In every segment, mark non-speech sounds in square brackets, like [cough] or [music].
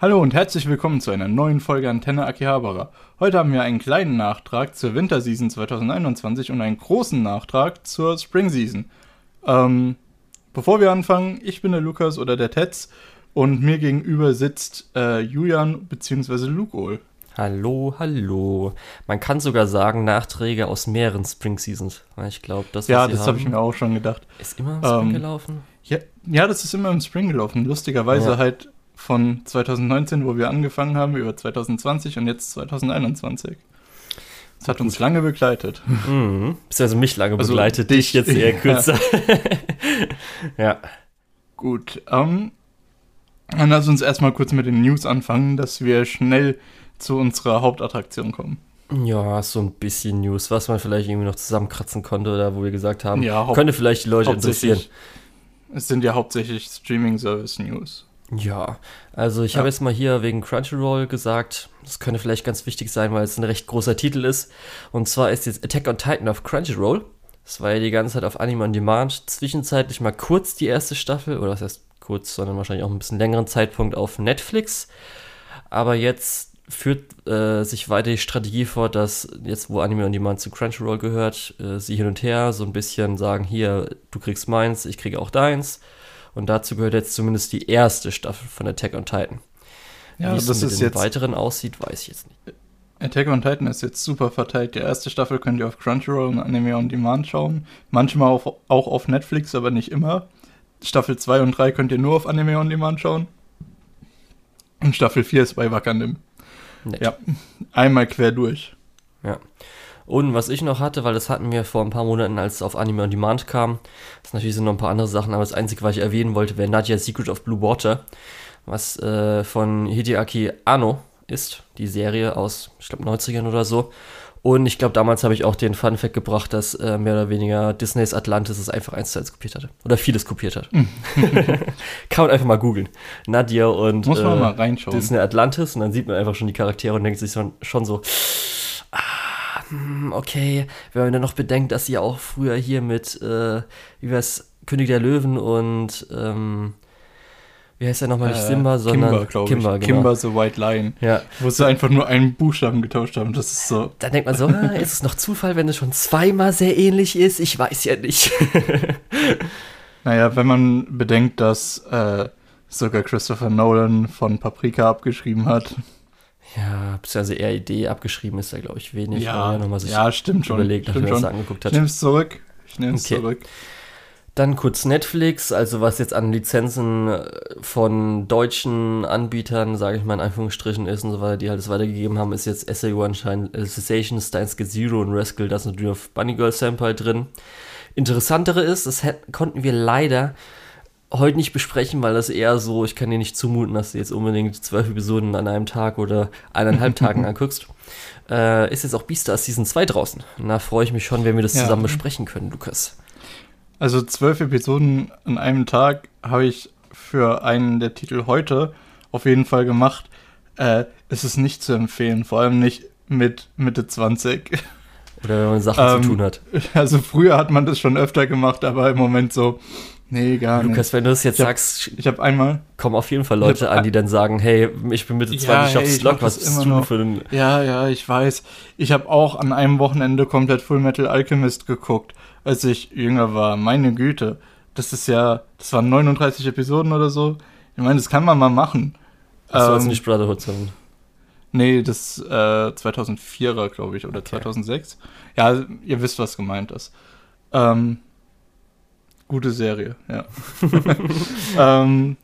Hallo und herzlich willkommen zu einer neuen Folge Antenne Akihabara. Heute haben wir einen kleinen Nachtrag zur Winterseason 2021 und einen großen Nachtrag zur Spring Season. Ähm, bevor wir anfangen, ich bin der Lukas oder der Tetz und mir gegenüber sitzt äh, Julian bzw. Lukol. Hallo, hallo. Man kann sogar sagen, Nachträge aus mehreren Spring Seasons. Ich glaube, das Ja, das habe ich mir auch schon gedacht. Ist immer im Spring Ähm, gelaufen? Ja, ja, das ist immer im Spring gelaufen. Lustigerweise Ja. halt von 2019, wo wir angefangen haben, über 2020 und jetzt 2021. Das hat uns lange begleitet. Mhm. Bist also mich lange Also begleitet, dich, dich jetzt eher ja. kürzer. [laughs] ja. Gut, ähm, dann lass uns erstmal kurz mit den News anfangen, dass wir schnell zu unserer Hauptattraktion kommen. Ja, so ein bisschen News, was man vielleicht irgendwie noch zusammenkratzen konnte oder wo wir gesagt haben, Ja, könnte vielleicht die Leute interessieren. Es sind ja hauptsächlich Streaming-Service-News. Ja, also ich Ja. habe jetzt mal hier wegen Crunchyroll gesagt, das könnte vielleicht ganz wichtig sein, weil es ein recht großer Titel ist. Und zwar ist jetzt Attack on Titan auf Crunchyroll. Das war ja die ganze Zeit auf Anime on Demand. Zwischenzeitlich mal kurz die erste Staffel, oder was heißt kurz, sondern wahrscheinlich auch ein bisschen längeren Zeitpunkt auf Netflix. Aber jetzt führt äh, sich weiter die Strategie fort, dass jetzt, wo Anime on Demand zu Crunchyroll gehört, äh, sie hin und her so ein bisschen sagen, hier, du kriegst meins, ich kriege auch deins. Und dazu gehört jetzt zumindest die erste Staffel von Attack on Titan. Ja, Wie es das mit ist den jetzt. weiteren aussieht, weiß ich jetzt nicht. Attack on Titan ist jetzt super verteilt. Die erste Staffel könnt ihr auf Crunchyroll und Anime on Demand schauen. Manchmal auf, auch auf Netflix, aber nicht immer. Staffel 2 und 3 könnt ihr nur auf Anime on Demand schauen. Und Staffel 4 ist bei Wakanim. Nett. Ja. Einmal quer durch. Ja. Und was ich noch hatte, weil das hatten wir vor ein paar Monaten, als es auf Anime on Demand kam, das natürlich sind noch ein paar andere Sachen, aber das Einzige, was ich erwähnen wollte, wäre Nadia Secret of Blue Water, was äh, von Hideaki Anno ist, die Serie aus, ich glaube, 90ern oder so. Und ich glaube, damals habe ich auch den Fun Fact gebracht, dass äh, mehr oder weniger Disneys Atlantis es einfach eins zu eins kopiert hatte. Oder vieles kopiert hat. [laughs] [laughs] Kann man einfach mal googeln. Nadia und Muss man äh, mal reinschauen. Disney Atlantis und dann sieht man einfach schon die Charaktere und denkt sich schon, schon so, ah, hm, okay, wenn man dann noch bedenkt, dass sie auch früher hier mit, äh, wie wär's, König der Löwen und, ähm, wie heißt der nochmal, nicht Äh, Simba, sondern Kimber, glaube ich. Kimber, genau. Kimber the White Lion. Ja, Wo sie einfach nur einen Buchstaben getauscht haben. Das ist so. dann denkt man so, ah, ist es noch Zufall, wenn es schon zweimal sehr ähnlich ist? Ich weiß ja nicht. [laughs] Naja, wenn man bedenkt, dass äh, sogar Christopher Nolan von Paprika abgeschrieben hat. Ja, beziehungsweise eher Idee abgeschrieben ist da, glaube ich, wenig. ja, nochmal sich ja, stimmt schon. überlegt, stimmt er das schon. angeguckt Ich hat. nehme es zurück. Ich nehme es Okay. zurück. Dann kurz Netflix, also was jetzt an Lizenzen äh, von deutschen Anbietern, sage ich mal in Anführungsstrichen ist und so weiter, die halt das weitergegeben haben, ist jetzt SA1 Shine Sensation, Steins Get Zero und Rascal, das ist natürlich auf Bunny Girl Sample drin. Interessantere ist, das hätten, konnten wir leider heute nicht besprechen, weil das eher so, ich kann dir nicht zumuten, dass du jetzt unbedingt zwölf Episoden an einem Tag oder eineinhalb [laughs] Tagen anguckst. Äh, ist jetzt auch Beastars Season 2 draußen. Da freue ich mich schon, wenn wir das Ja. zusammen besprechen können, Lukas. Also zwölf Episoden an einem Tag habe ich für einen der Titel heute auf jeden Fall gemacht. Äh, es ist nicht zu empfehlen, vor allem nicht mit Mitte 20. Oder wenn man Sachen Ähm, zu tun hat. [laughs] Also früher hat man das schon öfter gemacht, aber im Moment so, nee, gar nicht. Lukas, wenn du das jetzt Ich hab- sagst, Ich habe einmal, kommen auf jeden Fall Leute Ich hab- an, die dann sagen, hey, ich bin Mitte Ja, 20, ich hey, hab's ich Slug, mach was das bist du noch. für ein... ja, ja, ich weiß, ich habe auch an einem Wochenende komplett Full Metal Alchemist geguckt, als ich jünger war. Meine Güte, das ist ja, das waren 39 Episoden oder so. Ich meine, das kann man mal machen. Achso, also Ähm, nicht Brotherhood, sondern... Nee, das äh, 2004er, glaube ich, oder 2006. Ja, ihr wisst, was gemeint ist. Ähm, gute Serie, ja. [laughs] ähm,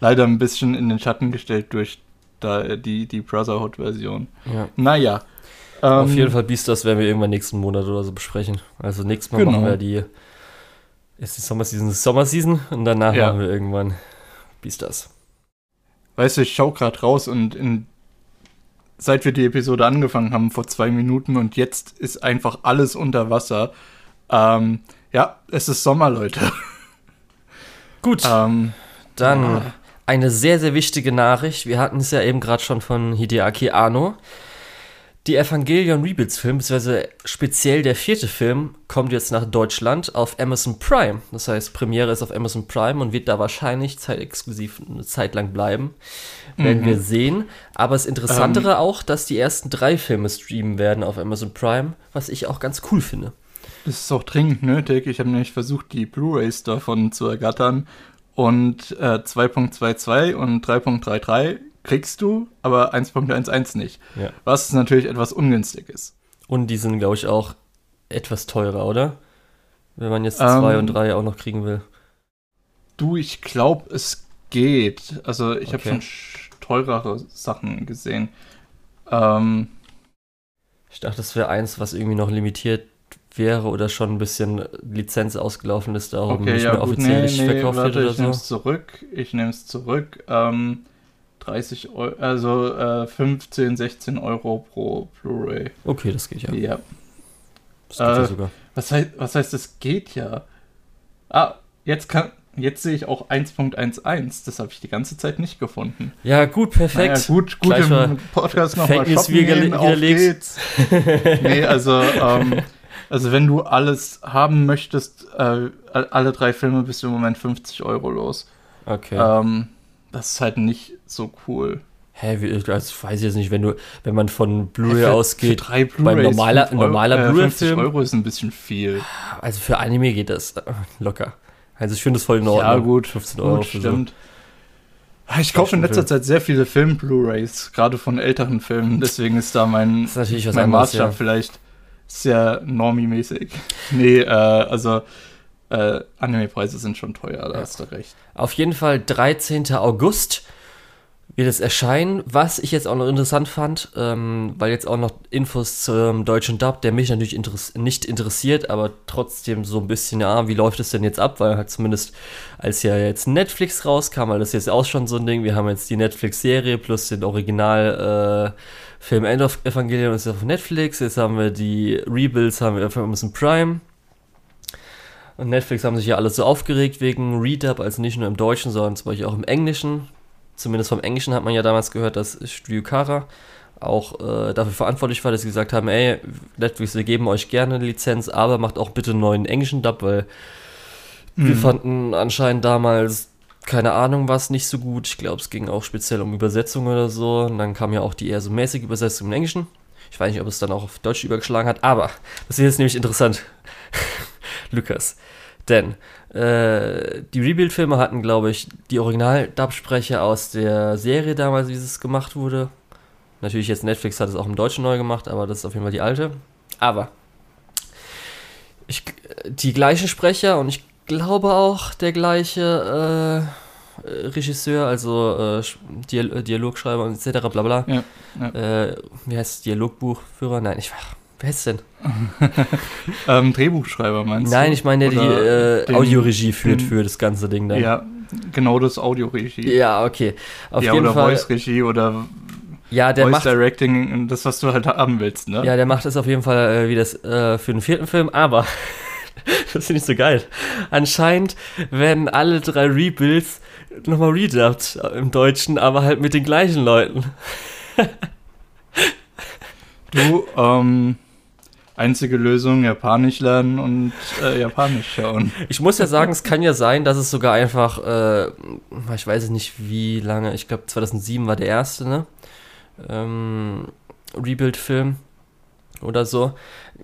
leider ein bisschen in den Schatten gestellt durch da, die, die Brotherhood-Version. Ja. Naja. Ähm, auf jeden Fall Beastars werden wir irgendwann nächsten Monat oder so besprechen. Also nächstes Mal Genau. machen wir die... Ist die Sommerseason, Sommerseason und danach Ja. machen wir irgendwann Beastars. Weißt du, ich schau gerade raus und in, seit wir die Episode angefangen haben, vor zwei Minuten und jetzt ist einfach alles unter Wasser. Ähm, ja, es ist Sommer, Leute. [laughs] Gut, ähm, dann ja. eine sehr, sehr wichtige Nachricht. Wir hatten es ja eben gerade schon von Hideaki Anno. Die Evangelion Rebuilds Film, beziehungsweise speziell der vierte Film, kommt jetzt nach Deutschland auf Amazon Prime. Das heißt, Premiere ist auf Amazon Prime und wird da wahrscheinlich zeitexklusiv eine Zeit lang bleiben. Werden Mhm. wir sehen. Aber das Interessantere Ähm. auch, dass die ersten drei Filme streamen werden auf Amazon Prime, was ich auch ganz cool finde. Das ist auch dringend nötig. Ich habe nämlich versucht, die Blu-rays davon zu ergattern. Und äh, 2.22 und 3.33 kriegst du, aber 1.11 nicht. Ja. Was natürlich etwas ungünstig ist. Und die sind, glaube ich, auch etwas teurer, oder? Wenn man jetzt Ähm. zwei und drei auch noch kriegen will. Du, ich glaube, es geht. Also ich habe Okay. schon sch- teurere Sachen gesehen. Ähm, Ich dachte, das wäre eins, was irgendwie noch limitiert wäre oder schon ein bisschen Lizenz ausgelaufen ist, darum okay, nicht ja mehr gut, offiziell nee, nicht nee, verkauft warte, wird oder ich nehme so. es zurück. Ich nehme es zurück. Ähm, 30 Euro, also äh, 15, 16 Euro pro Blu-ray. Okay, das geht ja. Ja. Das geht ja Äh, sogar. Was heißt, was heißt, es geht ja? Ah, jetzt kann, jetzt sehe ich auch 1.11. Das habe ich die ganze Zeit nicht gefunden. Ja, gut, perfekt. Naja, gut, gut Gleich im Podcast nochmal shoppen gehen, auf geht's. nee, also, ähm, [laughs] also wenn du alles haben möchtest, äh, alle drei Filme bist du im Moment 50 Euro los. Okay. Ähm, das ist halt nicht so cool. Hä, wie, also weiß ich jetzt nicht, wenn du, wenn man von Blu-ray Für- ausgeht, für drei beim Blu-rays normaler- Euro- normaler äh, 50 Blu-ray-Film? Euro ist ein bisschen viel. also für Anime geht das äh, locker. Also ich finde es voll in Ordnung. Ja, gut. 15 Euro Gut, für so. stimmt. Ah, Ich kaufe in letzter Film. Zeit sehr viele Film-Blu-Rays, gerade von älteren Filmen. Deswegen ist da mein, Das ist mein anderes, Maßstab ja. vielleicht sehr normie-mäßig. [laughs] Nee, äh, also äh, Anime-Preise sind schon teuer, da Ja. hast du recht. Auf jeden Fall 13. August wird es erscheinen. Was ich jetzt auch noch interessant fand, ähm, weil jetzt auch noch Infos zum deutschen Dub, der mich natürlich interess nicht interessiert, aber trotzdem so ein bisschen, ja, wie läuft es denn jetzt ab? Weil halt zumindest als ja jetzt Netflix rauskam, weil das ist jetzt auch schon so ein Ding, wir haben jetzt die Netflix-Serie plus den Original äh, Film End of Evangelion ist auf Netflix, jetzt haben wir die Rebuilds, haben wir auf Amazon Prime. Und Netflix haben sich ja alles so aufgeregt wegen Redub, also nicht nur im Deutschen, sondern zum Beispiel auch im Englischen. Zumindest vom Englischen hat man ja damals gehört, dass Studio Kara auch äh, dafür verantwortlich war, dass sie gesagt haben, ey, Netflix, wir geben euch gerne eine Lizenz, aber macht auch bitte einen neuen englischen Dub, weil wir Mhm. fanden anscheinend damals, keine Ahnung was, nicht so gut. Ich glaube, es ging auch speziell um Übersetzung oder so. Und dann kam ja auch die eher so mäßige Übersetzung im Englischen. Ich weiß nicht, ob es dann auch auf Deutsch übergeschlagen hat, aber das ist jetzt nämlich interessant, [laughs] Lukas. Denn äh, die Rebuild-Filme hatten, glaube ich, die Original-Dub-Sprecher aus der Serie damals, wie es gemacht wurde. Natürlich jetzt Netflix hat es auch im Deutschen neu gemacht, aber das ist auf jeden Fall die alte. Aber ich, die gleichen Sprecher und ich glaube auch der gleiche äh, äh, Regisseur, also äh, Dial Dialogschreiber und etc. bla bla. Ja, ja. Äh, wie heißt es? Dialogbuchführer? Nein, ich Wer ist denn? [laughs] Ähm, Drehbuchschreiber meinst du? Nein, ich meine, der die Oder äh, den- Audioregie führt den- für das ganze Ding dann. Ja, genau das Audioregie. Ja, okay. Auf ja, jeden oder. Voice-Regie oder ja, der Voice macht, Directing, das, was du halt haben willst, ne? ja, der macht es auf jeden Fall äh, wie das äh, für den vierten Film, aber [laughs] das finde ich so geil. Anscheinend werden alle drei Rebuilds nochmal redubbed im Deutschen, aber halt mit den gleichen Leuten. Du, ähm, einzige Lösung, Japanisch lernen und äh, Japanisch schauen. Ich muss ja sagen, es kann ja sein, dass es sogar einfach, äh, ich weiß es nicht wie lange, ich glaube 2007 war der erste, ne? Ähm, Rebuild-Film oder so.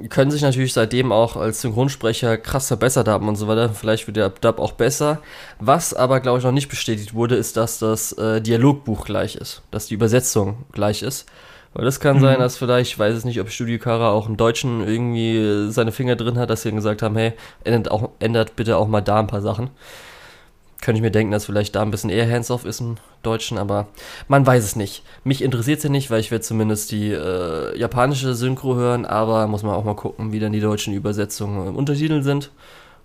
Können sich natürlich seitdem auch als Synchronsprecher krass verbessert haben und so weiter. Vielleicht wird der Dub auch besser. Was aber, glaube ich, noch nicht bestätigt wurde, ist, dass das äh, Dialogbuch gleich ist. Dass die Übersetzung gleich ist. Weil das kann Mhm. sein, dass vielleicht, ich weiß es nicht, ob Studio Kara auch im Deutschen irgendwie seine Finger drin hat, dass sie gesagt haben, hey, ändert, auch, ändert bitte auch mal da ein paar Sachen. Könnte ich mir denken, dass vielleicht da ein bisschen eher hands-off ist im Deutschen, aber man weiß es nicht. Mich interessiert es ja nicht, weil ich werde zumindest die äh, japanische Synchro hören, aber muss man auch mal gucken, wie dann die deutschen Übersetzungen im Untertitel sind.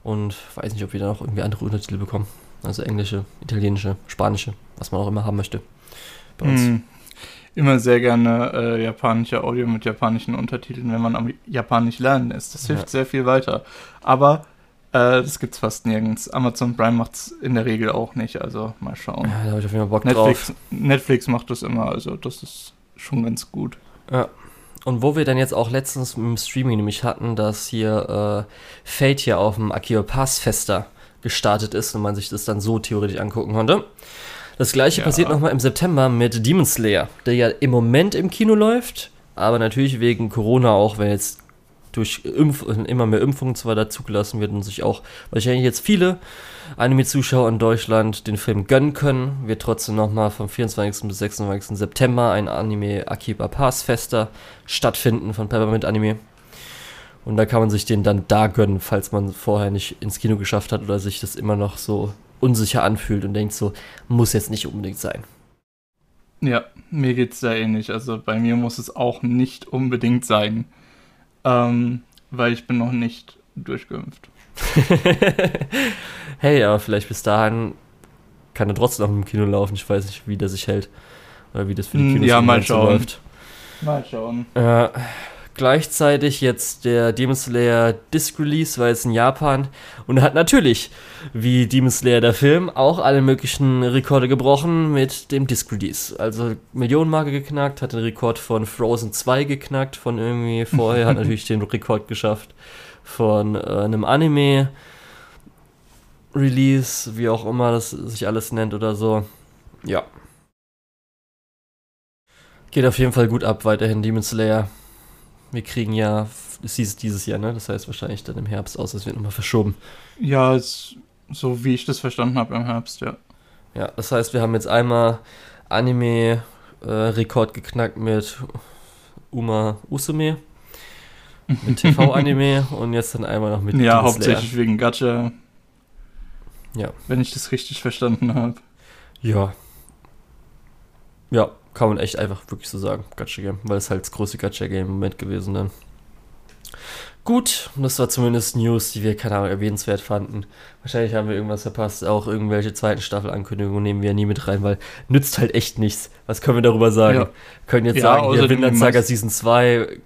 Und weiß nicht, ob wir da noch irgendwie andere Untertitel bekommen. Also englische, italienische, spanische, was man auch immer haben möchte. Bei uns. Mhm. Immer sehr gerne äh, japanische Audio mit japanischen Untertiteln, wenn man am Japanisch lernen ist. Das hilft Ja. sehr viel weiter. Aber äh, das gibt's fast nirgends. Amazon Prime macht's in der Regel auch nicht, also mal schauen. Ja, da habe ich auf jeden Fall Bock Netflix, drauf. Netflix macht das immer, also das ist schon ganz gut. Ja. Und wo wir dann jetzt auch letztens im Streaming nämlich hatten, dass hier äh, Fate hier auf dem Akio Pass Fester gestartet ist und man sich das dann so theoretisch angucken konnte. Das gleiche ja. passiert nochmal im September mit Demon Slayer, der ja im Moment im Kino läuft, aber natürlich wegen Corona auch, wenn jetzt durch Impf immer mehr Impfungen zwar dazugelassen wird und sich auch wahrscheinlich jetzt viele Anime-Zuschauer in Deutschland den Film gönnen können, wird trotzdem nochmal vom 24. bis 26. September ein Anime Akiba Pass Fester stattfinden von Peppermint Anime. Und da kann man sich den dann da gönnen, falls man vorher nicht ins Kino geschafft hat oder sich das immer noch so unsicher anfühlt und denkt so, muss jetzt nicht unbedingt sein. Ja, mir geht's da ähnlich. Also bei mir muss es auch nicht unbedingt sein. Ähm, weil ich bin noch nicht durchgeimpft. [laughs] hey, aber vielleicht bis dahin kann er trotzdem noch im Kino laufen. Ich weiß nicht, wie der sich hält. Oder wie das für die hm, Kinos ja, mal schauen. läuft. Mal schauen. Ja, gleichzeitig jetzt der Demon Slayer Disc Release war jetzt in Japan und hat natürlich, wie Demon Slayer der Film, auch alle möglichen Rekorde gebrochen mit dem Disc Release. Also Millionenmarke geknackt, hat den Rekord von Frozen 2 geknackt, von irgendwie [laughs] vorher, hat natürlich den Rekord geschafft von äh, einem Anime Release, wie auch immer das sich alles nennt oder so. Ja. Geht auf jeden Fall gut ab, weiterhin Demon Slayer. Wir kriegen ja, es hieß dieses Jahr, ne? Das heißt wahrscheinlich dann im Herbst aus, es wird nochmal verschoben. Ja, es, so wie ich das verstanden habe im Herbst, ja. Ja, das heißt, wir haben jetzt einmal Anime-Rekord äh, geknackt mit Uma Usume, mit [laughs] TV-Anime und jetzt dann einmal noch mit Ja, hauptsächlich wegen Gacha. Ja. Wenn ich das richtig verstanden habe. Ja. Ja, kann man echt einfach wirklich so sagen, Gacha-Game, weil es halt das große Gacha-Game im Moment gewesen dann. Gut, das war zumindest News, die wir, keine Ahnung, erwähnenswert fanden. Wahrscheinlich haben wir irgendwas verpasst. Auch irgendwelche zweiten Staffel-Ankündigungen nehmen wir ja nie mit rein, weil nützt halt echt nichts. Was können wir darüber sagen? Ja. Können jetzt ja, sagen, hier Vinland Saga Season 2,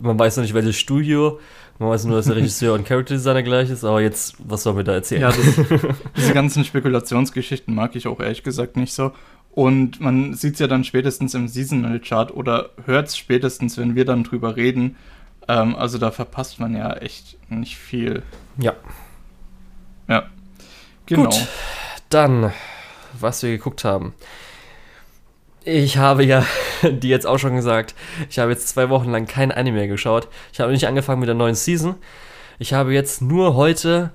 man weiß noch nicht, welches Studio. Man weiß nur, dass der Regisseur und Character Designer gleich ist, aber jetzt, was sollen wir da erzählen? Ja, das, [laughs] diese ganzen Spekulationsgeschichten mag ich auch ehrlich gesagt nicht so. Und man sieht es ja dann spätestens im Seasonal Chart oder hört es spätestens, wenn wir dann drüber reden. Ähm, also da verpasst man ja echt nicht viel. Ja. Ja. Genau. Gut, dann, was wir geguckt haben. Ich habe ja, [laughs] die jetzt auch schon gesagt, ich habe jetzt zwei Wochen lang kein Anime geschaut. Ich habe nicht angefangen mit der neuen Season. Ich habe jetzt nur heute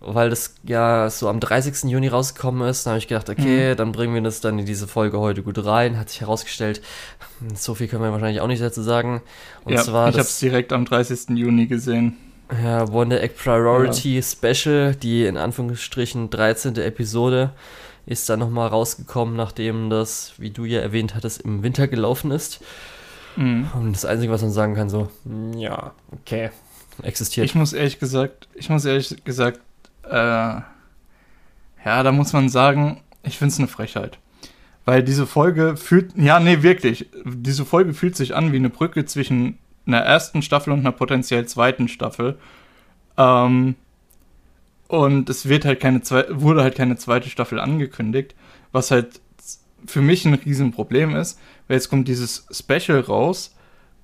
weil das ja so am 30. Juni rausgekommen ist. Da habe ich gedacht, okay, mhm. dann bringen wir das dann in diese Folge heute gut rein. Hat sich herausgestellt, so viel können wir wahrscheinlich auch nicht dazu sagen. Und ja, zwar ich habe es direkt am 30. Juni gesehen. Ja, Wonder Egg Priority ja. Special, die in Anführungsstrichen 13. Episode, ist dann nochmal rausgekommen, nachdem das, wie du ja erwähnt hattest, im Winter gelaufen ist. Mhm. Und das Einzige, was man sagen kann, so, ja, okay, existiert. Ich muss ehrlich gesagt, ich muss ehrlich gesagt äh, ja, da muss man sagen, ich finde es eine Frechheit. Weil diese Folge fühlt, ja, nee, wirklich, diese Folge fühlt sich an wie eine Brücke zwischen einer ersten Staffel und einer potenziell zweiten Staffel. Ähm, und es wird halt keine wurde halt keine zweite Staffel angekündigt, was halt für mich ein Riesenproblem ist, weil jetzt kommt dieses Special raus.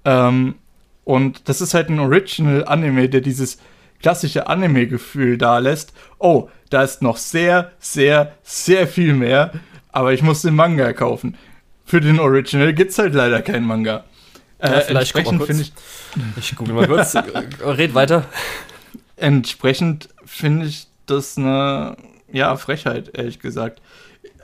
Ähm, und das ist halt ein Original-Anime, der dieses klassische Anime-Gefühl da lässt. Oh, da ist noch sehr, sehr, sehr viel mehr, aber ich muss den Manga kaufen. Für den Original gibt es halt leider keinen Manga. Äh, ja, entsprechend finde ich. Ich google mal kurz. [laughs] Red weiter. Entsprechend finde ich das eine ja, Frechheit, ehrlich gesagt.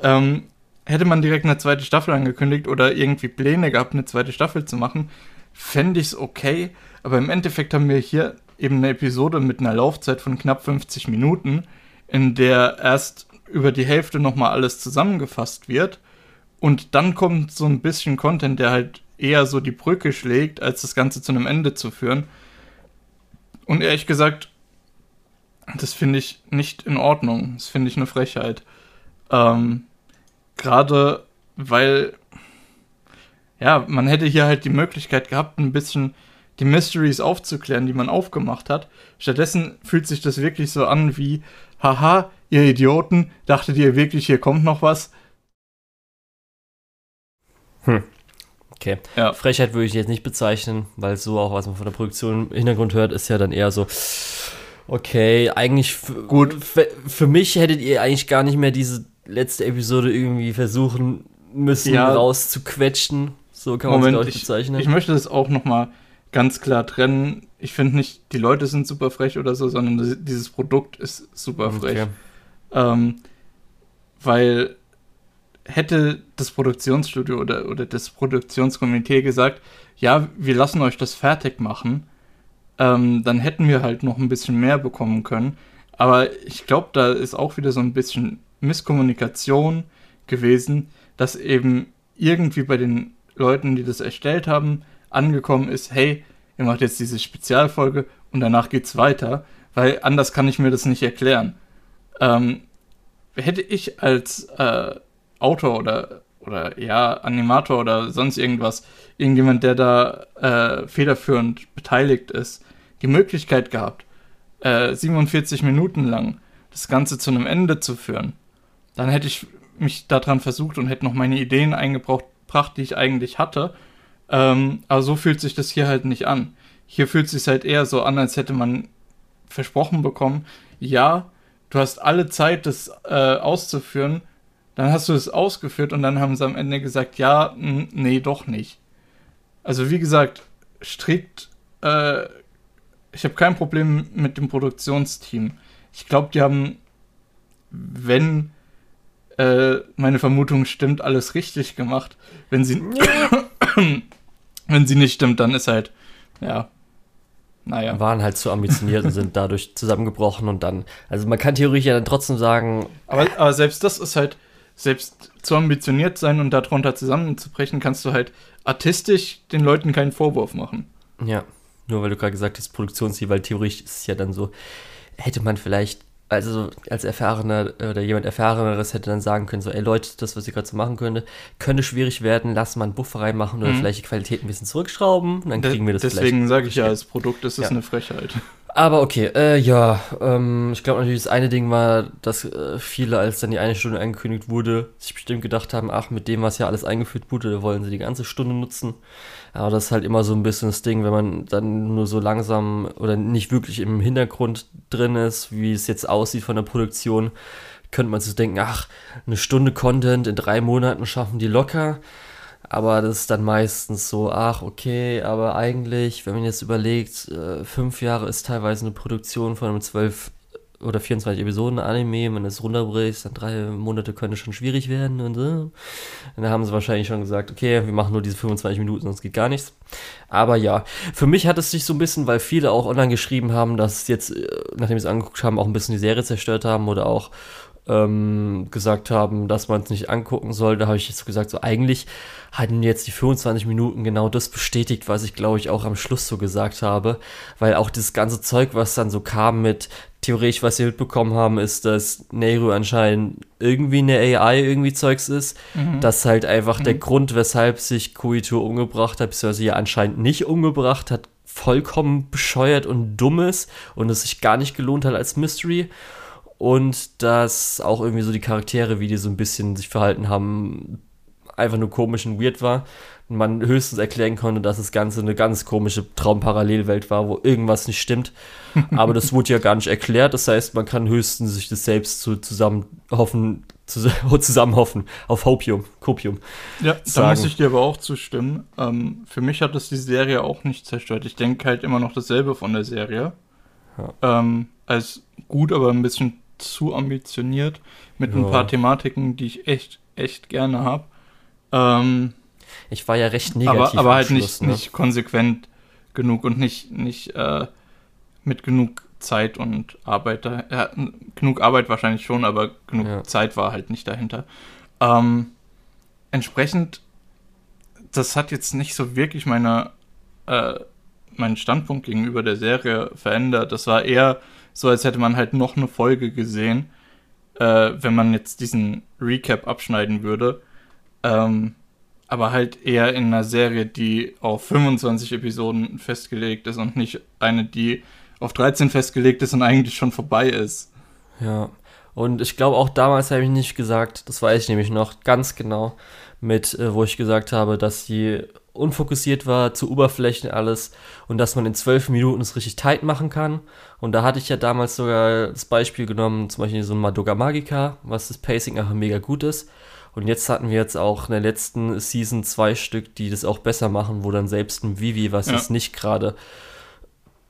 Ähm, hätte man direkt eine zweite Staffel angekündigt oder irgendwie Pläne gehabt, eine zweite Staffel zu machen, fände ich es okay. Aber im Endeffekt haben wir hier eben eine Episode mit einer Laufzeit von knapp 50 Minuten, in der erst über die Hälfte nochmal alles zusammengefasst wird. Und dann kommt so ein bisschen Content, der halt eher so die Brücke schlägt, als das Ganze zu einem Ende zu führen. Und ehrlich gesagt, das finde ich nicht in Ordnung. Das finde ich eine Frechheit. Ähm, Gerade weil, ja, man hätte hier halt die Möglichkeit gehabt, ein bisschen die Mysteries aufzuklären, die man aufgemacht hat. Stattdessen fühlt sich das wirklich so an wie, haha, ihr Idioten, dachtet ihr wirklich, hier kommt noch was? Hm. Okay. Ja. Frechheit würde ich jetzt nicht bezeichnen, weil so auch, was man von der Produktion im Hintergrund hört, ist ja dann eher so, okay, eigentlich gut. Für mich hättet ihr eigentlich gar nicht mehr diese letzte Episode irgendwie versuchen müssen ja. rauszuquetschen. So kann man es, ich, bezeichnen. Ich möchte das auch nochmal ganz klar trennen. Ich finde nicht, die Leute sind super frech oder so, sondern dieses Produkt ist super frech. Okay. Ähm, weil hätte das Produktionsstudio oder, oder das Produktionskomitee gesagt, ja, wir lassen euch das fertig machen, ähm, dann hätten wir halt noch ein bisschen mehr bekommen können. Aber ich glaube, da ist auch wieder so ein bisschen Misskommunikation gewesen, dass eben irgendwie bei den Leuten, die das erstellt haben, angekommen ist, hey, ihr macht jetzt diese Spezialfolge und danach geht's weiter, weil anders kann ich mir das nicht erklären. Ähm, hätte ich als äh, Autor oder, oder ja, Animator oder sonst irgendwas, irgendjemand, der da äh, federführend beteiligt ist, die Möglichkeit gehabt, äh, 47 Minuten lang das Ganze zu einem Ende zu führen, dann hätte ich mich daran versucht und hätte noch meine Ideen eingebracht, die ich eigentlich hatte. Ähm, aber so fühlt sich das hier halt nicht an. Hier fühlt es sich halt eher so an, als hätte man versprochen bekommen, ja, du hast alle Zeit, das äh, auszuführen, dann hast du es ausgeführt und dann haben sie am Ende gesagt, ja, nee, doch nicht. Also wie gesagt, strikt, äh, ich habe kein Problem mit dem Produktionsteam. Ich glaube, die haben, wenn äh, meine Vermutung stimmt, alles richtig gemacht. Wenn sie, [coughs] wenn sie nicht stimmt, dann ist halt, ja, naja. Waren halt zu ambitioniert und sind dadurch zusammengebrochen und dann, also man kann theoretisch ja dann trotzdem sagen. Aber, aber selbst das ist halt, selbst zu ambitioniert sein und darunter zusammenzubrechen, kannst du halt artistisch den Leuten keinen Vorwurf machen. Ja, nur weil du gerade gesagt hast, Produktionsziel, weil theoretisch ist es ja dann so, hätte man vielleicht also als erfahrener oder jemand erfahreneres hätte dann sagen können, so, ey Leute, das, was ihr gerade so machen könnte, könnte schwierig werden, lass mal einen Buffer reinmachen oder mhm. vielleicht die Qualität ein bisschen zurückschrauben, dann kriegen wir das Deswegen sage ich ja, als Produkt ist es ja. eine Frechheit. Aber okay, äh, ja, ähm, ich glaube natürlich, das eine Ding war, dass äh, viele, als dann die eine Stunde angekündigt wurde, sich bestimmt gedacht haben, ach, mit dem, was ja alles eingeführt wurde, da wollen sie die ganze Stunde nutzen. Aber das ist halt immer so ein bisschen das Ding, wenn man dann nur so langsam oder nicht wirklich im Hintergrund drin ist, wie es jetzt aussieht von der Produktion, könnte man sich denken, ach, eine Stunde Content in drei Monaten schaffen die locker. Aber das ist dann meistens so, ach, okay, aber eigentlich, wenn man jetzt überlegt, äh, fünf Jahre ist teilweise eine Produktion von einem zwölf oder 24 Episoden Anime, wenn es runterbricht, dann drei Monate könnte schon schwierig werden und so. Und da haben sie wahrscheinlich schon gesagt, okay, wir machen nur diese 25 Minuten, sonst geht gar nichts. Aber ja, für mich hat es sich so ein bisschen, weil viele auch online geschrieben haben, dass jetzt, äh, nachdem sie es angeguckt haben, auch ein bisschen die Serie zerstört haben oder auch ähm, gesagt haben, dass man es nicht angucken soll. Da habe ich jetzt gesagt, so eigentlich hatten jetzt die 25 Minuten genau das bestätigt, was ich glaube ich auch am Schluss so gesagt habe, weil auch das ganze Zeug, was dann so kam mit theoretisch, was wir mitbekommen haben, ist, dass Nehru anscheinend irgendwie eine AI irgendwie Zeugs ist. Mhm. Das halt einfach mhm. der Grund, weshalb sich Kuito umgebracht hat, beziehungsweise ja anscheinend nicht umgebracht hat, vollkommen bescheuert und dumm ist und es sich gar nicht gelohnt hat als Mystery. Und dass auch irgendwie so die Charaktere, wie die so ein bisschen sich verhalten haben, einfach nur komisch und weird war. Und man höchstens erklären konnte, dass das Ganze eine ganz komische Traumparallelwelt war, wo irgendwas nicht stimmt. [laughs] Aber das wurde ja gar nicht erklärt. Das heißt, man kann höchstens sich das selbst zu, zusammen hoffen, zu, [laughs] zusammen hoffen, auf Hopium, Copium. Ja, sagen. da muss ich dir aber auch zustimmen. Ähm, für mich hat das die Serie auch nicht zerstört. Ich denke halt immer noch dasselbe von der Serie. Ja. Ähm, als gut, aber ein bisschen zu ambitioniert mit ja. ein paar Thematiken, die ich echt, echt gerne habe. Ähm, ich war ja recht negativ. Aber, aber halt Schluss, nicht, ne? nicht konsequent genug und nicht, nicht äh, mit genug Zeit und Arbeit. Ja, genug Arbeit wahrscheinlich schon, aber genug ja. Zeit war halt nicht dahinter. Ähm, entsprechend, das hat jetzt nicht so wirklich meine, äh, meinen Standpunkt gegenüber der Serie verändert. Das war eher so, als hätte man halt noch eine Folge gesehen, äh, wenn man jetzt diesen Recap abschneiden würde. Ähm, aber halt eher in einer Serie, die auf 25 Episoden festgelegt ist und nicht eine, die auf 13 festgelegt ist und eigentlich schon vorbei ist. Ja. Und ich glaube, auch damals habe ich nicht gesagt, das weiß ich nämlich noch ganz genau, mit, äh, wo ich gesagt habe, dass sie unfokussiert war, zu Oberflächen alles und dass man in zwölf Minuten es richtig tight machen kann. Und da hatte ich ja damals sogar das Beispiel genommen, zum Beispiel so ein Madoka Magica, was das Pacing einfach mega gut ist. Und jetzt hatten wir jetzt auch in der letzten Season zwei Stück, die das auch besser machen, wo dann selbst ein Vivi, was ja. jetzt nicht gerade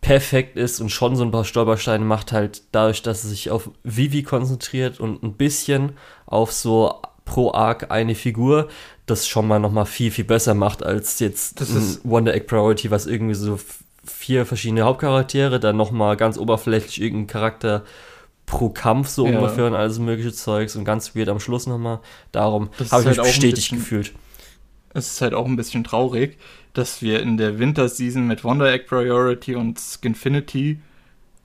perfekt ist und schon so ein paar Stolpersteine macht, halt dadurch, dass es sich auf Vivi konzentriert und ein bisschen auf so pro Arc eine Figur, das schon mal nochmal viel, viel besser macht als jetzt das ein Wonder Egg Priority, was irgendwie so vier verschiedene Hauptcharaktere, dann nochmal ganz oberflächlich irgendein Charakter pro Kampf so ja. ungefähr und alles mögliche Zeugs und ganz weird am Schluss nochmal. Darum habe ich halt mich bestätigt bisschen, gefühlt. Es ist halt auch ein bisschen traurig, dass wir in der Winter-Season mit Wonder Egg Priority und Skinfinity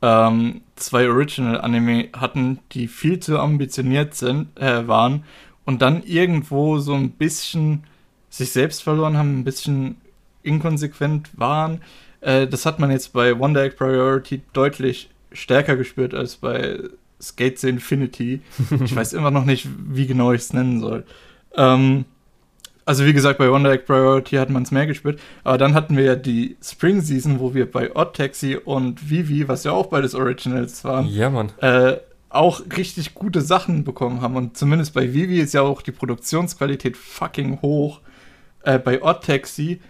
ähm, zwei Original-Anime hatten, die viel zu ambitioniert sind, äh, waren und dann irgendwo so ein bisschen sich selbst verloren haben, ein bisschen inkonsequent waren. Äh, das hat man jetzt bei Wonder Egg Priority deutlich stärker gespürt als bei Skate Infinity. Ich [laughs] weiß immer noch nicht, wie genau ich es nennen soll. Ähm, also wie gesagt, bei Wonder Egg Priority hat man es mehr gespürt. Aber dann hatten wir ja die Spring Season, wo wir bei Odd Taxi und Vivi, was ja auch beides Originals waren, ja, Mann. Äh, auch richtig gute Sachen bekommen haben. Und zumindest bei Vivi ist ja auch die Produktionsqualität fucking hoch. Äh, bei Odd Taxi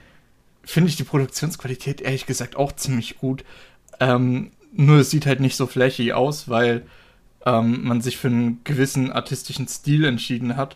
finde ich die Produktionsqualität ehrlich gesagt auch ziemlich gut. Ähm, nur es sieht halt nicht so flächig aus, weil ähm, man sich für einen gewissen artistischen Stil entschieden hat.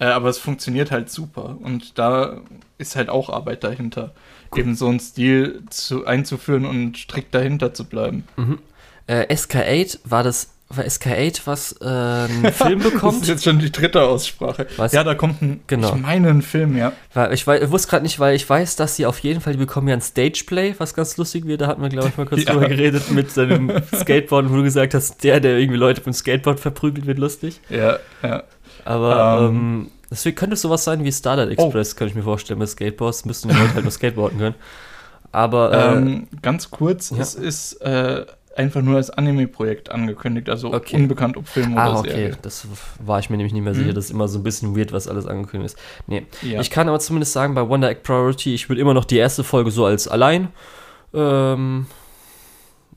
Äh, aber es funktioniert halt super. Und da ist halt auch Arbeit dahinter. Cool. Eben so einen Stil zu, einzuführen und strikt dahinter zu bleiben. Mhm. Äh, SK8 war das war SK8 was äh, einen [laughs] Film bekommt. das ist jetzt schon die dritte Aussprache. Was? Ja, da kommt ein, genau. ich meine, ein Film, ja. Weil ich, ich wusste gerade nicht, weil ich weiß, dass sie auf jeden Fall, die bekommen ja ein Stageplay, was ganz lustig wird. Da hatten wir, glaube ich, mal kurz [laughs] ja. drüber geredet mit seinem Skateboard, wo du gesagt hast, der, der irgendwie Leute mit dem Skateboard verprügelt, wird lustig. Ja, ja. Aber ähm, ähm, deswegen könnte es sowas sein wie Starlight Express, oh. könnte ich mir vorstellen, mit Skateboards. Müssten die Leute halt nur [laughs] skateboarden können. Aber äh, ähm, ganz kurz, ja. es ist äh, einfach nur als Anime-Projekt angekündigt, also okay. unbekannt ob Film ah, oder okay. Serie. Das war ich mir nämlich nicht mehr sicher. Mhm. Das ist immer so ein bisschen weird, was alles angekündigt ist. Nee. Ja. Ich kann aber zumindest sagen, bei Wonder Egg Priority, ich würde immer noch die erste Folge so als allein, ähm,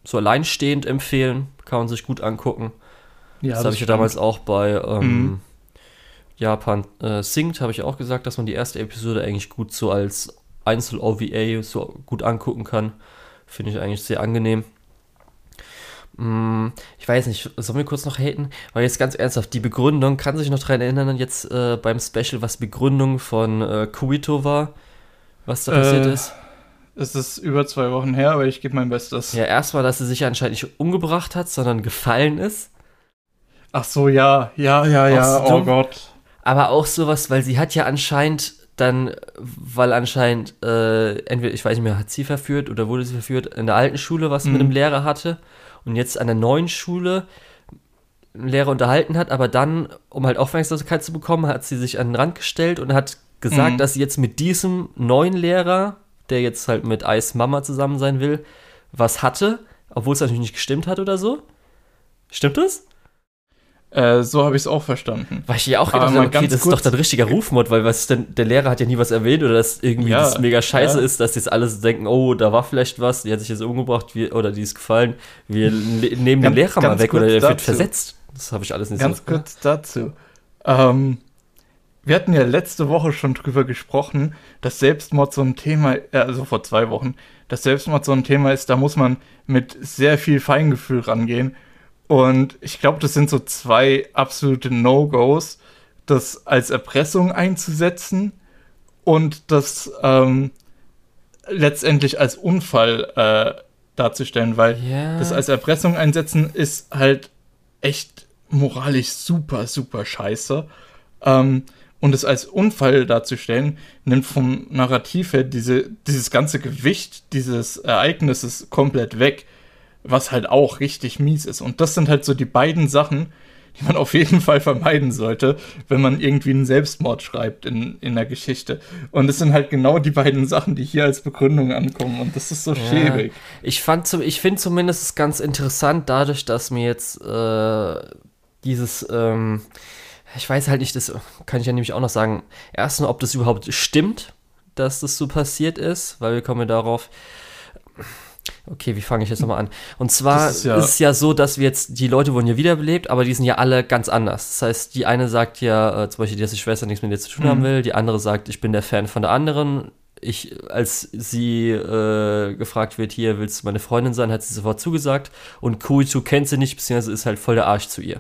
so alleinstehend empfehlen. Kann man sich gut angucken. Ja, das, das habe ich ja damals auch bei ähm, mhm. Japan äh, Singt, habe ich auch gesagt, dass man die erste Episode eigentlich gut so als Einzel-OVA so gut angucken kann. Finde ich eigentlich sehr angenehm. Hm, ich weiß nicht, sollen wir kurz noch haten? Weil jetzt ganz ernsthaft, die Begründung, kann sich noch daran erinnern, jetzt äh, beim Special, was Begründung von äh, Kuito war, was da passiert äh, ist? Es ist über zwei Wochen her, aber ich gebe mein Bestes. Ja, erstmal, dass sie sich anscheinend nicht umgebracht hat, sondern gefallen ist. Ach so, ja, ja, ja, ja, oh Gott. Aber auch sowas, weil sie hat ja anscheinend dann, weil anscheinend, äh, entweder, ich weiß nicht mehr, hat sie verführt oder wurde sie verführt, in der alten Schule was mhm. mit einem Lehrer hatte und jetzt an der neuen Schule Lehrer unterhalten hat, aber dann, um halt Aufmerksamkeit zu bekommen, hat sie sich an den Rand gestellt und hat gesagt, mhm. dass sie jetzt mit diesem neuen Lehrer, der jetzt halt mit Eis Mama zusammen sein will, was hatte, obwohl es natürlich nicht gestimmt hat oder so. Stimmt das? Äh, so habe ich es auch verstanden. Weil ich ja auch gedacht habe, okay, das ist doch dann richtiger Rufmord, weil was denn, der Lehrer hat ja nie was erwähnt oder dass irgendwie ja, das mega scheiße ja. ist, dass jetzt alle denken, oh, da war vielleicht was, die hat sich jetzt umgebracht wir, oder die ist gefallen, wir nehmen den Lehrer mal weg oder der wird versetzt. Das habe ich alles nicht ganz so. Ganz kurz dazu. Ähm, wir hatten ja letzte Woche schon drüber gesprochen, dass Selbstmord so ein Thema, äh, also vor zwei Wochen, dass Selbstmord so ein Thema ist, da muss man mit sehr viel Feingefühl rangehen und ich glaube, das sind so zwei absolute No-Gos, das als Erpressung einzusetzen und das ähm, letztendlich als Unfall äh, darzustellen, weil yeah. das als Erpressung einsetzen ist halt echt moralisch super, super scheiße. Ähm, und es als Unfall darzustellen, nimmt vom Narrativ her diese, dieses ganze Gewicht dieses Ereignisses komplett weg was halt auch richtig mies ist. Und das sind halt so die beiden Sachen, die man [laughs] auf jeden Fall vermeiden sollte, wenn man irgendwie einen Selbstmord schreibt in, in der Geschichte. Und es sind halt genau die beiden Sachen, die hier als Begründung ankommen. Und das ist so ja, schäbig. Ich, ich finde zumindest ganz interessant, dadurch, dass mir jetzt äh, dieses, ähm, ich weiß halt nicht, das kann ich ja nämlich auch noch sagen, erstens, ob das überhaupt stimmt, dass das so passiert ist, weil wir kommen darauf. Okay, wie fange ich jetzt nochmal an? Und zwar ist ja- ist es ja so, dass wir jetzt, die Leute wurden ja wiederbelebt, aber die sind ja alle ganz anders. Das heißt, die eine sagt ja äh, zum Beispiel, dass die Schwester nichts mit dir zu tun haben Mhm. will, die andere sagt, ich bin der Fan von der anderen. Ich, als sie äh, gefragt wird, hier, willst du meine Freundin sein, hat sie sofort zugesagt. Und Kuitu kennt sie nicht, beziehungsweise ist halt voll der Arsch zu ihr.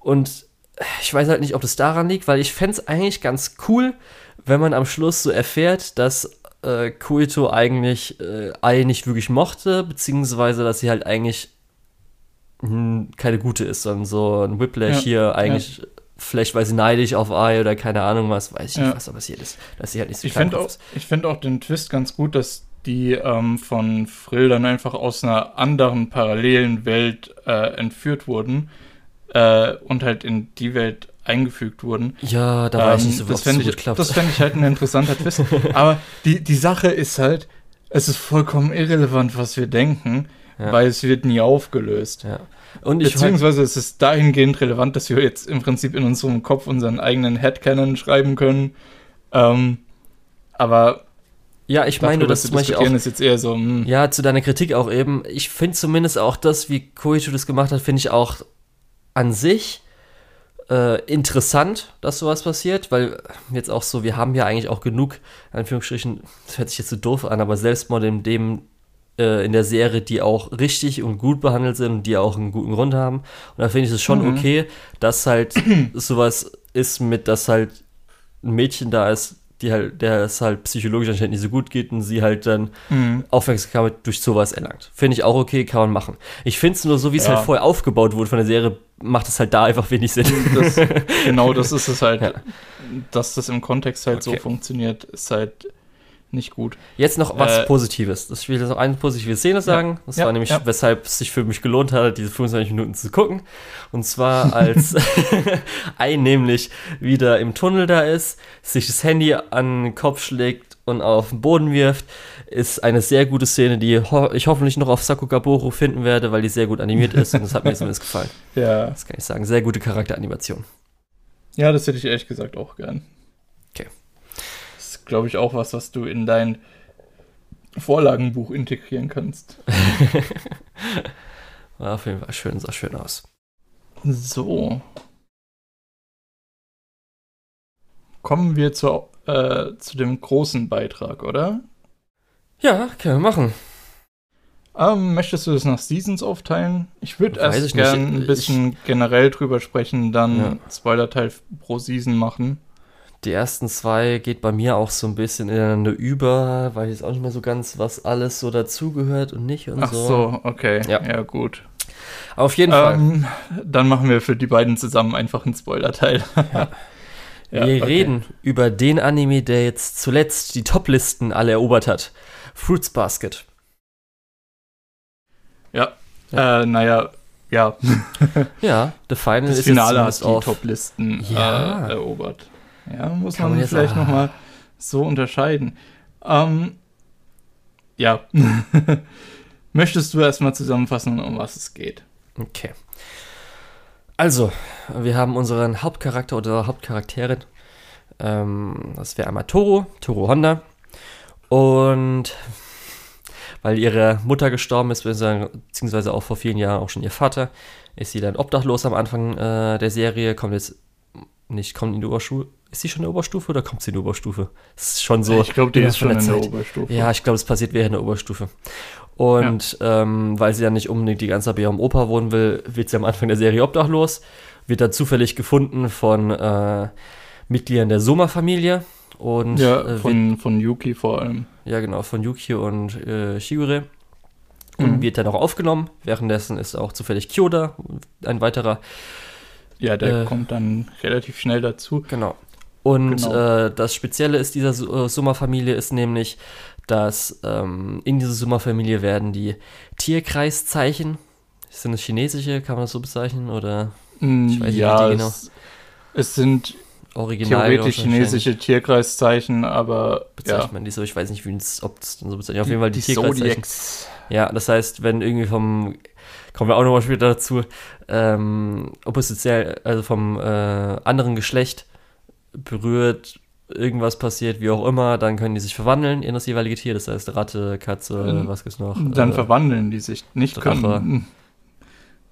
Und ich weiß halt nicht, ob das daran liegt, weil ich fände es eigentlich ganz cool, wenn man am Schluss so erfährt, dass äh, Kuito eigentlich äh, Ai nicht wirklich mochte, beziehungsweise dass sie halt eigentlich keine gute ist, sondern so ein Whiplash Ja, hier eigentlich, vielleicht weil sie neidisch auf Ai oder keine Ahnung was, weiß ich Ja. nicht, was da passiert ist. Dass sie halt nicht so Ich finde auch, ich find auch den Twist ganz gut, dass die ähm, von Frill dann einfach aus einer anderen parallelen Welt äh, entführt wurden äh, und halt in die Welt eingefügt wurden. Ja, da weiß ich Ähm, nicht so, das fände so ich, klappt. das fänd ich halt ein interessanter [laughs] Twist. Aber die, die Sache ist halt, es ist vollkommen irrelevant, was wir denken, Ja. weil es wird nie aufgelöst. ja. Und ich Beziehungsweise es ist dahingehend relevant, dass wir jetzt im Prinzip in unserem Kopf unseren eigenen Headcanon schreiben können. Ähm, aber ja, ich meine, das zu zum Beispiel auch ist jetzt eher so, hm, Ja, zu deiner Kritik auch eben. Ich finde zumindest auch das, wie Koichi das gemacht hat, finde ich auch an sich äh, interessant, dass sowas passiert, weil jetzt auch so, wir haben ja eigentlich auch genug, in Anführungsstrichen, das hört sich jetzt so doof an, aber Selbstmord in dem äh, in der Serie, die auch richtig und gut behandelt sind und die auch einen guten Grund haben. Und da finde ich es schon Mhm. okay, dass halt [clears throat] sowas ist mit, dass halt ein Mädchen da ist, die halt, der es halt psychologisch anscheinend nicht so gut geht und sie halt dann hm, Aufmerksamkeit durch sowas erlangt. Finde ich auch okay, kann man machen. Ich finde es nur so, wie es Ja. halt vorher aufgebaut wurde von der Serie, macht es halt da einfach wenig Sinn. das, [laughs] genau das ist es halt, Ja. dass das im Kontext halt so Okay. funktioniert, ist halt nicht gut. Jetzt noch was Äh, Positives. Das- Ich will jetzt noch eine positive Szene sagen. Das Ja, war nämlich, ja. weshalb es sich für mich gelohnt hat, diese 25 Minuten zu gucken. Und zwar als [laughs] ein nämlich wieder im Tunnel da ist, sich das Handy an den Kopf schlägt und auf den Boden wirft, ist eine sehr gute Szene, die ho ich hoffentlich noch auf Sakugaboro finden werde, weil die sehr gut animiert ist und das hat mir zumindest gefallen. [laughs] Ja, Das kann ich sagen. Sehr gute Charakteranimation. ja, das hätte ich ehrlich gesagt auch gern. Glaube ich, auch was, was du in dein Vorlagenbuch integrieren kannst. [laughs] War auf jeden Fall schön, sah schön aus. So. Kommen wir zur, äh, zu dem großen Beitrag, oder? Ja, können wir machen. Ähm, möchtest du das nach Seasons aufteilen? Ich würde erst ich nicht. gern ein Ich- bisschen generell drüber sprechen, dann Ja. Spoiler-Teil pro Season machen. Die ersten zwei geht bei mir auch so ein bisschen ineinander über, weil ich jetzt auch nicht mehr so ganz, was alles so dazugehört und nicht und Ach so. so, okay. Ja. Ja, gut. Auf jeden Fall. Ähm, dann machen wir für die beiden zusammen einfach einen Spoiler-Teil. Ja, [laughs] wir okay. reden über den Anime, der jetzt zuletzt die Top-Listen alle erobert hat. Fruits Basket. Ja. Äh, naja, ja. Ja, [laughs] The Final Das ist Finale jetzt hat die. Top-Listen Ja. äh, erobert. Ja, muss Kann man, vielleicht auch- nochmal so unterscheiden. Ähm, ja. [laughs] Möchtest du erstmal zusammenfassen, um was es geht? Okay. Also, wir haben unseren Hauptcharakter oder Hauptcharakterin. Ähm, das wäre einmal Toro, Toro Honda. Und weil ihre Mutter gestorben ist, beziehungsweise auch vor vielen Jahren auch schon ihr Vater, ist sie dann obdachlos am Anfang äh, der Serie. Kommt jetzt nicht, kommt in die Oberstufe. Ist sie schon in der Oberstufe oder kommt sie in die Oberstufe? Das ist schon so. ich glaube, die ja, ist schon der in der. Oberstufe. Ja, ich glaube, es passiert während der Oberstufe. Und ähm, weil sie dann nicht unbedingt die ganze Zeit bei ihrem Opa wohnen will, wird sie am Anfang der Serie obdachlos, wird dann zufällig gefunden von äh, Mitgliedern der Soma-Familie und Ja, äh, wird, von, von Yuki vor allem. ja genau, von Yuki und äh, Shigure und Mhm. wird dann auch aufgenommen. Währenddessen ist auch zufällig Kyoda, ein weiterer, Ja, der Äh. kommt dann relativ schnell dazu. Genau. Und Genau. Äh, das Spezielle ist dieser äh, Summa-Familie ist nämlich, dass ähm, in dieser Summa-Familie werden die Tierkreiszeichen, sind das chinesische, kann man das so bezeichnen? Oder Mm, Ich weiß nicht, ja, die genau- es, es sind Original. Theoretisch chinesische Tierkreiszeichen, aber bezeichnet ja. man die so. Ich weiß nicht, wie es, ob es dann so bezeichnet. Auf jeden Fall die, die Tierkreiszeichen. Zodiacs. Ja, das heißt, wenn irgendwie vom, kommen wir auch nochmal später dazu, ähm, oppositionell, also vom äh, anderen Geschlecht berührt, irgendwas passiert, wie auch immer, dann können die sich verwandeln in das jeweilige Tier. Das heißt Ratte, Katze, Ähm, was gibt's noch? Dann Äh, verwandeln die sich nicht Drache. können.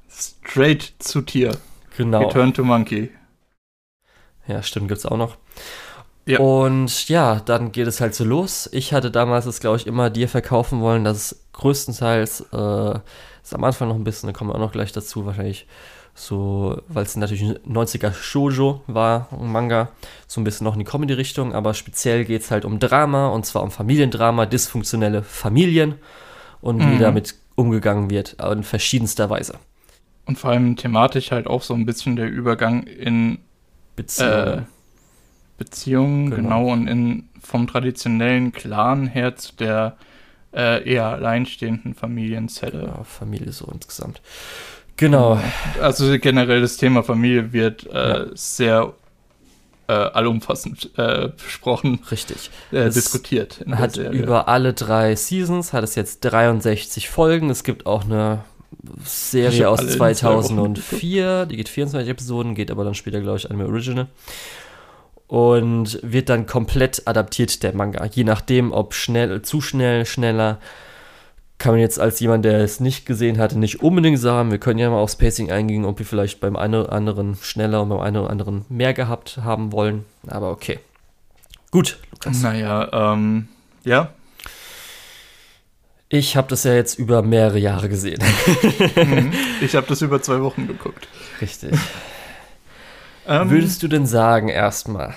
Straight zu Tier. Genau. Return to Monkey. Ja, stimmt, gibt's auch noch. Ja. Und ja, dann geht es halt so los. Ich hatte damals das, glaube ich, immer dir verkaufen wollen, dass es größtenteils, äh, ist am Anfang noch ein bisschen, da kommen wir auch noch gleich dazu, wahrscheinlich so, weil es natürlich ein 90er Shoujo war, ein Manga, so ein bisschen noch in die Comedy-Richtung, aber speziell geht es halt um Drama und zwar um Familiendrama, dysfunktionelle Familien und wie Mhm. damit umgegangen wird, in verschiedenster Weise. Und vor allem thematisch halt auch so ein bisschen der Übergang in Beziehungen. äh, Beziehungen, Genau. genau. und in vom traditionellen Clan her zu der äh, eher alleinstehenden Familienzelle. ja, Familie so insgesamt. Genau. Also generell das Thema Familie wird äh, Ja. sehr äh, allumfassend äh, besprochen, Richtig. äh, diskutiert. hat Serie. über alle drei Seasons, hat es jetzt 63 Folgen. Es gibt auch eine Serie aus alle in zwei Wochen 2004, die geht 24 Episoden, geht aber dann später, glaube ich, Anime Original. Und wird dann komplett adaptiert, der Manga. Je nachdem, ob schnell, zu schnell, schneller. Kann man jetzt als jemand, der es nicht gesehen hatte, nicht unbedingt sagen. Wir können ja mal aufs Pacing eingehen, ob wir vielleicht beim einen oder anderen schneller und beim einen oder anderen mehr gehabt haben wollen. Aber okay. Gut, Lukas. Naja, ähm, ja. Ich habe das ja jetzt über mehrere Jahre gesehen. Mhm. [laughs] ich habe das über zwei Wochen geguckt. Richtig. Ähm, Würdest du denn sagen, erstmal,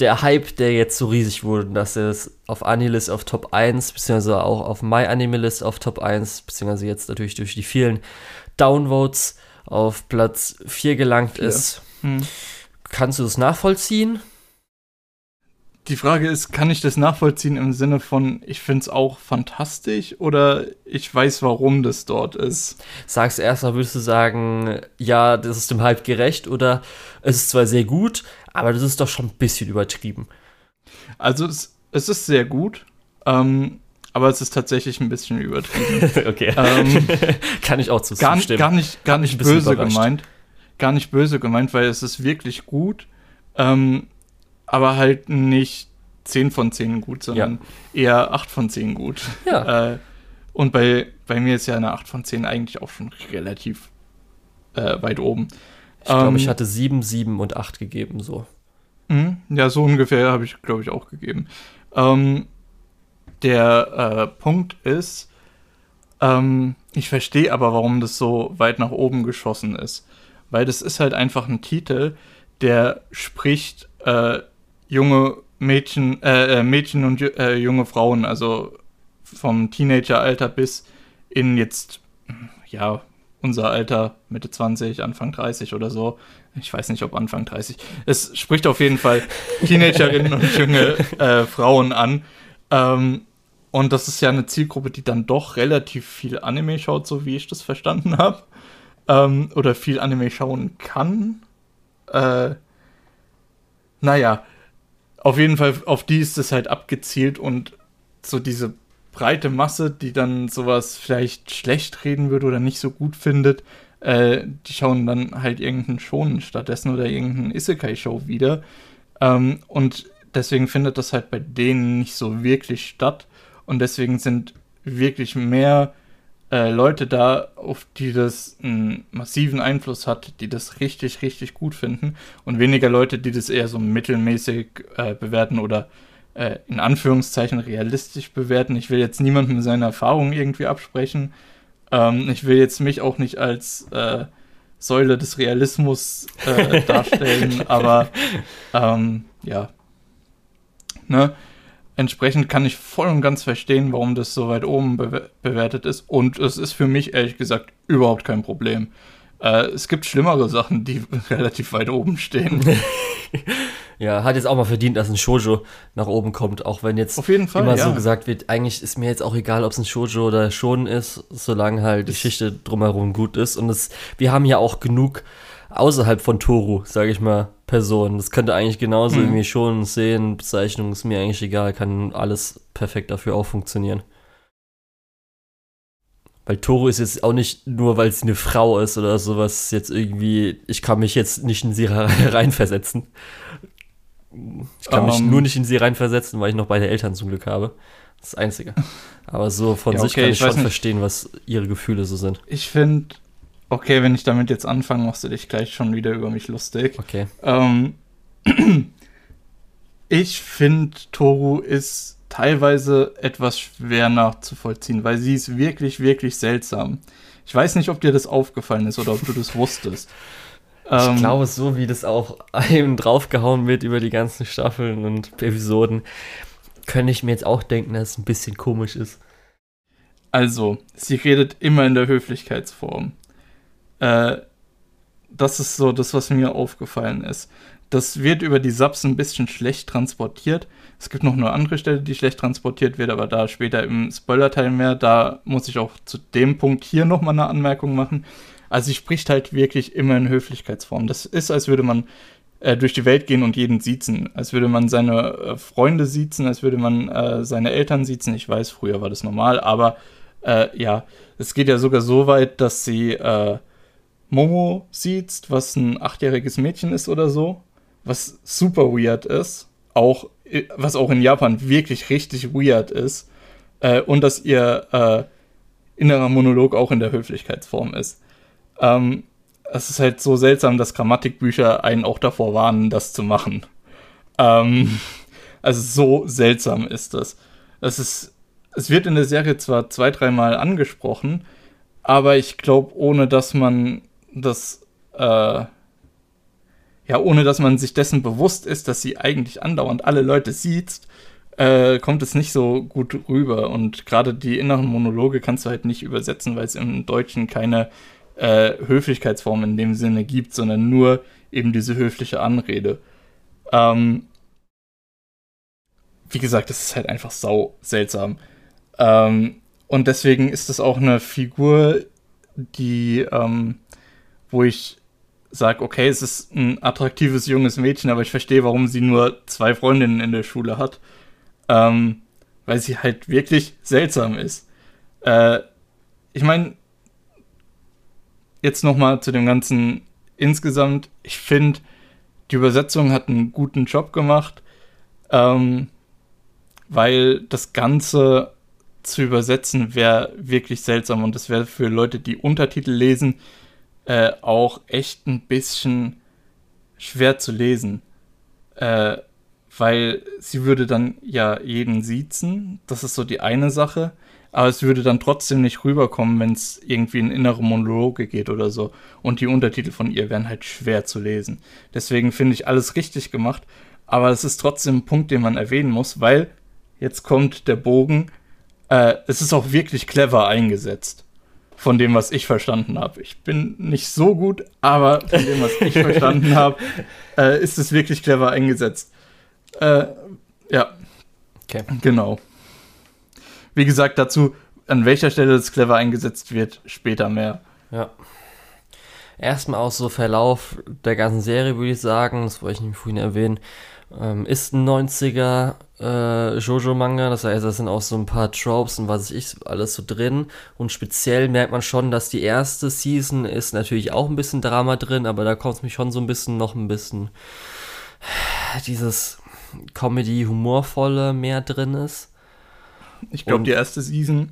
der Hype, der jetzt so riesig wurde, dass es auf Anilist auf Top 1, beziehungsweise auch auf My Anime List auf Top 1, beziehungsweise jetzt natürlich durch die vielen Downvotes auf Platz 4 gelangt Vier. ist, hm. kannst du das nachvollziehen? Die Frage ist, kann ich das nachvollziehen im Sinne von, ich finde es auch fantastisch oder ich weiß, warum das dort ist? Sagst du erstmal, würdest du sagen, ja, das ist dem Hype gerecht oder es ist zwar sehr gut, aber das ist doch schon ein bisschen übertrieben. Also es, es ist sehr gut, ähm, aber es ist tatsächlich ein bisschen übertrieben. [laughs] okay. ähm, [laughs] Kann ich auch zu gar, zustimmen. gar nicht, gar nicht böse gemeint. Gar nicht böse gemeint, weil es ist wirklich gut, ähm, aber halt nicht 10 von 10 gut, sondern eher 8 von 10 gut. Ja. [laughs] Äh, und bei, bei mir ist ja eine 8 von 10 eigentlich auch schon relativ äh, weit oben. Ich glaube, Ähm, ich hatte 7, 7 und 8 gegeben, so. Mhm, Ja, so ungefähr habe ich, glaube ich, auch gegeben. Ähm, der äh, Punkt ist, ähm, ich verstehe aber, warum das so weit nach oben geschossen ist. Weil das ist halt einfach ein Titel, der spricht äh, junge Mädchen, äh, äh, Mädchen und äh, junge Frauen, also vom Teenageralter bis in jetzt, ja, unser Alter, Mitte 20, Anfang 30 oder so. Ich weiß nicht, ob Anfang 30. Es spricht auf jeden Fall Teenagerinnen und junge äh, Frauen an. Ähm, und das ist ja eine Zielgruppe, die dann doch relativ viel Anime schaut, so wie ich das verstanden habe. Ähm, oder viel Anime schauen kann. Äh, naja, auf jeden Fall, auf die ist es halt abgezielt und so diese breite Masse, die dann sowas vielleicht schlecht reden würde oder nicht so gut findet, äh, die schauen dann halt irgendeinen Shonen stattdessen oder irgendeinen Isekai-Show wieder. Ähm, und deswegen findet das halt bei denen nicht so wirklich statt. Und deswegen sind wirklich mehr äh, Leute da, auf die das einen massiven Einfluss hat, die das richtig, richtig gut finden. Und weniger Leute, die das eher so mittelmäßig äh, bewerten oder äh, in Anführungszeichen realistisch bewerten. Ich will jetzt niemandem seine Erfahrungen irgendwie absprechen. Ähm, ich will jetzt mich auch nicht als äh, Säule des Realismus äh, [laughs] darstellen, aber ähm, ja. Ne? Entsprechend kann ich voll und ganz verstehen, warum das so weit oben bewe- bewertet ist. Und es ist für mich ehrlich gesagt überhaupt kein Problem. Äh, es gibt schlimmere Sachen, die [laughs] relativ weit oben stehen. [laughs] Ja, hat jetzt auch mal verdient, dass ein Shoujo nach oben kommt, auch wenn jetzt Fall, immer ja. so gesagt wird, eigentlich ist mir jetzt auch egal, ob es ein Shoujo oder Shonen ist, solange halt die Geschichte drumherum gut ist. Und es, wir haben ja auch genug außerhalb von Toru, sage ich mal, Person. Das könnte eigentlich genauso mhm. irgendwie schon sehen, Bezeichnung ist mir eigentlich egal, kann alles perfekt dafür auch funktionieren. Weil Toru ist jetzt auch nicht nur, weil sie eine Frau ist oder sowas, jetzt irgendwie, ich kann mich jetzt nicht in sie [laughs] reinversetzen. Ich kann um, mich ähm. nur nicht in sie reinversetzen, weil ich noch beide Eltern zum Glück habe. Das Einzige. Aber so von ja, sich kann ich, ich schon nicht. verstehen, was ihre Gefühle so sind. Ich finde, okay, wenn ich damit jetzt anfange, machst du dich gleich schon wieder über mich lustig. Okay. Ähm, [clears throat] ich finde, Toru ist teilweise etwas schwer nachzuvollziehen, weil sie ist wirklich, wirklich seltsam. Ich weiß nicht, ob dir das aufgefallen ist oder ob du das wusstest. [laughs] Ich ähm, glaube, so wie das auch [laughs] einem draufgehauen wird über die ganzen Staffeln und Episoden, könnte ich mir jetzt auch denken, dass es ein bisschen komisch ist. Also, sie redet immer in der Höflichkeitsform. Äh, das ist so das, was mir aufgefallen ist. Das wird über die Subs ein bisschen schlecht transportiert. Es gibt noch eine andere Stelle, die schlecht transportiert wird, aber da später im Spoiler-Teil mehr. Da muss ich auch zu dem Punkt hier nochmal eine Anmerkung machen. Also sie spricht halt wirklich immer in Höflichkeitsform. Das ist, als würde man äh, durch die Welt gehen und jeden siezen. Als würde man seine äh, Freunde siezen, als würde man äh, seine Eltern siezen. Ich weiß, früher war das normal, aber äh, ja, es geht ja sogar so weit, dass sie äh, Momo sieht, was ein achtjähriges Mädchen ist oder so, was super weird ist, auch was auch in Japan wirklich richtig weird ist, äh, und dass ihr äh, innerer Monolog auch in der Höflichkeitsform ist. Ähm, es ist halt so seltsam, dass Grammatikbücher einen auch davor warnen, das zu machen. Ähm, [laughs] also so seltsam ist das. Es ist, es wird in der Serie zwar zwei, dreimal angesprochen, aber ich glaube, ohne dass man dass, äh, ja, ohne dass man sich dessen bewusst ist, dass sie eigentlich andauernd alle Leute sieht, äh, kommt es nicht so gut rüber. Und gerade die inneren Monologe kannst du halt nicht übersetzen, weil es im Deutschen keine äh, Höflichkeitsform in dem Sinne gibt, sondern nur eben diese höfliche Anrede. Ähm, wie gesagt, das ist halt einfach sau seltsam. Ähm, und deswegen ist es auch eine Figur, die ähm, wo ich sage, okay, es ist ein attraktives junges Mädchen, aber ich verstehe, warum sie nur zwei Freundinnen in der Schule hat. Ähm, weil sie halt wirklich seltsam ist. Äh, ich meine, jetzt nochmal zu dem Ganzen insgesamt. Ich finde, die Übersetzung hat einen guten Job gemacht, ähm, weil das Ganze zu übersetzen wäre wirklich seltsam und das wäre für Leute, die Untertitel lesen, äh, auch echt ein bisschen schwer zu lesen. Äh, weil sie würde dann ja jeden siezen, das ist so die eine Sache, aber es würde dann trotzdem nicht rüberkommen, wenn es irgendwie in innere Monologe geht oder so. Und die Untertitel von ihr wären halt schwer zu lesen. Deswegen finde ich alles richtig gemacht, aber es ist trotzdem ein Punkt, den man erwähnen muss, weil jetzt kommt der Bogen. Äh, es ist auch wirklich clever eingesetzt von dem, was ich verstanden habe. Ich bin nicht so gut, aber von dem, was ich [laughs] verstanden habe, äh, ist es wirklich clever eingesetzt. Äh, ja. Okay. Genau. Wie gesagt, dazu, an welcher Stelle es clever eingesetzt wird, später mehr. Ja. Erstmal aus so Verlauf der ganzen Serie würde ich sagen, das wollte ich nicht vorhin erwähnen, ähm, ist ein 90er äh, Jojo-Manga, das heißt, da sind auch so ein paar Tropes und was ich alles so drin. Und speziell merkt man schon, dass die erste Season ist natürlich auch ein bisschen Drama drin, aber da kommt es mich schon so ein bisschen noch ein bisschen dieses Comedy-Humorvolle mehr drin ist. Ich glaube, die erste Season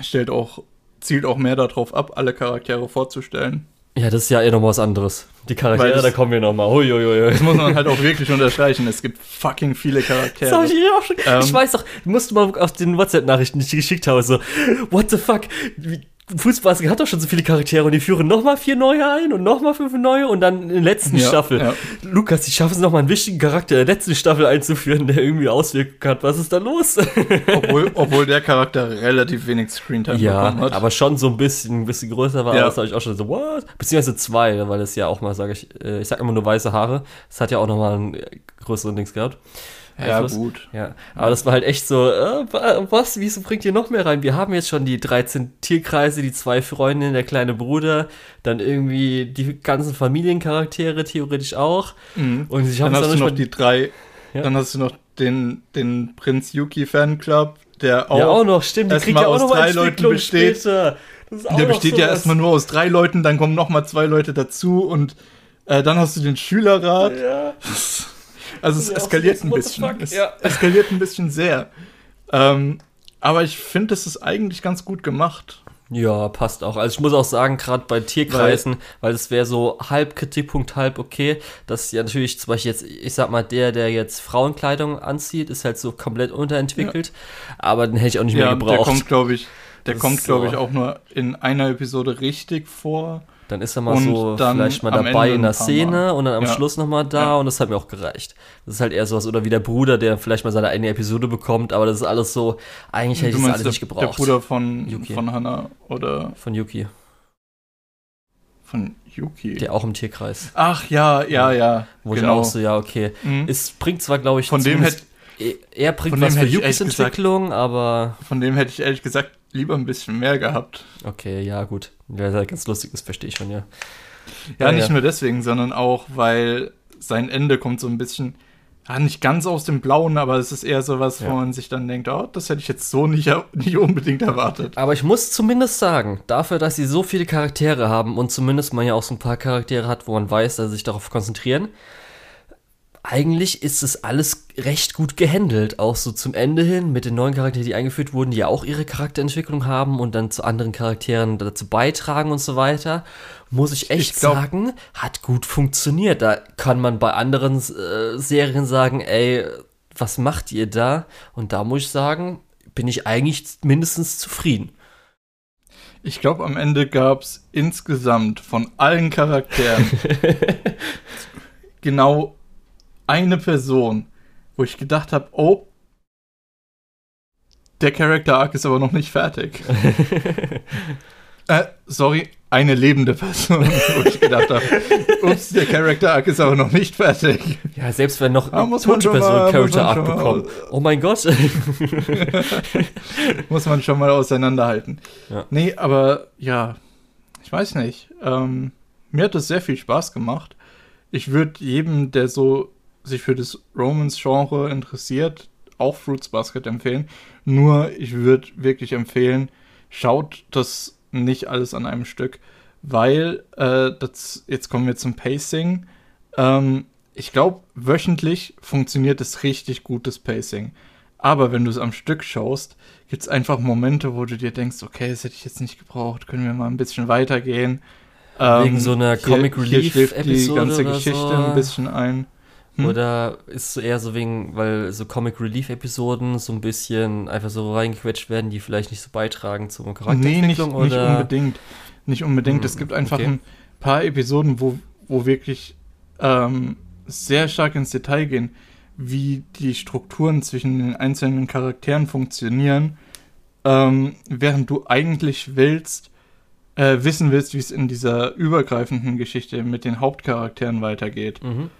stellt auch, zielt auch mehr darauf ab, alle Charaktere vorzustellen. Ja, das ist ja eh noch was anderes. Die Charaktere, das, da kommen wir nochmal. Das muss man halt auch wirklich unterstreichen. Es gibt fucking viele Charaktere. Das hab ich, auch schon, ähm, ich weiß doch, musst du mal auf den WhatsApp-Nachrichten, die ich geschickt habe, so, what the fuck? Wie, Fußball hat doch schon so viele Charaktere und die führen nochmal vier neue ein und nochmal fünf neue und dann in der letzten ja, Staffel. Ja. Lukas, die schaffen es nochmal einen wichtigen Charakter in der letzten Staffel einzuführen, der irgendwie Auswirkungen hat. Was ist da los? [laughs] obwohl, obwohl der Charakter relativ wenig Screentime ja, bekommen hat. aber schon so ein bisschen, ein bisschen größer war. Ja. Das habe ich auch schon so, what? Beziehungsweise zwei, weil es ja auch mal, sage ich, äh, ich sag immer nur weiße Haare. Das hat ja auch nochmal einen größeren Dings gehabt. Einfluss. Ja, gut. Ja, aber das war halt echt so, äh, was, wieso bringt ihr noch mehr rein? Wir haben jetzt schon die 13 Tierkreise, die zwei Freundinnen, der kleine Bruder, dann irgendwie die ganzen Familiencharaktere theoretisch auch. Mhm. Und ich Dann hast du noch die drei, Ja. dann hast du noch den, den Prinz Yuki Fanclub, der auch, ja, auch noch, stimmt, die kriegt ja auch aus noch drei Leuten besteht. später. Der besteht ja sowas. erstmal nur aus drei Leuten, dann kommen noch mal zwei Leute dazu und äh, dann hast du den Schülerrat. Ja. Also es Ja, eskaliert ein bisschen. Es Ja. eskaliert ein bisschen sehr. Ähm, aber ich finde, es ist eigentlich ganz gut gemacht. Ja, passt auch. Also ich muss auch sagen, gerade bei Tierkreisen, weil es wäre so halb Kritikpunkt, halb okay, dass ja natürlich zum Beispiel jetzt, ich sag mal, der, der jetzt Frauenkleidung anzieht, ist halt so komplett unterentwickelt, aber den hätte ich auch nicht mehr Ja, der gebraucht. kommt, glaube ich, der Das kommt, glaube so. ich, auch nur in einer Episode richtig vor. Dann ist er mal und so vielleicht mal dabei in der Szene Mal. und dann am Ja. Schluss nochmal da Ja. und das hat mir auch gereicht. Das ist halt eher sowas, oder wie der Bruder, der vielleicht mal seine eigene Episode bekommt, aber das ist alles so, eigentlich hätte ich das alles der, nicht der gebraucht. Bruder von, Yuki. von Hannah oder Von Yuki, von Yuki. der auch im Tierkreis. Ach ja, ja, ja. Wo genau. ich auch so, ja, okay. Mhm. Es bringt zwar, glaube ich, Von dem zumindest- er bringt von was für hätte ich Yukis ehrlich gesagt- Entwicklung, aber Von dem hätte ich ehrlich gesagt lieber ein bisschen mehr gehabt. okay, ja, gut. Ja, das ganz lustig ist, verstehe ich schon, ja. Ja, Ja, nicht ja. nur deswegen, sondern auch, weil sein Ende kommt so ein bisschen, ja, nicht ganz aus dem Blauen, aber es ist eher so was, Ja. wo man sich dann denkt, oh, das hätte ich jetzt so nicht, [laughs] nicht unbedingt erwartet. Aber ich muss zumindest sagen, dafür, dass sie so viele Charaktere haben und zumindest man ja auch so ein paar Charaktere hat, wo man weiß, dass sie sich darauf konzentrieren, eigentlich ist es alles recht gut gehandelt. Auch so zum Ende hin mit den neuen Charakteren, die eingeführt wurden, die ja auch ihre Charakterentwicklung haben und dann zu anderen Charakteren dazu beitragen und so weiter. Muss ich echt Ich glaub- sagen, hat gut funktioniert. Da kann man bei anderen äh, Serien sagen, ey, was macht ihr da? Und da muss ich sagen, bin ich eigentlich mindestens zufrieden. Ich glaube, am Ende gab es insgesamt von allen Charakteren [laughs] genau eine Person, wo ich gedacht habe, oh, der Character Arc ist aber noch nicht fertig. [laughs] äh, sorry, eine lebende Person, [laughs] wo ich gedacht habe, ups, der Character Arc ist aber noch nicht fertig. Ja, selbst wenn noch eine tote mal- Person muss Character Arc mal- bekommen. Oh mein Gott. [laughs] Muss man schon mal auseinanderhalten. Ja. Nee, aber ja, ich weiß nicht. Ähm, mir hat es sehr viel Spaß gemacht. Ich würde jedem, der so sich für das Romance-Genre interessiert, auch Fruits Basket empfehlen. Nur, ich würde wirklich empfehlen, schaut das nicht alles an einem Stück, weil äh, das, jetzt kommen wir zum Pacing. Ähm, ich glaube, wöchentlich funktioniert es richtig gutes Pacing. Aber wenn du es am Stück schaust, gibt es einfach Momente, wo du dir denkst, okay, das hätte ich jetzt nicht gebraucht, können wir mal ein bisschen weitergehen. Wegen so einer Comic hier Relief schläft die ganze Geschichte so. ein bisschen ein. Hm? Oder ist so eher so wegen, weil so Comic Relief Episoden so ein bisschen einfach so reingequetscht werden, die vielleicht nicht so beitragen zur Nee, nicht, Charakterentwicklung nicht oder unbedingt. Nicht unbedingt. Hm, es gibt einfach okay. ein paar Episoden, wo, wo wirklich ähm, sehr stark ins Detail gehen, wie die Strukturen zwischen den einzelnen Charakteren funktionieren, ähm, während du eigentlich willst, äh, wissen willst, wie es in dieser übergreifenden Geschichte mit den Hauptcharakteren weitergeht. Mhm.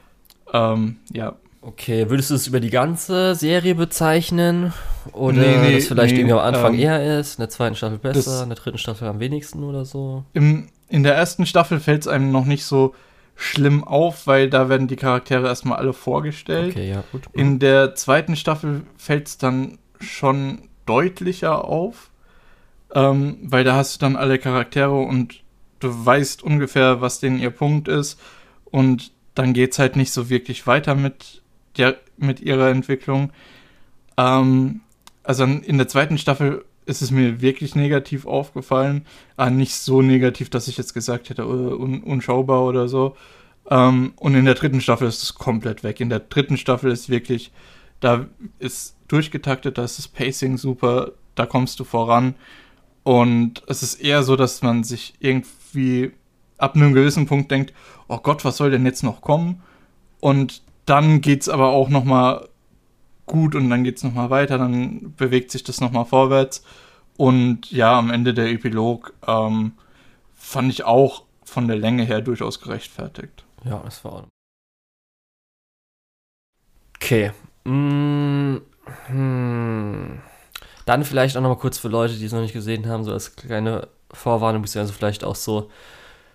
Ähm, ja. Okay, würdest du es über die ganze Serie bezeichnen? Oder Nee, nee, das vielleicht nee, irgendwie am Anfang ähm, eher ist, in der zweiten Staffel besser, in der dritten Staffel am wenigsten oder so? Im, in der ersten Staffel fällt es einem noch nicht so schlimm auf, weil da werden die Charaktere erstmal alle vorgestellt. Okay, ja, gut. In der zweiten Staffel fällt es dann schon deutlicher auf, ähm, weil da hast du dann alle Charaktere und du weißt ungefähr, was denn ihr Punkt ist und dann geht es halt nicht so wirklich weiter mit, der, mit ihrer Entwicklung. Ähm, also in der zweiten Staffel ist es mir wirklich negativ aufgefallen, aber nicht so negativ, dass ich jetzt gesagt hätte, uh, un unschaubar oder so. Ähm, und in der dritten Staffel ist es komplett weg. In der dritten Staffel ist wirklich, da ist durchgetaktet, da ist das Pacing super, da kommst du voran. Und es ist eher so, dass man sich irgendwie ab einem gewissen Punkt denkt, oh Gott, was soll denn jetzt noch kommen? Und dann geht's aber auch noch mal gut und dann geht's noch mal weiter, dann bewegt sich das noch mal vorwärts. Und ja, am Ende der Epilog ähm, fand ich auch von der Länge her durchaus gerechtfertigt. Ja, das war. Okay. Mm, hm. Dann vielleicht auch noch mal kurz für Leute, die es noch nicht gesehen haben, so als kleine Vorwarnung, beziehungsweise vielleicht auch so,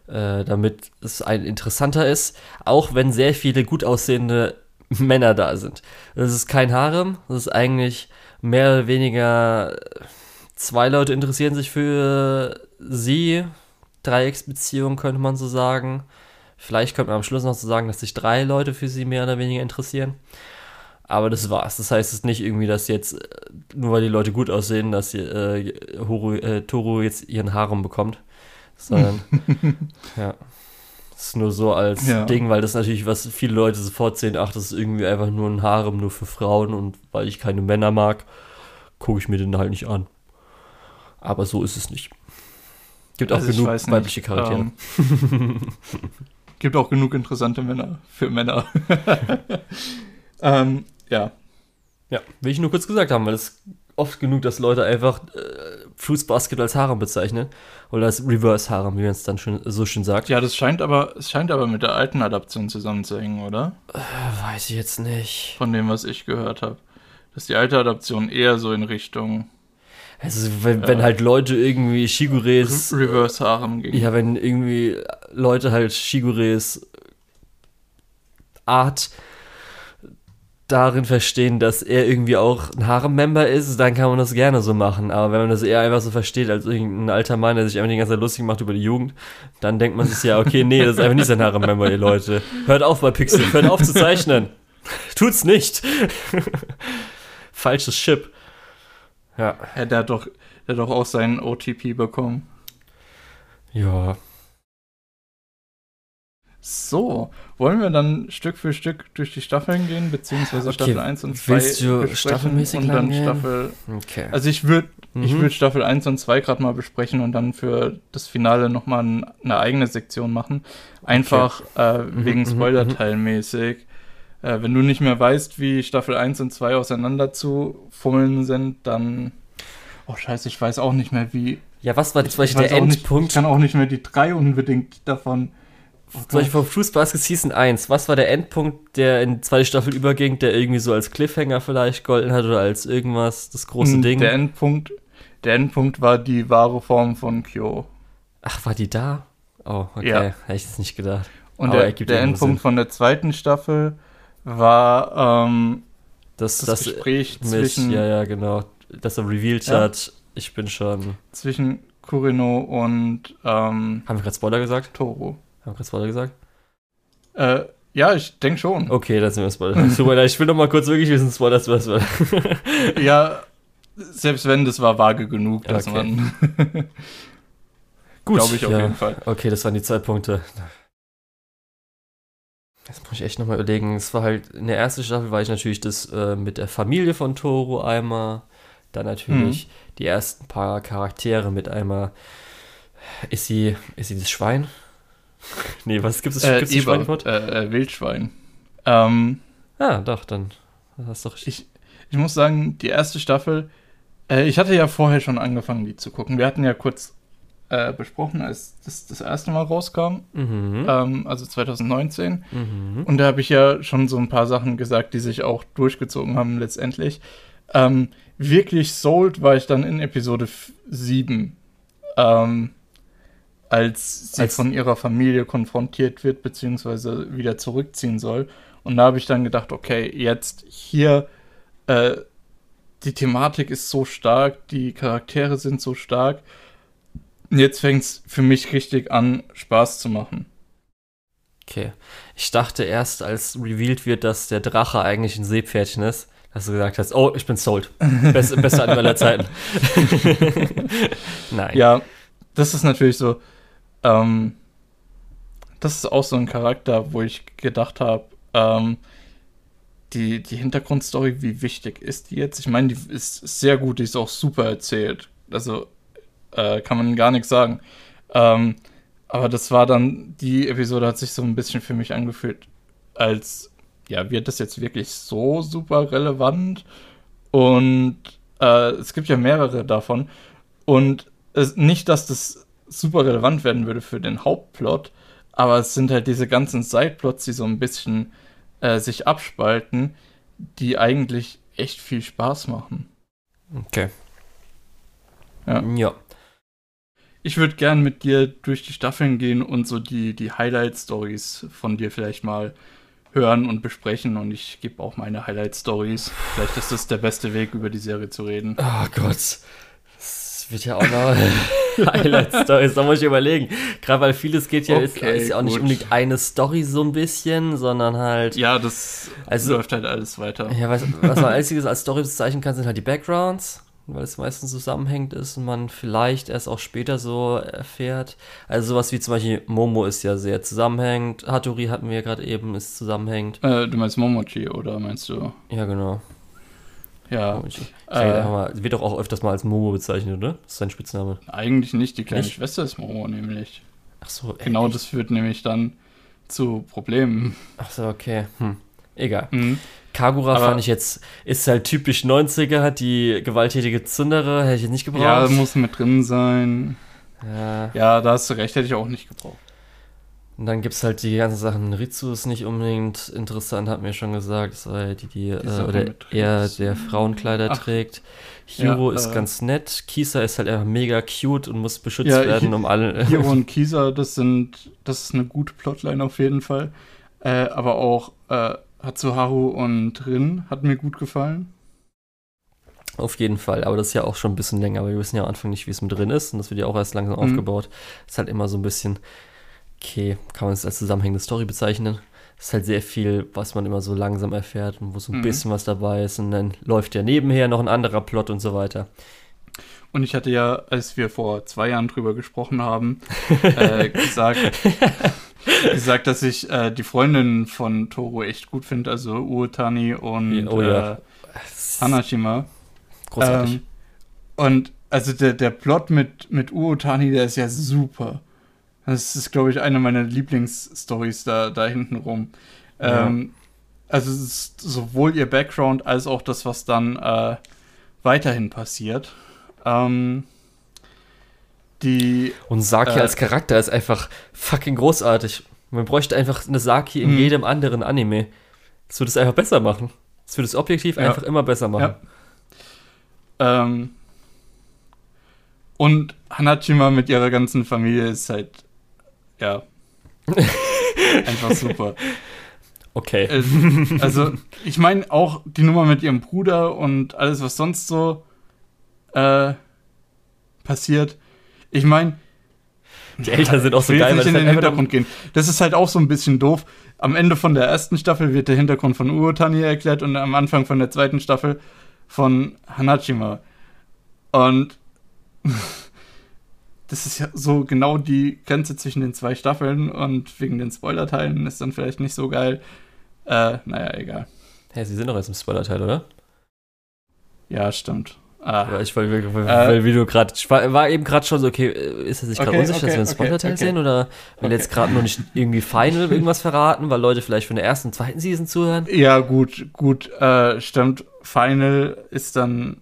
äh, damit es ein interessanter ist, auch wenn sehr viele gut aussehende [laughs] Männer da sind. Das ist kein Harem, das ist eigentlich mehr oder weniger zwei Leute interessieren sich für sie. Dreiecksbeziehung könnte man so sagen. Vielleicht könnte man am Schluss noch so sagen, dass sich drei Leute für sie mehr oder weniger interessieren. Aber das war's. Das heißt es ist nicht irgendwie, dass jetzt, äh, nur weil die Leute gut aussehen, dass äh, Horu, äh, Toru jetzt ihren Harem bekommt. Sondern, [laughs] ja. Das ist nur so als ja. Ding, weil das natürlich, was viele Leute sofort sehen, ach, das ist irgendwie einfach nur ein Harem nur für Frauen und weil ich keine Männer mag, gucke ich mir den halt nicht an. Aber so ist es nicht. Gibt auch also genug weibliche Charaktere. Ähm, [laughs] gibt auch genug interessante Männer für Männer. [laughs] ähm, ja. Ja, will ich nur kurz gesagt haben, weil es oft genug, dass Leute einfach äh, Fruits Basket als Harem bezeichnen. Oder als Reverse Harem, wie man es dann schon, so schön sagt. Ja, das scheint aber, es scheint aber mit der alten Adaption zusammenzuhängen, oder? Äh, weiß ich jetzt nicht. Von dem, was ich gehört habe. Dass die alte Adaption eher so in Richtung. Also, wenn, ja. wenn halt Leute irgendwie Shigures. Reverse Harem gegen. Ja, wenn irgendwie Leute halt Shigures Art darin verstehen, dass er irgendwie auch ein Harem-Member ist, dann kann man das gerne so machen. Aber wenn man das eher einfach so versteht, als irgendein alter Mann, der sich einfach die ganze Zeit lustig macht über die Jugend, dann denkt man sich ja, okay, nee, das ist einfach nicht sein Harem-Member, ihr Leute. Hört auf bei Pixel, hört auf zu zeichnen. [laughs] Tut's nicht. [laughs] Falsches Chip. Ja. ja. Der hat doch, der hat doch auch seinen OTP bekommen. Ja, so, wollen wir dann Stück für Stück durch die Staffeln gehen, beziehungsweise okay. Staffel 1 und 2 Willst du staffelmäßig und dann Staffel. Okay. Also ich würde mhm. ich würd Staffel 1 und 2 gerade mal besprechen und dann für das Finale nochmal ein, eine eigene Sektion machen. Einfach okay. äh, mhm, wegen mhm, Spoiler-Teilmäßig. Äh, wenn du nicht mehr weißt, wie Staffel 1 und 2 auseinander zu fummeln sind, dann. Oh scheiße, ich weiß auch nicht mehr, wie. Ja, was war zum Beispiel der Endpunkt? Nicht, ich kann auch nicht mehr die drei unbedingt davon zum Beispiel vom Fruits Basket Season 1. Was war der Endpunkt, der in die zweite Staffel überging, der irgendwie so als Cliffhanger vielleicht golden hat oder als irgendwas, das große hm, Ding? Der Endpunkt, der Endpunkt war die wahre Form von Kyo. Ach, war die da? Oh, okay. Ja. Hätte ich das nicht gedacht. Und Aber der, der Endpunkt Sinn. von der zweiten Staffel war ähm, das, das, das Gespräch mit, zwischen. Ja, ja, genau. Dass er revealed ja. hat, ich bin schon. Zwischen Kurino und. Ähm, Haben wir gerade Spoiler gesagt? Toro. Haben wir gerade Spoiler gesagt? Äh, ja, ich denke schon. Okay, das sind wir Spoiler. [laughs] Super, ich will noch mal kurz wirklich wissen, Spoiler, was war. [laughs] ja, selbst wenn, das war vage genug, dass okay. man. [laughs] Gut, glaube ich auf ja. jeden Fall. Okay, das waren die zwei Punkte. Jetzt muss ich echt nochmal überlegen. Es war halt, in der ersten Staffel war ich natürlich das äh, mit der Familie von Toro einmal. Dann natürlich mhm. die ersten paar Charaktere mit einmal. Ist sie, ist sie das Schwein? [laughs] nee, was gibt es? Äh, gibt's Eber, äh, äh, Wildschwein. Ähm, ja, doch, dann hast du doch ich, ich muss sagen, die erste Staffel, äh, ich hatte ja vorher schon angefangen, die zu gucken. Wir hatten ja kurz äh, besprochen, als das das erste Mal rauskam, mhm. ähm, also 2019. Mhm. Und da habe ich ja schon so ein paar Sachen gesagt, die sich auch durchgezogen haben letztendlich. Ähm, wirklich sold war ich dann in Episode 7. Ähm, als sie als von ihrer Familie konfrontiert wird, beziehungsweise wieder zurückziehen soll. Und da habe ich dann gedacht, okay, jetzt hier, äh, die Thematik ist so stark, die Charaktere sind so stark. Jetzt fängt es für mich richtig an, Spaß zu machen. Okay. Ich dachte erst, als revealed wird, dass der Drache eigentlich ein Seepferdchen ist, dass du gesagt hast, oh, ich bin sold. Best, bester Anime aller Zeiten. [laughs] [laughs] Nein. Ja, das ist natürlich so ähm, das ist auch so ein Charakter, wo ich gedacht habe, ähm, die, die Hintergrundstory, wie wichtig ist die jetzt? Ich meine, die ist sehr gut, die ist auch super erzählt. Also äh, kann man gar nichts sagen. Ähm, aber das war dann, die Episode hat sich so ein bisschen für mich angefühlt, als, ja, wird das jetzt wirklich so super relevant? Und äh, es gibt ja mehrere davon. Und es, nicht, dass das super relevant werden würde für den Hauptplot, aber es sind halt diese ganzen Sideplots, die so ein bisschen äh, sich abspalten, die eigentlich echt viel Spaß machen. Okay. Ja. Ja. Ich würde gern mit dir durch die Staffeln gehen und so die, die Highlight-Stories von dir vielleicht mal hören und besprechen. Und ich gebe auch meine Highlight-Stories. Vielleicht ist das der beste Weg, über die Serie zu reden. Oh Gott. Das wird ja auch noch [laughs] [laughs] Highlight-Stories, da muss ich überlegen. Gerade weil vieles geht ja, ist, Okay, ist ja auch nicht unbedingt eine Story so ein bisschen, sondern halt. Ja, das Also- läuft halt alles weiter. Ja, was, was man [laughs] einziges als Story bezeichnen kann, sind halt die Backgrounds, weil es meistens zusammenhängt ist und man vielleicht erst auch später so erfährt. Also sowas wie zum Beispiel Momo ist ja sehr zusammenhängend. Hattori hatten wir ja gerade eben, ist zusammenhängend. Äh, du meinst Momochi oder meinst du? Ja, genau. Ja, Ich, ich äh, sag mal, wird doch auch öfters mal als Momo bezeichnet, oder? Das ist sein Spitzname. eigentlich nicht. Die kleine Nicht? Schwester ist Momo nämlich. Ach so, äh, Genau echt? das führt nämlich dann zu Problemen. Ach so, okay. Hm. Egal. Mhm. Kagura Aber- fand ich jetzt, ist halt typisch 90er, hat die gewalttätige Zundere, hätte ich jetzt nicht gebraucht. Ja, muss mit drin sein. ja. Ja, da hast du recht, hätte ich auch nicht gebraucht. Und dann gibt es halt die ganzen Sachen. Ritsu ist nicht unbedingt interessant, hat mir schon gesagt. Das war ja die, die, äh, oder Ritsu. der Frauenkleider Ach. trägt. Hiro Ja, ist äh, ganz nett. Kisa ist halt einfach mega cute und muss beschützt Ja, werden, um alle. [laughs] Hiro und Kisa, das sind, das ist eine gute Plotline auf jeden Fall. Äh, aber auch äh, Hatsuharu und Rin hat mir gut gefallen. Auf jeden Fall, aber das ist ja auch schon ein bisschen länger, aber wir wissen ja am Anfang nicht, wie es mit drin ist und das wird ja auch erst langsam Mhm. aufgebaut. Ist halt immer so ein bisschen, okay, kann man es als zusammenhängende Story bezeichnen. Ist halt sehr viel, was man immer so langsam erfährt und wo so ein Mhm. bisschen was dabei ist und dann läuft ja nebenher noch ein anderer Plot und so weiter. Und ich hatte ja, als wir vor zwei Jahren drüber gesprochen haben, [laughs] äh, gesagt, gesagt, dass ich äh, die Freundin von Toro echt gut finde, also Uotani und Oh ja. äh, Hanashima. Großartig. Ähm, und also der, der Plot mit, mit Uotani, der ist ja super. Das ist, glaube ich, eine meiner Lieblingsstories da, da hinten rum. Ja. Ähm, also es ist sowohl ihr Background als auch das, was dann äh, weiterhin passiert. Ähm, die, Und Saki Äh, als Charakter ist einfach fucking großartig. Man bräuchte einfach eine Saki in Mhm. jedem anderen Anime. Das würde es einfach besser machen. Das würde es objektiv Ja. einfach immer besser machen. Ja. ähm, und Hanachima mit ihrer ganzen Familie ist halt, ja, [laughs] einfach super. Okay. Äh, also, ich meine auch die Nummer mit ihrem Bruder und alles, was sonst so äh, passiert. Ich meine, Die Eltern sind auch so geil, nicht in halt den nur- Hintergrund gehen. Das ist halt auch so ein bisschen doof. Am Ende von der ersten Staffel wird der Hintergrund von Uotani erklärt und am Anfang von der zweiten Staffel von Hanachima. Und [laughs] das ist ja so genau die Grenze zwischen den zwei Staffeln und wegen den Spoilerteilen ist dann vielleicht nicht so geil. Äh, naja, egal. Hä, sie sind doch jetzt im Spoiler-Teil, oder? Ja, stimmt. Ah, Ja, ich weil, weil, Äh. weil wie du gerade war, war eben gerade schon so, okay, äh, ist er sich gerade Okay, unsicher, dass okay, wir einen Spoiler-Teil okay. sehen oder will Okay. jetzt gerade nur nicht irgendwie final irgendwas verraten, weil Leute vielleicht von der ersten und zweiten Season zuhören? Ja, gut, gut, äh, stimmt. Final ist dann.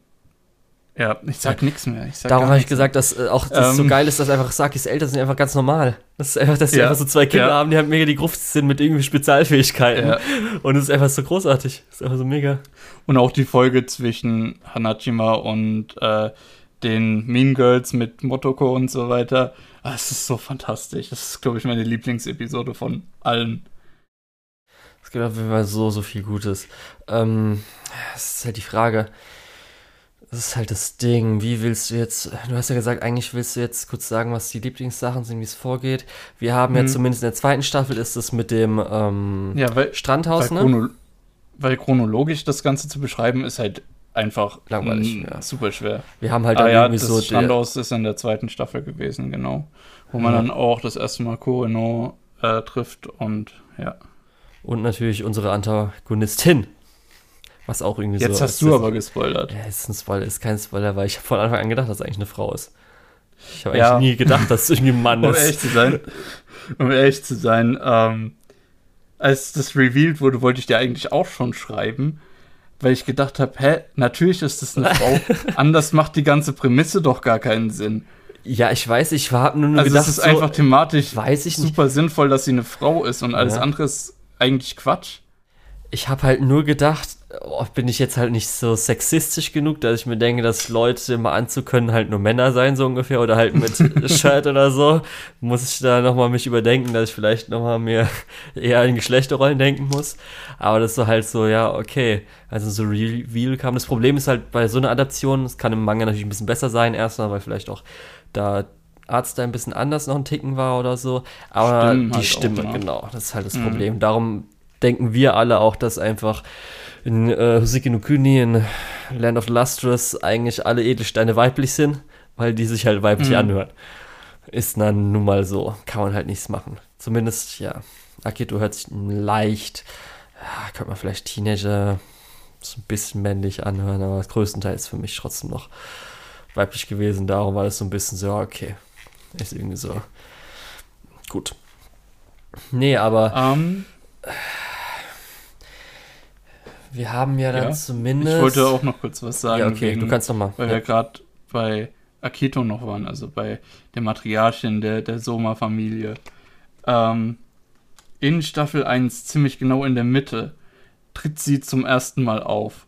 Ja, ich sag nichts mehr. Ich sag Darum habe ich gesagt, dass äh, auch das so Ähm. geil ist, dass einfach Sakis Eltern sind einfach ganz normal. Das ist einfach, dass sie Ja, einfach so zwei Kinder ja. haben, die halt mega die Gruft sind mit irgendwie Spezialfähigkeiten. Ja. Und es ist einfach so großartig. Das ist einfach so mega. Und auch die Folge zwischen Hanachima und äh, den Mean Girls mit Motoko und so weiter. Ah, Es ist so fantastisch. Das ist, glaube ich, meine Lieblingsepisode von allen. Es gibt auf jeden Fall so, so viel Gutes. Ähm, es ist halt die Frage. Das ist halt das Ding. Wie willst du jetzt. Du hast ja gesagt, eigentlich willst du jetzt kurz sagen, was die Lieblingssachen sind, wie es vorgeht. Wir haben ja Mhm. zumindest in der zweiten Staffel ist es mit dem ähm, Ja, weil, weil, Strandhaus, ne? chrono weil chronologisch das Ganze zu beschreiben ist halt einfach Langweilig, mm, ja. super schwer. Wir haben halt ah dann ja, irgendwie das so. Standhaus ist in der zweiten Staffel gewesen, genau. Wo man Ja. dann auch das erste Mal Koreno äh, trifft und ja. Und natürlich unsere Antagonistin. Was auch irgendwie Jetzt so. hast du aber gespoilert. Ja, ist ein Spoiler, ist kein Spoiler, weil ich habe von Anfang an gedacht, dass es eigentlich eine Frau ist. Ich habe Ja. eigentlich nie gedacht, dass es irgendwie ein [laughs] Mann Um ist. ehrlich zu sein, um ehrlich zu sein, ähm, als das revealed wurde, wollte ich dir eigentlich auch schon schreiben, weil ich gedacht habe, hä, natürlich ist das eine [laughs] Frau. Anders macht die ganze Prämisse doch gar keinen Sinn. Ja, ich weiß, ich habe nur, nur Also gedacht, es ist so, einfach thematisch ich nicht. super sinnvoll, dass sie eine Frau ist und alles Ja. andere ist eigentlich Quatsch. Ich habe halt nur gedacht, oh, bin ich jetzt halt nicht so sexistisch genug, dass ich mir denke, dass Leute im Anzug können halt nur Männer sein, so ungefähr, oder halt mit [laughs] Shirt oder so. Muss ich da nochmal mich überdenken, dass ich vielleicht nochmal mehr [laughs] eher in Geschlechterrollen denken muss. Aber das ist so halt so, ja, okay. Also so Reveal kam. Das Problem ist halt bei so einer Adaption, es kann im Manga natürlich ein bisschen besser sein, erstmal, weil vielleicht auch da Arzt da ein bisschen anders noch ein Ticken war oder so. Aber Stimmen die halt Stimme, auch, genau, das ist halt das mhm. Problem. Darum denken wir alle auch, dass einfach in äh, Husiki no Kuni, in Land of Lustrous, eigentlich alle Edelsteine weiblich sind, weil die sich halt weiblich mhm. anhören. Ist dann nun mal so. Kann man halt nichts machen. Zumindest, ja. Akito hört sich leicht, ja, könnte man vielleicht Teenager so ein bisschen männlich anhören, aber größtenteils für mich trotzdem noch weiblich gewesen. Darum war das so ein bisschen so, okay. Ist irgendwie so. Gut. Nee, aber. Um, ähm, wir haben ja dann ja, zumindest. Ich wollte auch noch kurz was sagen. Ja, okay, wegen, du kannst noch mal. Weil ja. wir gerade bei Akito noch waren, also bei der Matriarchin der, der Soma-Familie. Ähm, in Staffel 1, ziemlich genau in der Mitte, tritt sie zum ersten Mal auf.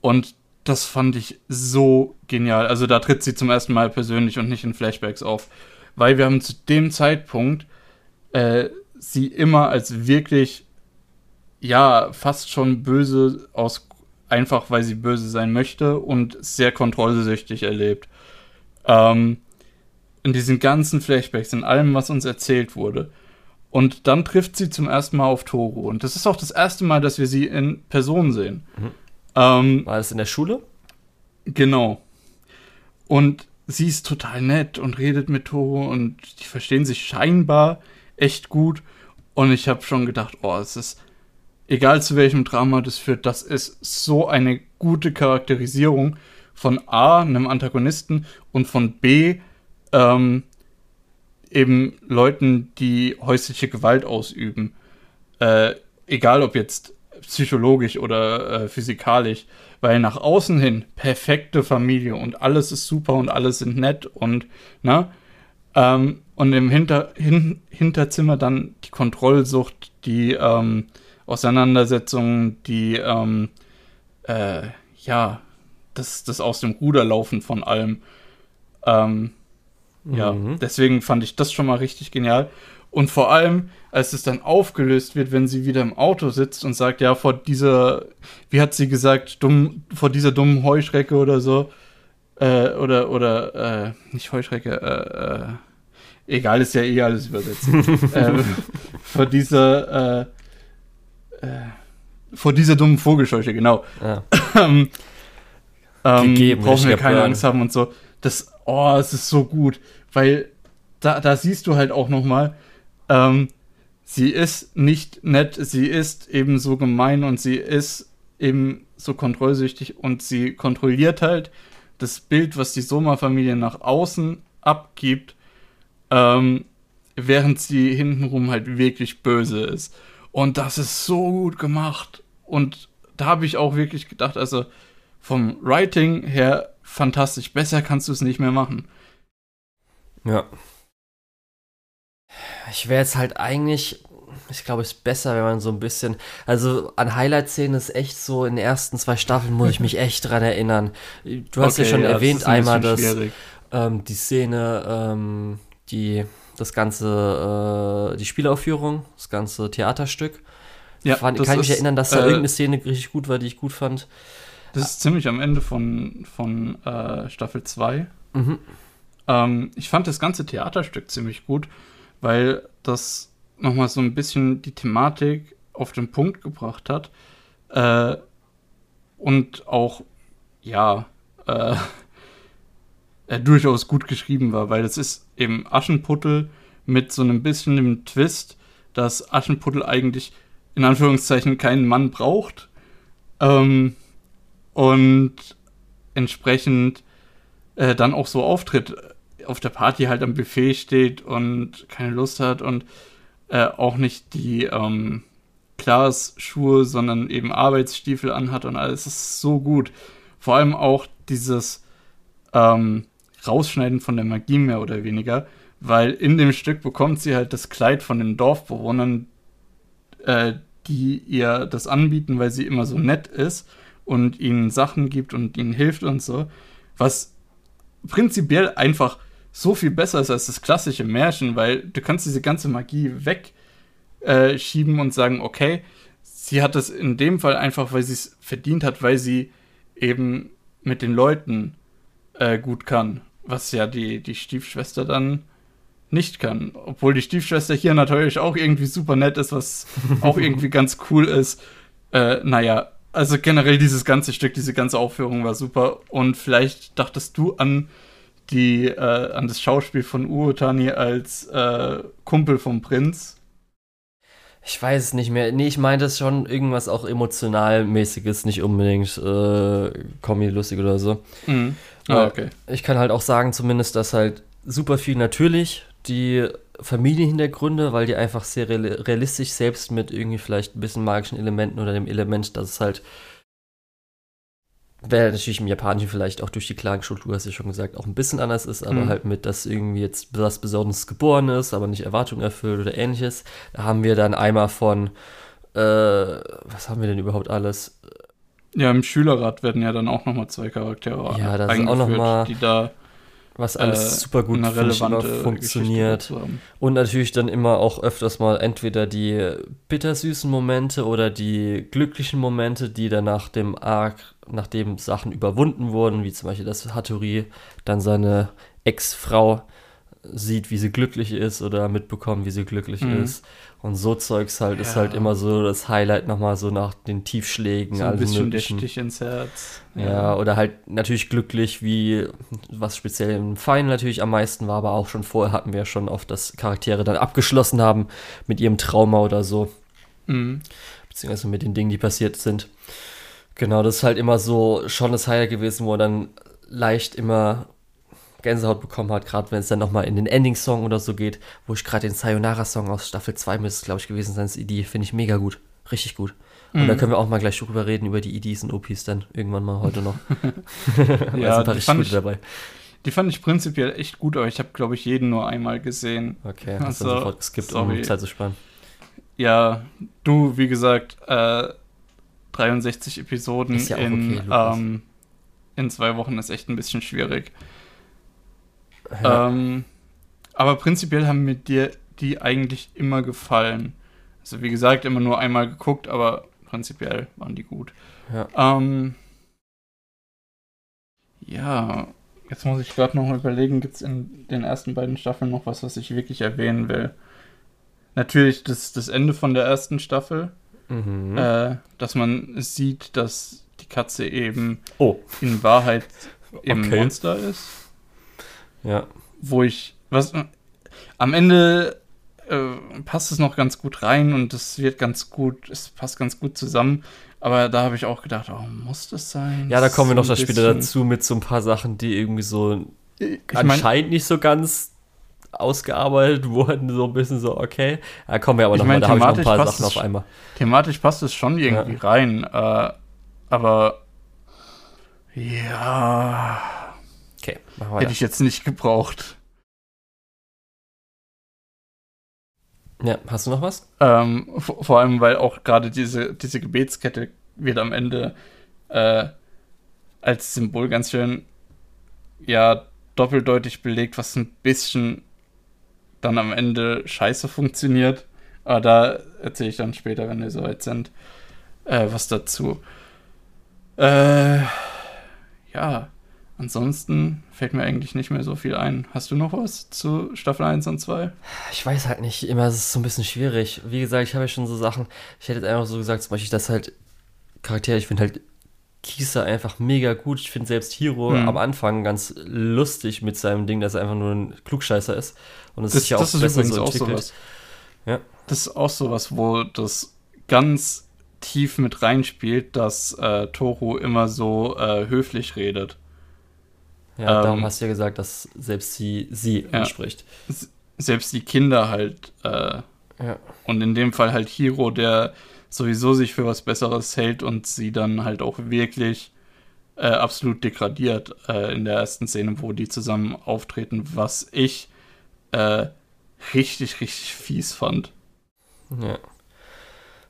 Und das fand ich so genial. Also da tritt sie zum ersten Mal persönlich und nicht in Flashbacks auf. Weil wir haben zu dem Zeitpunkt äh, sie immer als wirklich ja, fast schon böse aus einfach weil sie böse sein möchte und sehr kontrollsüchtig erlebt. Ähm, in diesen ganzen Flashbacks, in allem, was uns erzählt wurde. Und dann trifft sie zum ersten Mal auf Toro. Und das ist auch das erste Mal, dass wir sie in Person sehen. Mhm. Ähm, War das in der Schule? Genau. Und sie ist total nett und redet mit Toro und die verstehen sich scheinbar echt gut. Und ich habe schon gedacht, oh, es ist egal zu welchem Drama das führt, das ist so eine gute Charakterisierung von A, einem Antagonisten, und von B, ähm, eben Leuten, die häusliche Gewalt ausüben. Äh, egal ob jetzt psychologisch oder äh, physikalisch, weil nach außen hin perfekte Familie und alles ist super und alles sind nett und, ne? Ähm, und im Hinter hin Hinterzimmer dann die Kontrollsucht, die, ähm, Auseinandersetzungen, die, ähm, äh, ja, das, das aus dem Ruder laufen von allem. Ähm, mhm. Ja, deswegen fand ich das schon mal richtig genial. Und vor allem, als es dann aufgelöst wird, wenn sie wieder im Auto sitzt und sagt, ja, vor dieser, wie hat sie gesagt, dumm, vor dieser dummen Heuschrecke oder so, äh, oder, oder, äh, nicht Heuschrecke, äh, äh egal, ist ja eh alles übersetzt, [laughs] äh, vor dieser, äh, vor dieser dummen Vogelscheuche, genau. Ja. ähm, ähm, Gegeben, brauchen wir keine Angst haben und so. Das, oh, es ist so gut, weil da, da siehst du halt auch noch mal, ähm, sie ist nicht nett, sie ist eben so gemein und sie ist eben so kontrollsüchtig und sie kontrolliert halt das Bild, was die Soma-Familie nach außen abgibt, ähm, während sie hintenrum halt wirklich böse ist. Und das ist so gut gemacht. Und da habe ich auch wirklich gedacht, also vom Writing her fantastisch. Besser kannst du es nicht mehr machen. Ja. Ich wäre jetzt halt eigentlich, ich glaube, es ist besser, wenn man so ein bisschen, also an Highlight-Szenen ist echt so, in den ersten zwei Staffeln muss ich mich [laughs] echt dran erinnern. Du hast okay, ja schon ja, erwähnt das einmal, dass ähm, die Szene, ähm, die das ganze, äh, die Spielaufführung, das ganze Theaterstück. Ja, fand, kann ich mich erinnern, dass da äh, irgendeine Szene richtig gut war, die ich gut fand. Das ist ziemlich am Ende von, von äh, Staffel 2. Mhm. Ähm, ich fand das ganze Theaterstück ziemlich gut, weil das nochmal so ein bisschen die Thematik auf den Punkt gebracht hat. Äh, und auch, ja, äh, [laughs] äh, durchaus gut geschrieben war, weil es ist eben Aschenputtel mit so einem bisschen dem Twist, dass Aschenputtel eigentlich in Anführungszeichen keinen Mann braucht ähm, und entsprechend äh, dann auch so auftritt, auf der Party halt am Buffet steht und keine Lust hat und äh, auch nicht die ähm, Klaas-Schuhe, sondern eben Arbeitsstiefel anhat und alles ist so gut. Vor allem auch dieses ähm, Rausschneiden von der Magie mehr oder weniger, weil in dem Stück bekommt sie halt das Kleid von den Dorfbewohnern, äh, die ihr das anbieten, weil sie immer so nett ist und ihnen Sachen gibt und ihnen hilft und so. Was prinzipiell einfach so viel besser ist als das klassische Märchen, weil du kannst diese ganze Magie wegschieben äh, und sagen, okay, sie hat es in dem Fall einfach, weil sie es verdient hat, weil sie eben mit den Leuten äh, gut kann, was ja die, die Stiefschwester dann nicht kann. Obwohl die Stiefschwester hier natürlich auch irgendwie super nett ist, was [laughs] auch irgendwie ganz cool ist. Äh, naja, also generell dieses ganze Stück, diese ganze Aufführung war super. Und vielleicht dachtest du an die, äh, an das Schauspiel von Uotani als äh, Kumpel vom Prinz. Ich weiß es nicht mehr. Nee, ich meinte es schon irgendwas auch emotionalmäßiges, nicht unbedingt äh, comedy-lustig oder so. Mhm. Ah, okay. Ich kann halt auch sagen, zumindest, dass halt super viel natürlich die Familienhintergründe, weil die einfach sehr realistisch selbst mit irgendwie vielleicht ein bisschen magischen Elementen oder dem Element, dass es halt wäre natürlich im Japanischen vielleicht auch durch die Klagenstruktur, hast du ja schon gesagt, auch ein bisschen anders ist, aber mhm. halt mit, dass irgendwie jetzt was Besonderes geboren ist, aber nicht Erwartungen erfüllt oder ähnliches. Da haben wir dann einmal von, äh, was haben wir denn überhaupt alles? Ja, im Schülerrat werden ja dann auch nochmal zwei Charaktere ja, das ist auch noch mal, die da was alles äh, super gut funktioniert. Und natürlich dann immer auch öfters mal entweder die bittersüßen Momente oder die glücklichen Momente, die dann nach dem Arc, nachdem Sachen überwunden wurden, wie zum Beispiel, dass Hattori dann seine Ex-Frau sieht, wie sie glücklich ist oder mitbekommt, wie sie glücklich mhm. ist. Und so Zeugs halt ja. ist halt immer so das Highlight nochmal so nach den Tiefschlägen. So ein bisschen möglichen. der Stich ins Herz. Ja. ja. oder halt natürlich glücklich, wie was speziell im Final natürlich am meisten war, aber auch schon vorher hatten wir schon oft, dass Charaktere dann abgeschlossen haben mit ihrem Trauma oder so. Mhm. Beziehungsweise mit den Dingen, die passiert sind. Genau, das ist halt immer so schon das Highlight gewesen, wo er dann leicht immer Gänsehaut bekommen hat, gerade wenn es dann nochmal in den Ending-Song oder so geht, wo ich gerade den Sayonara-Song aus Staffel 2 müsste glaube ich, gewesen sein, das ID, finde ich mega gut. Richtig gut. Und mhm. da können wir auch mal gleich drüber reden, über die IDs und OPs dann irgendwann mal heute noch. [laughs] [laughs] ja, ein paar richtig gute ich, dabei. Die fand ich prinzipiell echt gut, aber ich habe, glaube ich, jeden nur einmal gesehen. Okay, hast also, du sofort geskippt, sorry. um Zeit zu sparen. Ja, du, wie gesagt, äh, 63 Episoden ja in, okay, ähm, in zwei Wochen ist echt ein bisschen schwierig. Ja. Ähm, aber prinzipiell haben mir dir die eigentlich immer gefallen. Also wie gesagt, immer nur einmal geguckt, aber prinzipiell waren die gut. Ja, ähm, ja jetzt muss ich gerade noch überlegen, gibt es in den ersten beiden Staffeln noch was, was ich wirklich erwähnen will? Natürlich das, das Ende von der ersten Staffel, mhm. äh, dass man sieht, dass die Katze eben oh. in Wahrheit eben okay. Monster ist. Ja. Wo ich, was, am Ende äh, passt es noch ganz gut rein und es wird ganz gut, es passt ganz gut zusammen. Aber da habe ich auch gedacht, oh, muss das sein? Ja, da kommen wir noch das später dazu mit so ein paar Sachen, die irgendwie so ich anscheinend mein, nicht so ganz ausgearbeitet wurden, so ein bisschen so, okay. Da kommen wir aber noch mein, mal, da habe ich noch ein paar Sachen auf einmal. Thematisch passt es schon irgendwie ja. rein, äh, aber ja. Okay, machen wir Hätte ich jetzt nicht gebraucht. Ja, hast du noch was? Ähm, vor allem, weil auch gerade diese, diese Gebetskette wird am Ende äh, als Symbol ganz schön ja doppeldeutig belegt, was ein bisschen dann am Ende scheiße funktioniert. Aber da erzähle ich dann später, wenn wir soweit sind, äh, was dazu. Äh, ja, Ansonsten fällt mir eigentlich nicht mehr so viel ein. Hast du noch was zu Staffel 1 und 2? Ich weiß halt nicht. Immer ist es so ein bisschen schwierig. Wie gesagt, ich habe ja schon so Sachen. Ich hätte jetzt einfach so gesagt, zum Beispiel, dass halt Charaktere, ich finde halt Kisa einfach mega gut. Ich finde selbst Hiro hm. am Anfang ganz lustig mit seinem Ding, dass er einfach nur ein Klugscheißer ist. Und es ist ja auch das ist besser so entwickelt. Auch sowas. Ja. Das ist auch sowas, wo das ganz tief mit reinspielt, dass äh, Toru immer so äh, höflich redet. Ja, ähm, darum hast du ja gesagt, dass selbst sie sie ja, anspricht. Selbst die Kinder halt. Äh, ja. Und in dem Fall halt Hiro, der sowieso sich für was Besseres hält und sie dann halt auch wirklich äh, absolut degradiert äh, in der ersten Szene, wo die zusammen auftreten, was ich äh, richtig, richtig fies fand. Ja.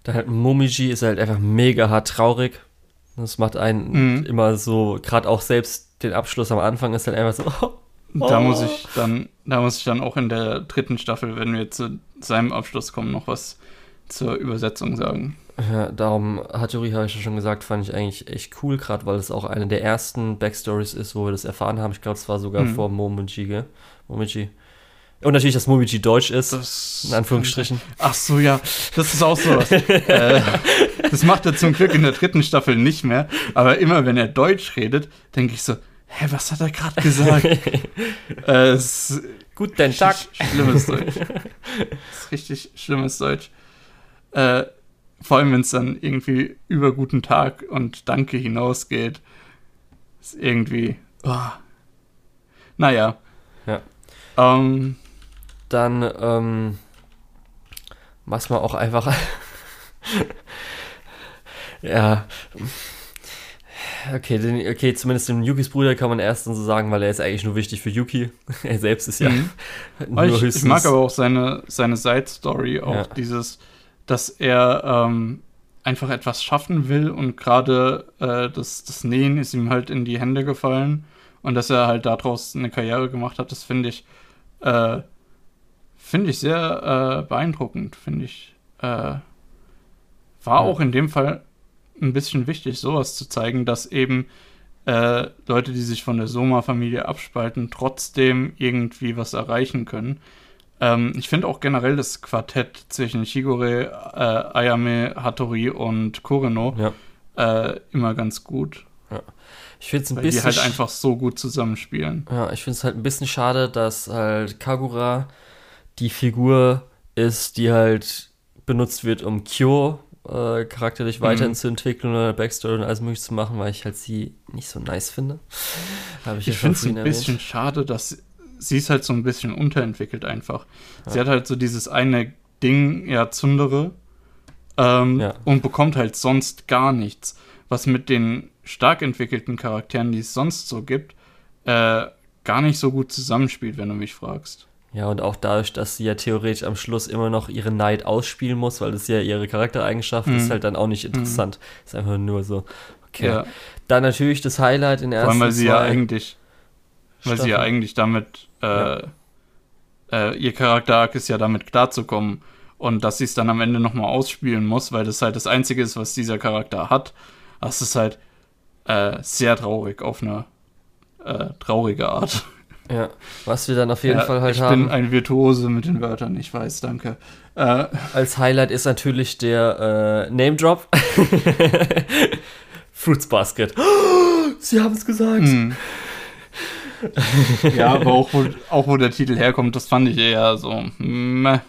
Dann halt Momiji ist halt einfach mega hart traurig. Das macht einen Mhm. immer so, gerade auch selbst den Abschluss am Anfang ist halt einfach so, [laughs] oh, Da muss ich dann, da muss ich dann auch in der dritten Staffel, wenn wir zu seinem Abschluss kommen, noch was zur Übersetzung sagen. Ja, darum, Hattori habe ich ja schon gesagt, fand ich eigentlich echt cool, gerade weil es auch eine der ersten Backstories ist, wo wir das erfahren haben. Ich glaube, es war sogar Mhm. vor Momiji, gell? Momiji. Und natürlich, dass Momiji deutsch ist, Das in Anführungsstrichen. Ach so, ja, das ist auch sowas. [laughs] äh, das macht er zum Glück in der dritten Staffel nicht mehr. Aber immer wenn er Deutsch redet, denke ich so, hä, was hat er gerade gesagt? [laughs] äh, ist Guten Tag. schlimmes Deutsch. Das ist richtig schlimmes Deutsch. Äh, vor allem, wenn es dann irgendwie über guten Tag und Danke hinausgeht. Ist irgendwie. Oh. Naja. Ja. Ähm, Dann, ähm, was man auch einfach, [laughs] ja, okay, den, okay, zumindest den Yukis Bruder kann man erst dann so sagen, weil er ist eigentlich nur wichtig für Yuki. [laughs] er selbst ist ja Mhm. [laughs] nur ich, ich höchstens- mag aber auch seine, seine Side-Story, auch Ja. dieses, dass er ähm, einfach etwas schaffen will und gerade äh, das, das Nähen ist ihm halt in die Hände gefallen und dass er halt daraus eine Karriere gemacht hat, das finde ich, äh, finde ich sehr äh, beeindruckend, finde ich. Äh, war Ja. auch in dem Fall ein bisschen wichtig, sowas zu zeigen, dass eben äh, Leute, die sich von der Soma-Familie abspalten, trotzdem irgendwie was erreichen können. Ähm, ich finde auch generell das Quartett zwischen Shigure, äh, Ayame, Hattori und Kureno Ja, äh, immer ganz gut, ich finde es ein weil die bisschen halt sch- einfach so gut zusammenspielen. Ja, ich finde es halt ein bisschen schade, dass halt Kagura die Figur ist, die halt benutzt wird, um Kyo äh, charakterlich Mhm. weiterzuentwickeln oder Backstory und alles mögliche zu machen, weil ich halt sie nicht so nice finde. Ich, Ich finde es ein erwähnt. bisschen schade, dass sie ist halt so ein bisschen unterentwickelt einfach. Sie Ja. hat halt so dieses eine Ding, ja, Zundere, ähm, Ja. und bekommt halt sonst gar nichts. Was mit den stark entwickelten Charakteren, die es sonst so gibt, äh, gar nicht so gut zusammenspielt, wenn du mich fragst. Ja, und auch dadurch, dass sie ja theoretisch am Schluss immer noch ihre Neid ausspielen muss, weil das ja ihre Charaktereigenschaft Mhm. ist, halt dann auch nicht interessant. Ist einfach nur so. Okay. Ja, Dann natürlich das Highlight in der vor allem, ersten weil sie ja eigentlich, weil sie ja eigentlich damit, äh, äh, ihr Charakter ist ja damit klarzukommen und dass sie es dann am Ende nochmal ausspielen muss, weil das halt das Einzige ist, was dieser Charakter hat. Das ist halt äh, sehr traurig auf eine äh, traurige Art. Ja, was wir dann auf jeden Ja, Fall halt ich haben. bin ein Virtuose mit den Wörtern, ich weiß, danke. Äh, Als Highlight ist natürlich der äh, Name Drop. [laughs] Fruits Basket. [gasps] Sie haben es gesagt. hm. ja, aber auch wo, auch wo der Titel herkommt, das fand ich eher so. Meh.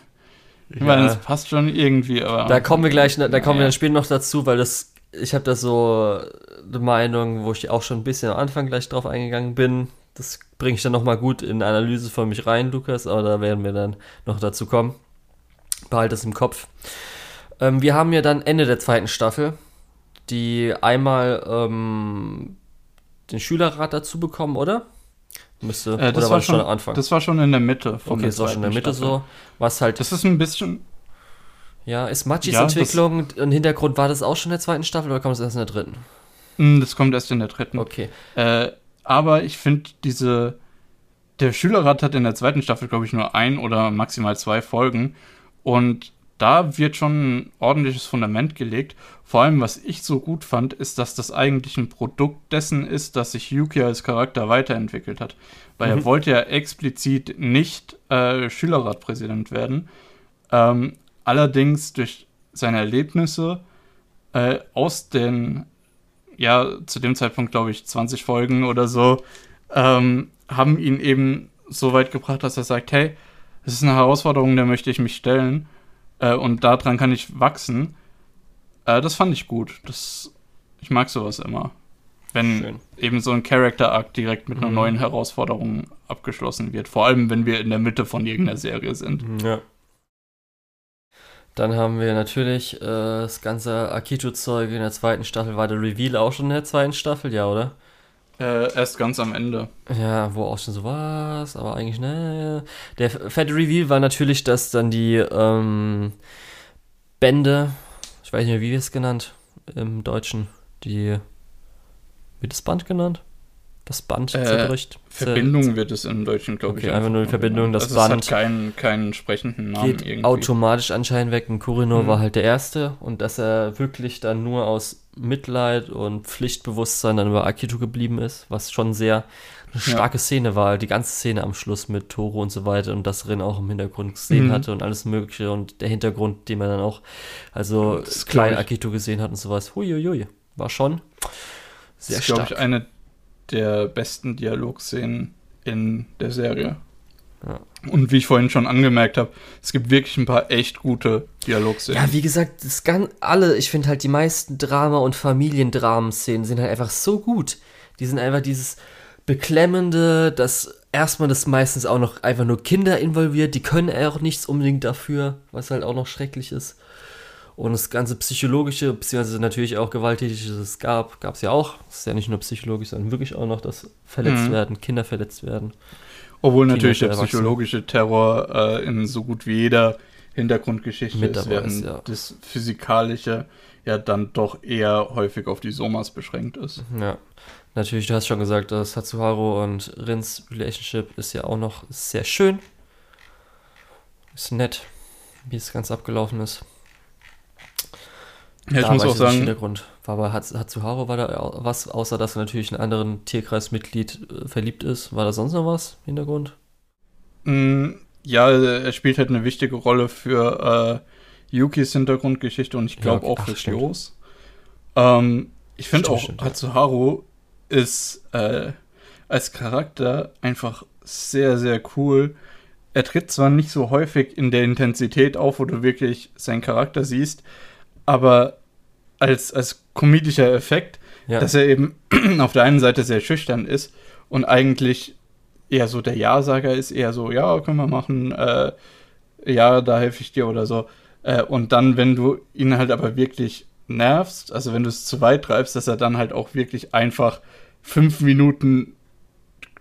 Ich meine, das passt schon irgendwie, aber. Da kommen wir gleich, da kommen wir dann später noch dazu, weil das, ich habe da so eine Meinung, wo ich auch schon ein bisschen am Anfang gleich drauf eingegangen bin. Das bringe ich dann nochmal gut in Analyse von mich rein, Lukas, aber da werden wir dann noch dazu kommen. Behalte es im Kopf. Ähm, wir haben ja dann Ende der zweiten Staffel, die einmal ähm, den Schülerrat dazu bekommen, oder? Müsste, Äh, das oder war das schon schon- am Anfang? Das war schon in der Mitte von okay, das war schon in der Mitte Staffel. so. Was halt Das ist ein bisschen. Ja, ist Machis Ja, Entwicklung ein Hintergrund, war das auch schon in der zweiten Staffel oder kommt es erst in der dritten? Hm, Das kommt erst in der dritten. Okay. Äh, aber ich finde diese. Der Schülerrat hat in der zweiten Staffel, glaube ich, nur ein oder maximal zwei Folgen. Und da wird schon ein ordentliches Fundament gelegt. Vor allem, was ich so gut fand, ist, dass das eigentlich ein Produkt dessen ist, dass sich Yuki als Charakter weiterentwickelt hat. Weil Mhm. er wollte ja explizit nicht äh, Schülerratpräsident werden. Ähm, allerdings durch seine Erlebnisse äh, aus den, ja, zu dem Zeitpunkt glaube ich 20 Folgen oder so, ähm, haben ihn eben so weit gebracht, dass er sagt, hey, es ist eine Herausforderung, der möchte ich mich stellen äh, und daran kann ich wachsen. Äh, das fand ich gut. Das, ich mag sowas immer. Wenn Schön. eben so ein Character-Arc direkt mit einer Mhm. neuen Herausforderung abgeschlossen wird. Vor allem, wenn wir in der Mitte von irgendeiner Serie sind. Ja. Dann haben wir natürlich äh, das ganze Akito-Zeug in der zweiten Staffel. War der Reveal auch schon in der zweiten Staffel? Ja, oder? Äh, erst ganz am Ende. Ja, wo auch schon so was, aber eigentlich, ne. Der fette Reveal war natürlich, dass dann die ähm, Bände, ich weiß nicht mehr, wie wir es genannt im Deutschen, die, wird das Band genannt? Das Band Äh, zerbricht. Verbindung wird es im Deutschen, glaube Okay, ich. einfach nur die Verbindung, das also Es Band hat keinen, keinen sprechenden Namen geht irgendwie. automatisch anscheinend weg. Und Kurino Mhm. war halt der Erste und dass er wirklich dann nur aus Mitleid und Pflichtbewusstsein dann über Akito geblieben ist, was schon sehr eine Ja. starke Szene war, die ganze Szene am Schluss mit Toro und so weiter und das Rin auch im Hintergrund gesehen Mhm. hatte und alles Mögliche und der Hintergrund, den man dann auch, also Das ich- Akito gesehen hat und sowas. Huiuiui, war schon sehr das ist, glaube stark. ich, eine der besten Dialogszenen in der Serie. Ja. Und wie ich vorhin schon angemerkt habe, es gibt wirklich ein paar echt gute Dialogszenen. Ja, wie gesagt, das ganz alle, ich finde halt die meisten Drama- und Familiendramen-Szenen sind halt einfach so gut. Die sind einfach dieses beklemmende, dass erstmal das meistens auch noch einfach nur Kinder involviert, die können auch nichts unbedingt dafür, was halt auch noch schrecklich ist. Und das ganze psychologische, beziehungsweise natürlich auch gewalttätige, das gab, gab es ja auch. Es ist ja nicht nur psychologisch, sondern wirklich auch noch, dass verletzt Mhm. werden, Kinder verletzt werden. Obwohl natürlich der psychologische Terror äh, in so gut wie jeder Hintergrundgeschichte Mit ist, dabei während ist, ja. das Physikalische ja dann doch eher häufig auf die Somas beschränkt ist. Ja, natürlich, du hast schon gesagt, dass Hatsuharu und Rins Relationship ist ja auch noch sehr schön. Ist nett, wie es ganz abgelaufen ist. Ja, ich Da muss auch nicht, sagen, Hintergrund. War bei Hats- Hatsuharu war da was, außer dass er natürlich in einen anderen Tierkreismitglied äh, verliebt ist. War da sonst noch was? Hintergrund? mh, ja, er spielt halt eine wichtige Rolle für äh, Yukis Hintergrundgeschichte und ich Ja, glaube okay. auch Ach, für. Kyos. Ähm, ich finde auch, stimmt, ja. Hatsuharu ist äh, als Charakter einfach sehr, sehr cool. Er tritt zwar nicht so häufig in der Intensität auf, wo du wirklich seinen Charakter siehst, aber als, als komedischer Effekt, Ja, dass er eben [clears throat] auf der einen Seite sehr schüchtern ist und eigentlich eher so der Ja-Sager ist, eher so, ja, können wir machen, äh, ja, da helfe ich dir oder so. Äh, und dann, wenn du ihn halt aber wirklich nervst, also wenn du es zu weit treibst, dass er dann halt auch wirklich einfach fünf Minuten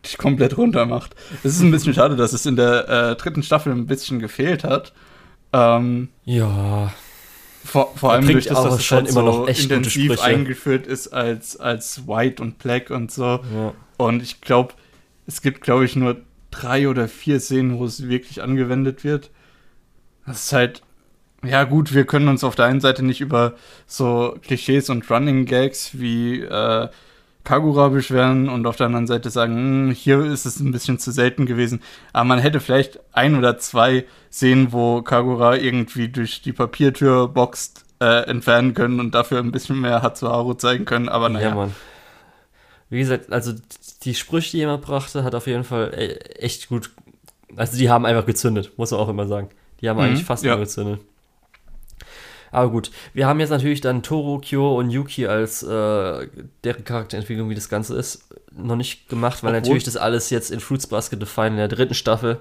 dich komplett runter macht. Es ist ein bisschen schade, dass es in der äh, dritten Staffel ein bisschen gefehlt hat. Ähm, ja, vor, vor allem durch das, dass es schon halt immer so noch echt intensiv eingeführt ist als, als White und Black und so. ja. Und ich glaube, es gibt, glaube ich, nur drei oder vier Szenen, wo es wirklich angewendet wird. Das ist halt, ja gut, wir können uns auf der einen Seite nicht über so Klischees und Running Gags wie äh, Kagura beschweren und auf der anderen Seite sagen, hm, hier ist es ein bisschen zu selten gewesen. Aber man hätte vielleicht ein oder zwei Szenen, wo Kagura irgendwie durch die Papiertür boxt, äh, entfernen können und dafür ein bisschen mehr Hatsuharu zeigen können. Aber Ja, naja, Mann. Wie gesagt, also die Sprüche, die er brachte, hat auf jeden Fall e- echt gut. Also die haben einfach gezündet, muss man auch immer sagen. Die haben Mhm, eigentlich fast ja. gezündet. Aber gut, wir haben jetzt natürlich dann Toro, Kyo und Yuki als äh, deren Charakterentwicklung, wie das Ganze ist, noch nicht gemacht, weil Obwohl- natürlich das alles jetzt in Fruits Basket Define in der dritten Staffel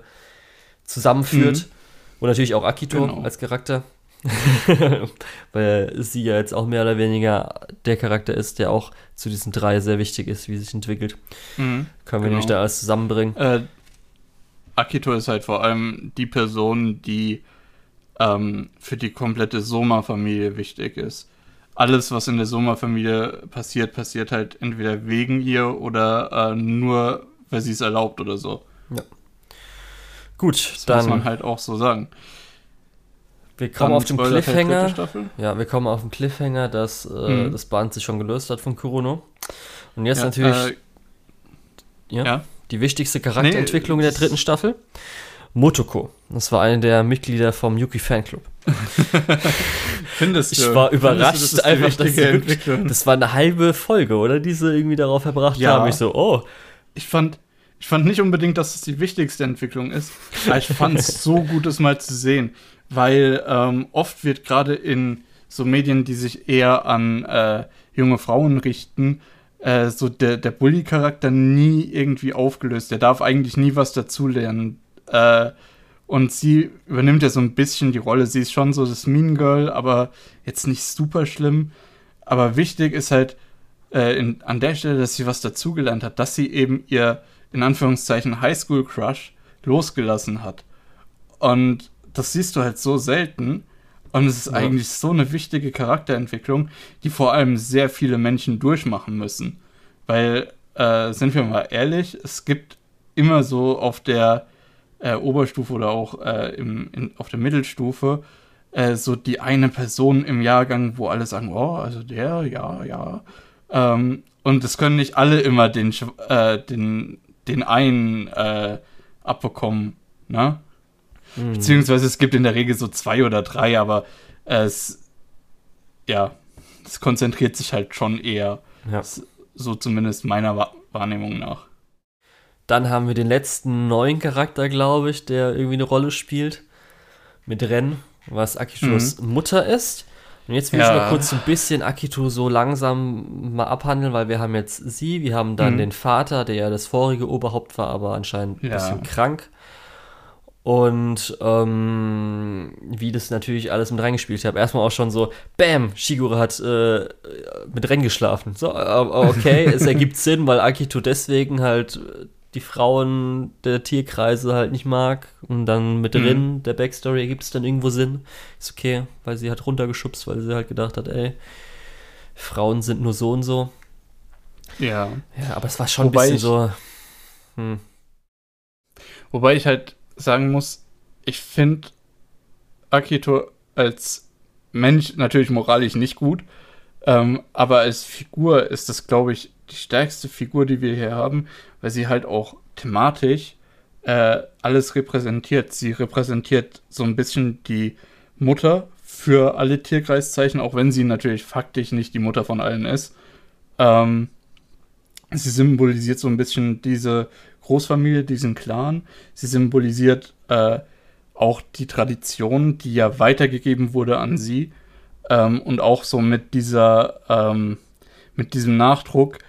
zusammenführt. Und natürlich auch Akito Genau. als Charakter. [laughs] Weil sie ja jetzt auch mehr oder weniger der Charakter ist, der auch zu diesen drei sehr wichtig ist, wie sie sich entwickelt. Mhm. Können wir Genau. nämlich da alles zusammenbringen. Äh, Akito ist halt vor allem die Person, die ähm, für die komplette Soma-Familie wichtig ist. Alles, was in der Soma-Familie passiert, passiert halt entweder wegen ihr oder äh, nur, weil sie es erlaubt oder so. Gut, Das muss dann man halt auch so sagen. wir kommen Dann auf den Cliffhanger. Ja, wir kommen auf den Cliffhanger, dass äh, Mhm. das Band sich schon gelöst hat von Kurono. Und jetzt Ja, natürlich äh, ja, ja. die wichtigste Charakterentwicklung Nee, in der dritten Staffel. Motoko. Das war eine der Mitglieder vom Yuki Fanclub. [laughs] Findest Ich du? war Findest du, überrascht das einfach, dass sie das war eine halbe Folge, oder? Die sie irgendwie darauf verbracht Ja. haben. Ich so, oh, ich fand, ich fand nicht unbedingt, dass es die wichtigste Entwicklung ist, aber ich fand es so [laughs] gut, es mal zu sehen, weil ähm, oft wird gerade in so Medien, die sich eher an äh, junge Frauen richten, äh, so der, der Bully-Charakter nie irgendwie aufgelöst. Der darf eigentlich nie was dazulernen. Äh, und sie übernimmt ja so ein bisschen die Rolle. Sie ist schon so das Mean Girl, aber jetzt nicht super schlimm. Aber wichtig ist halt äh, in, an der Stelle, dass sie was dazugelernt hat, dass sie eben ihr, in Anführungszeichen, Highschool-Crush losgelassen hat. Und das siehst du halt so selten. Und es ist ja. eigentlich so eine wichtige Charakterentwicklung, die vor allem sehr viele Menschen durchmachen müssen. Weil, äh, sind wir mal ehrlich, es gibt immer so auf der äh, Oberstufe oder auch äh, im, in, auf der Mittelstufe äh, so die eine Person im Jahrgang, wo alle sagen, oh, also der, ja, ja. Ähm, und es können nicht alle immer den, äh, den, den einen äh, abbekommen, ne? Mhm. Beziehungsweise es gibt in der Regel so zwei oder drei, aber es, ja, es konzentriert sich halt schon eher. Ja. So zumindest meiner Wahrnehmung nach. Dann haben wir den letzten neuen Charakter, glaube ich, der irgendwie eine Rolle spielt. Mit Ren, was Akitos mhm. Mutter ist. Und jetzt will ja. ich mal kurz ein bisschen Akito so langsam mal abhandeln, weil wir haben jetzt sie, wir haben dann mhm. den Vater, der ja das vorige Oberhaupt war, aber anscheinend ein ja. bisschen krank. Und ähm, wie das natürlich alles mit reingespielt habe. Erstmal auch schon so, Bam, Shigure hat äh, mit Ren geschlafen. So, okay, es [laughs] ergibt Sinn, weil Akito deswegen halt die Frauen der Tierkreise halt nicht mag. Und dann mit drin, mhm. der Backstory ergibt es dann irgendwo Sinn. Ist okay, weil sie hat runtergeschubst, weil sie halt gedacht hat, ey, Frauen sind nur so und so. Ja. Ja, aber es war schon wobei ein bisschen ich, so. Hm. Wobei ich halt sagen muss, ich finde Akito als Mensch natürlich moralisch nicht gut, ähm, aber als Figur ist das, glaube ich, die stärkste Figur, die wir hier haben, weil sie halt auch thematisch äh, alles repräsentiert. Sie repräsentiert so ein bisschen die Mutter für alle Tierkreiszeichen, auch wenn sie natürlich faktisch nicht die Mutter von allen ist. Ähm, sie symbolisiert so ein bisschen diese Großfamilie, diesen Clan. Sie symbolisiert äh, auch die Tradition, die ja weitergegeben wurde an sie. Ähm, und auch so mit dieser, ähm, mit diesem Nachdruck,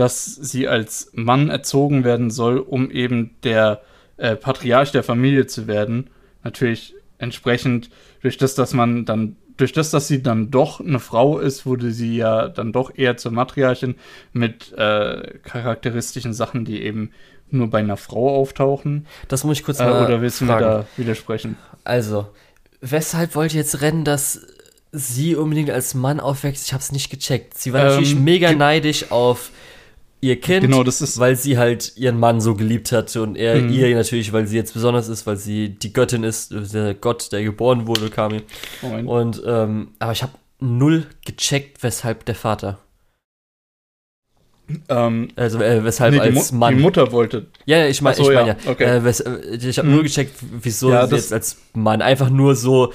dass sie als Mann erzogen werden soll, um eben der äh, Patriarch der Familie zu werden. Natürlich entsprechend durch das, dass man dann, durch das, dass sie dann doch eine Frau ist, wurde sie ja dann doch eher zur Matriarchin mit äh, charakteristischen Sachen, die eben nur bei einer Frau auftauchen. Das muss ich kurz äh, mal Oder willst du fragen. mir da widersprechen? Also, weshalb wollt ihr jetzt rennen, dass sie unbedingt als Mann aufwächst? Ich habe es nicht gecheckt. Sie war ähm, natürlich mega neidisch auf ihr Kind, genau, das ist weil sie halt ihren Mann so geliebt hatte und er mhm. ihr natürlich, weil sie jetzt besonders ist, weil sie die Göttin ist, der Gott, der geboren wurde, Kami. Moment. Und ähm, aber ich habe null gecheckt, weshalb der Vater. Ähm, also äh, weshalb nee, als Mann. Die Mutter wollte. Ja, ich meine, so, ich meine ja. ja. Okay. Äh, wes, äh, ich habe mhm. nur gecheckt, wieso ja, sie jetzt als Mann einfach nur so,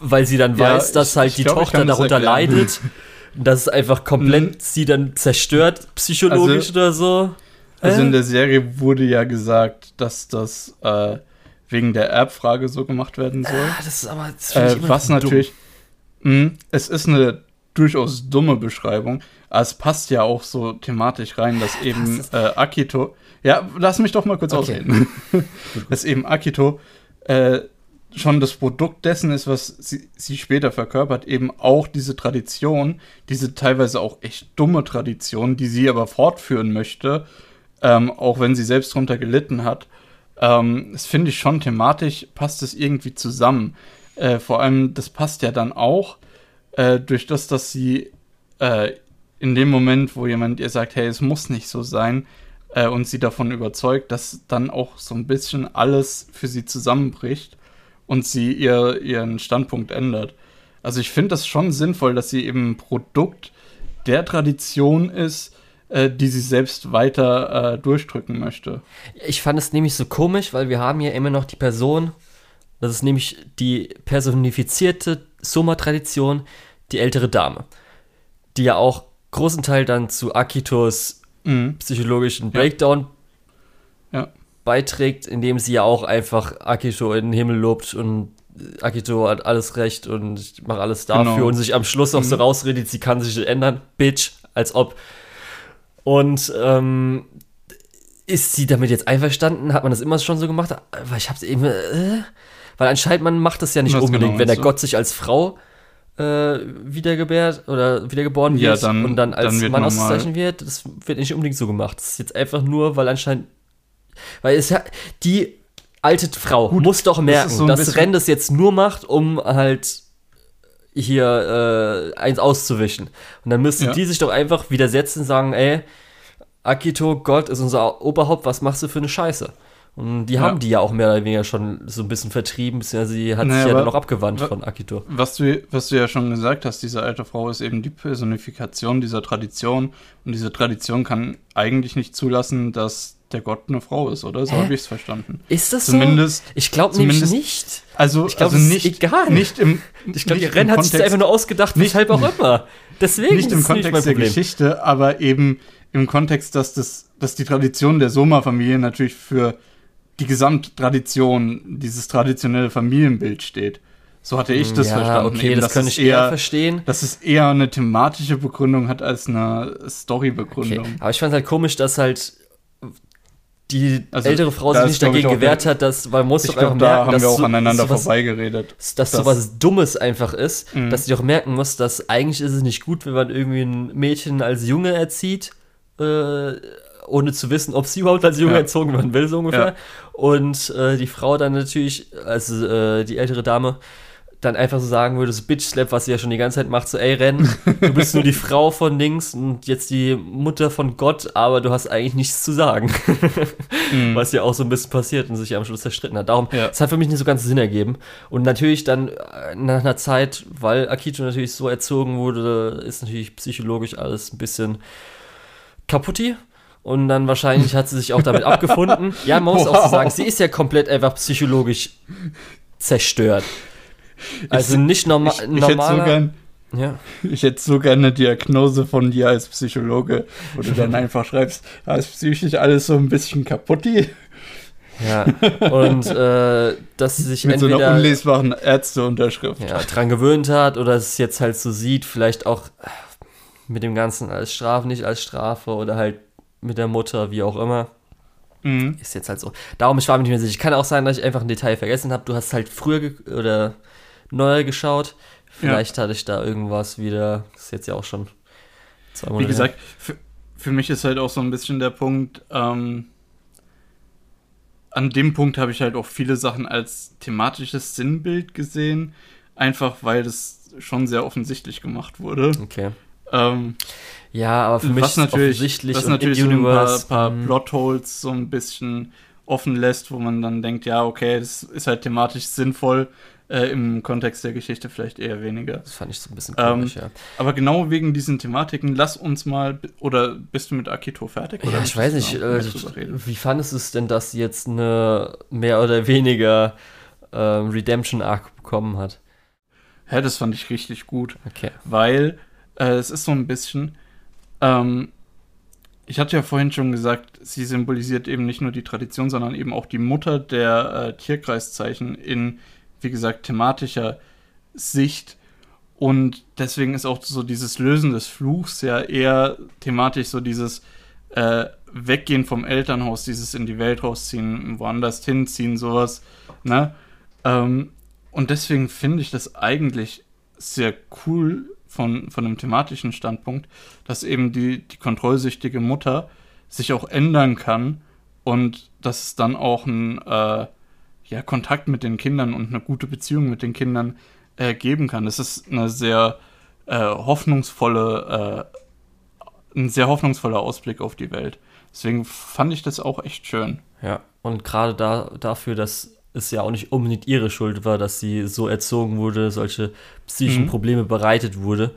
weil sie dann ja, weiß, dass halt ich die glaub, Tochter darunter leidet. [laughs] dass es einfach komplett mhm. sie dann zerstört, psychologisch also, oder so. Also in der Serie wurde ja gesagt, dass das äh, wegen der Erbfrage so gemacht werden soll. Ah, das ist aber das äh, was natürlich. Mh, es ist eine durchaus dumme Beschreibung, aber es passt ja auch so thematisch rein, dass eben äh, Akito. Ja, lass mich doch mal kurz okay. ausreden. [laughs] dass eben Akito äh, schon das Produkt dessen ist, was sie, sie später verkörpert, eben auch diese Tradition, diese teilweise auch echt dumme Tradition, die sie aber fortführen möchte, ähm, auch wenn sie selbst darunter gelitten hat. Ähm, das finde ich schon thematisch, passt es irgendwie zusammen. Äh, vor allem, das passt ja dann auch äh, durch das, dass sie äh, in dem Moment, wo jemand ihr sagt, hey, es muss nicht so sein, äh, und sie davon überzeugt, dass dann auch so ein bisschen alles für sie zusammenbricht und sie ihr, ihren Standpunkt ändert. Also ich finde das schon sinnvoll, dass sie eben ein Produkt der Tradition ist, äh, die sie selbst weiter äh, durchdrücken möchte. Ich fand es nämlich so komisch, weil wir haben ja immer noch die Person, das ist nämlich die personifizierte Soma-Tradition, die ältere Dame, die ja auch großen Teil dann zu Akitos mhm. psychologischen Breakdown ja. Beiträgt, indem sie ja auch einfach Akito in den Himmel lobt und Akito hat alles recht und ich mache alles dafür genau. und sich am Schluss noch so mhm. rausredet, sie kann sich ändern, Bitch, als ob. Und ähm, ist sie damit jetzt einverstanden? Hat man das immer schon so gemacht? Weil ich hab's eben, äh, weil anscheinend man macht das ja nicht Was unbedingt, genau wenn der so? Gott sich als Frau äh, wiedergebärt oder wiedergeboren ja, wird dann, und dann als dann Mann auszeichnen wird. Das wird nicht unbedingt so gemacht. Das ist jetzt einfach nur, weil anscheinend weil es ja, die alte Frau Gut, muss doch merken, das so dass Ren das jetzt nur macht, um halt hier äh, eins auszuwischen. Und dann müssten Ja. die sich doch einfach widersetzen und sagen, ey, Akito, Gott ist unser Oberhaupt, was machst du für eine Scheiße? Und die Ja. haben die ja auch mehr oder weniger schon so ein bisschen vertrieben, sie hat Naja, sich ja noch abgewandt wa- von Akito. Was du, was du ja schon gesagt hast, diese alte Frau ist eben die Personifikation dieser Tradition. Und diese Tradition kann eigentlich nicht zulassen, dass der Gott eine Frau ist, oder? So habe ich es verstanden. Ist das Zumindest, so? Ich glaube nämlich nicht. also, Ich glaub, also es nicht, egal. nicht im, Ich glaube, im hat sich das Kontext- einfach nur ausgedacht, nicht- weshalb auch immer. Deswegen nicht im es nicht Kontext der. Geschichte, aber eben im Kontext, dass, das, dass die Tradition der Soma-Familie natürlich für die Gesamttradition, dieses traditionelle Familienbild steht. So hatte ich das ja, verstanden. okay, eben, das kann es ich eher verstehen. Dass es eher eine thematische Begründung hat als eine Okay. Story-Begründung. Aber ich fand halt komisch, dass halt die Also, ältere Frau sich nicht dagegen auch gewehrt hat, dass, weil man muss doch einfach da merken, haben dass wir auch so, aneinander sowas, vorbeigeredet. dass Das- sowas Dummes einfach ist, Mhm. dass sie doch merken muss, dass eigentlich ist es nicht gut, wenn man irgendwie ein Mädchen als Junge erzieht, äh, ohne zu wissen, ob sie überhaupt als Junge Ja. erzogen werden will, so ungefähr. Ja. Und äh, die Frau dann natürlich, also äh, die ältere Dame, dann einfach so sagen würde, so Bitch Slap, was sie ja schon die ganze Zeit macht, so ey Ren, du bist nur die [laughs] Frau von links und jetzt die Mutter von Gott, aber du hast eigentlich nichts zu sagen. Mhm. Was ja auch so ein bisschen passiert und sich ja am Schluss zerstritten hat. Darum, Ja. es hat für mich nicht so ganz Sinn ergeben. Und natürlich dann äh, nach einer Zeit, weil Akito natürlich so erzogen wurde, ist natürlich psychologisch alles ein bisschen kaputti. Und dann wahrscheinlich hat sie sich auch damit [laughs] abgefunden. Ja, man muss auch so Wow. sagen, sie ist ja komplett einfach psychologisch zerstört. Also nicht norma ich, ich, hätte so normaler. gern, ja. ich hätte so gerne eine Diagnose von dir als Psychologe, wo du dann [laughs] einfach schreibst, ah, ist psychisch alles so ein bisschen kaputti. ja. Und äh, dass sie sich Mit so entweder einer unlesbaren Ärzteunterschrift. ja, dran gewöhnt hat oder es jetzt halt so sieht, vielleicht auch äh, mit dem Ganzen als Strafe, nicht als Strafe oder halt mit der Mutter, wie auch immer. Mhm. Ist jetzt halt so. Darum, ich war mir nicht mehr sicher. Kann auch sein, dass ich einfach ein Detail vergessen habe. Du hast halt früher oder neuer geschaut. Vielleicht hatte ich da irgendwas wieder. Das ist jetzt ja auch schon zwei Monate. Wie gesagt, für, für mich ist halt auch so ein bisschen der Punkt, ähm, an dem Punkt habe ich halt auch viele Sachen als thematisches Sinnbild gesehen, einfach weil das schon sehr offensichtlich gemacht wurde. Okay. Ähm, Ja, aber für mich was ist natürlich, offensichtlich was natürlich so ein paar, paar hm, Plotholes so ein bisschen offen lässt, wo man dann denkt, ja, okay, das ist halt thematisch sinnvoll, äh, im Kontext der Geschichte vielleicht eher weniger. Das fand ich so ein bisschen Ähm, komisch, ja. Aber genau wegen diesen Thematiken, lass uns mal, oder bist du mit Akito fertig? Oder Ja, ich weiß nicht, äh, wie fandest du es denn, dass sie jetzt eine mehr oder weniger ähm, Redemption-Arc bekommen hat? Hä, das fand ich richtig gut, Okay. weil äh, es ist so ein bisschen, ähm, ich hatte ja vorhin schon gesagt, sie symbolisiert eben nicht nur die Tradition, sondern eben auch die Mutter der äh, Tierkreiszeichen in, wie gesagt, thematischer Sicht. Und deswegen ist auch so dieses Lösen des Fluchs ja eher thematisch so dieses äh, Weggehen vom Elternhaus, dieses in die Welt rausziehen, woanders hinziehen, sowas. Ne? Ähm, und deswegen finde ich das eigentlich sehr cool von, von einem thematischen Standpunkt, dass eben die, die kontrollsüchtige Mutter sich auch ändern kann und dass es dann auch ein äh, ja, Kontakt mit den Kindern und eine gute Beziehung mit den Kindern äh, geben kann. Das ist eine sehr äh, hoffnungsvolle, äh, ein sehr hoffnungsvoller Ausblick auf die Welt. Deswegen fand ich das auch echt schön. Ja, und gerade da, dafür, dass es ja auch nicht unbedingt ihre Schuld war, dass sie so erzogen wurde, solche psychischen Mhm. Probleme bereitet wurde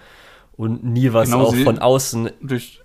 und nie was Genau, auch von außen Durch,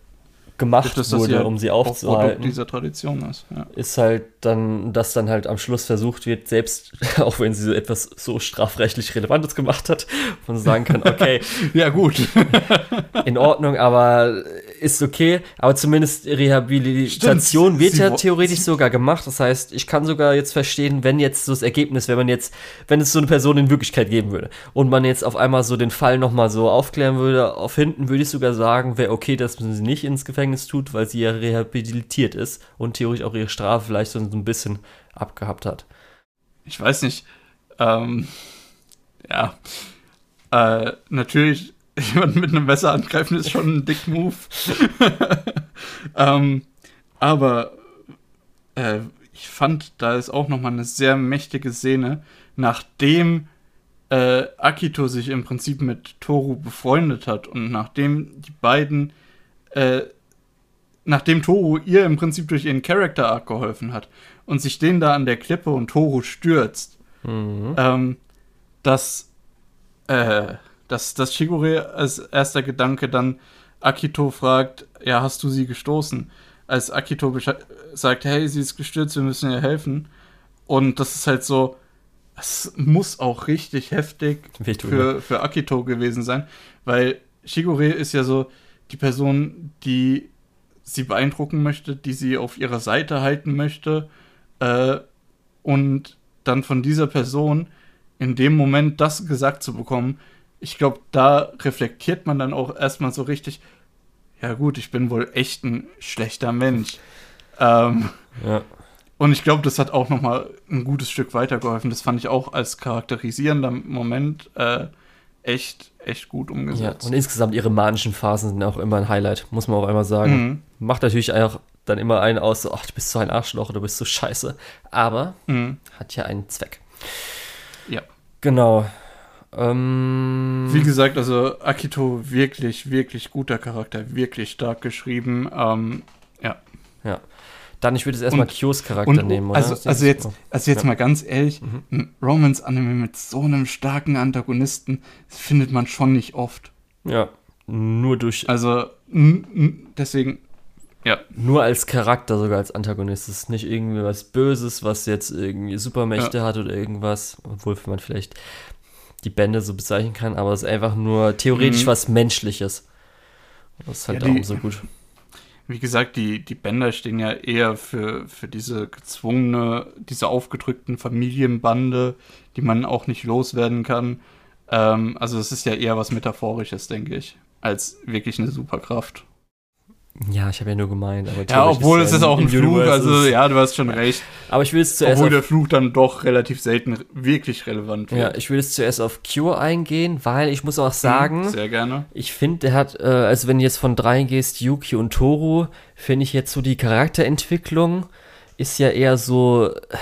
gemacht durch das, wurde, sie halt um sie Produkt aufzuhalten. dieser Tradition ist. Ja. ist halt dann, dass dann halt am Schluss versucht wird, selbst, [laughs] auch wenn sie so etwas so strafrechtlich Relevantes gemacht hat, man sagen kann, okay, [laughs] ja, gut. [laughs] in Ordnung, aber ist okay. Aber zumindest Rehabilitation Stimmt, wird sie ja theoretisch sogar gemacht. Das heißt, ich kann sogar jetzt verstehen, wenn jetzt so das Ergebnis, wenn man jetzt, wenn es so eine Person in Wirklichkeit geben würde und man jetzt auf einmal so den Fall nochmal so aufklären würde, auf hinten würde ich sogar sagen, wäre okay, dass man sie nicht ins Gefängnis tut, weil sie ja rehabilitiert ist und theoretisch auch ihre Strafe vielleicht so ein bisschen abgehabt hat. ich weiß nicht, ähm, ja, äh, natürlich, [laughs] jemanden mit einem Messer angreifen ist schon ein dick Move. [laughs] ähm, aber äh, ich fand, da ist auch nochmal eine sehr mächtige Szene, nachdem äh, Akito sich im Prinzip mit Toru befreundet hat und nachdem die beiden, äh, nachdem Toru ihr im Prinzip durch ihren Character Arc geholfen hat und sich den da an der Klippe und Toru stürzt, Mhm. ähm, dass, äh, dass, dass Shigure als erster Gedanke dann Akito fragt, ja, hast du sie gestoßen? Als Akito sagt, hey, sie ist gestürzt, wir müssen ihr helfen. Und das ist halt so, es muss auch richtig heftig für, für Akito gewesen sein, weil Shigure ist ja so die Person, die sie beeindrucken möchte, die sie auf ihrer Seite halten möchte äh, und dann von dieser Person in dem Moment das gesagt zu bekommen, ich glaube, da reflektiert man dann auch erstmal so richtig, ja gut, ich bin wohl echt ein schlechter Mensch. Ähm, Ja. und ich glaube, das hat auch noch mal ein gutes Stück weitergeholfen. Das fand ich auch als charakterisierender Moment äh, echt, echt gut ja. umgesetzt. Und insgesamt ihre manischen Phasen sind auch immer ein Highlight, muss man auch einmal sagen. Mhm. Macht natürlich auch dann immer einen aus, so, ach, du bist so ein Arschloch, du bist so scheiße. Aber Mhm. hat ja einen Zweck. Ja. Genau. Ähm, Wie gesagt, also Akito wirklich, wirklich guter Charakter, wirklich stark geschrieben. Ähm, ja. ja. Dann, ich würde jetzt erstmal Kyos Charakter Und nehmen, oder? also, Das also ist- jetzt, also jetzt Ja. mal ganz ehrlich, Mhm. ein Romance-Anime mit so einem starken Antagonisten das findet man schon nicht oft. Ja, nur durch, Also deswegen, ja, nur als Charakter sogar als Antagonist. Das ist nicht irgendwie was Böses, was jetzt irgendwie Supermächte hat oder irgendwas, obwohl man vielleicht die Bände so bezeichnen kann, aber es ist einfach nur theoretisch Mhm. was Menschliches. Das ist halt Ja, die- auch so gut. Wie gesagt, die, die Bänder stehen ja eher für, für diese gezwungene, diese aufgedrückten Familienbande, die man auch nicht loswerden kann. Ähm, also es ist ja eher was Metaphorisches, denke ich, als wirklich eine Superkraft. Ja, ich habe ja nur gemeint, aber Ja, obwohl es ja ist auch ein Fluch, also ist- ja, du hast schon recht. Aber ich will es zuerst Obwohl der Fluch dann doch relativ selten wirklich relevant ja, wird. ich will jetzt zuerst auf Cure eingehen, weil ich muss auch sagen, Mhm, Sehr gerne. Ich finde, der hat, äh, also wenn du jetzt von dreien gehst, Yuki und Toru, finde ich jetzt so die Charakterentwicklung ist ja eher so äh,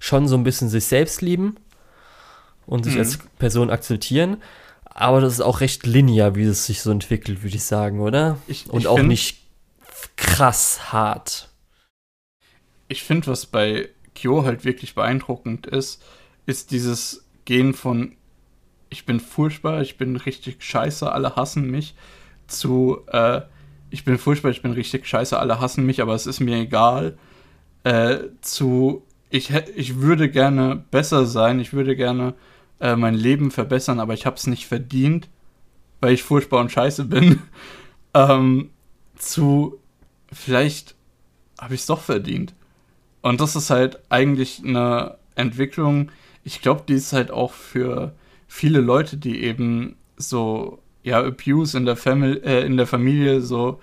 schon so ein bisschen sich selbst lieben und sich Mhm. als Person akzeptieren. Aber das ist auch recht linear, wie es sich so entwickelt, würde ich sagen, oder? Ich, Und ich auch find- nicht krass hart. Ich finde, was bei Kyo halt wirklich beeindruckend ist, ist dieses Gehen von ich bin furchtbar, ich bin richtig scheiße, alle hassen mich, zu äh, ich bin furchtbar, ich bin richtig scheiße, alle hassen mich, aber es ist mir egal, äh, zu ich, ich würde gerne besser sein, ich würde gerne äh, mein Leben verbessern, aber ich habe es nicht verdient, weil ich furchtbar und scheiße bin, [laughs] ähm, zu vielleicht habe ich es doch verdient. Und das ist halt eigentlich eine Entwicklung, ich glaube, die ist halt auch für viele Leute, die eben so, ja, Abuse in der, Family, äh, in der Familie so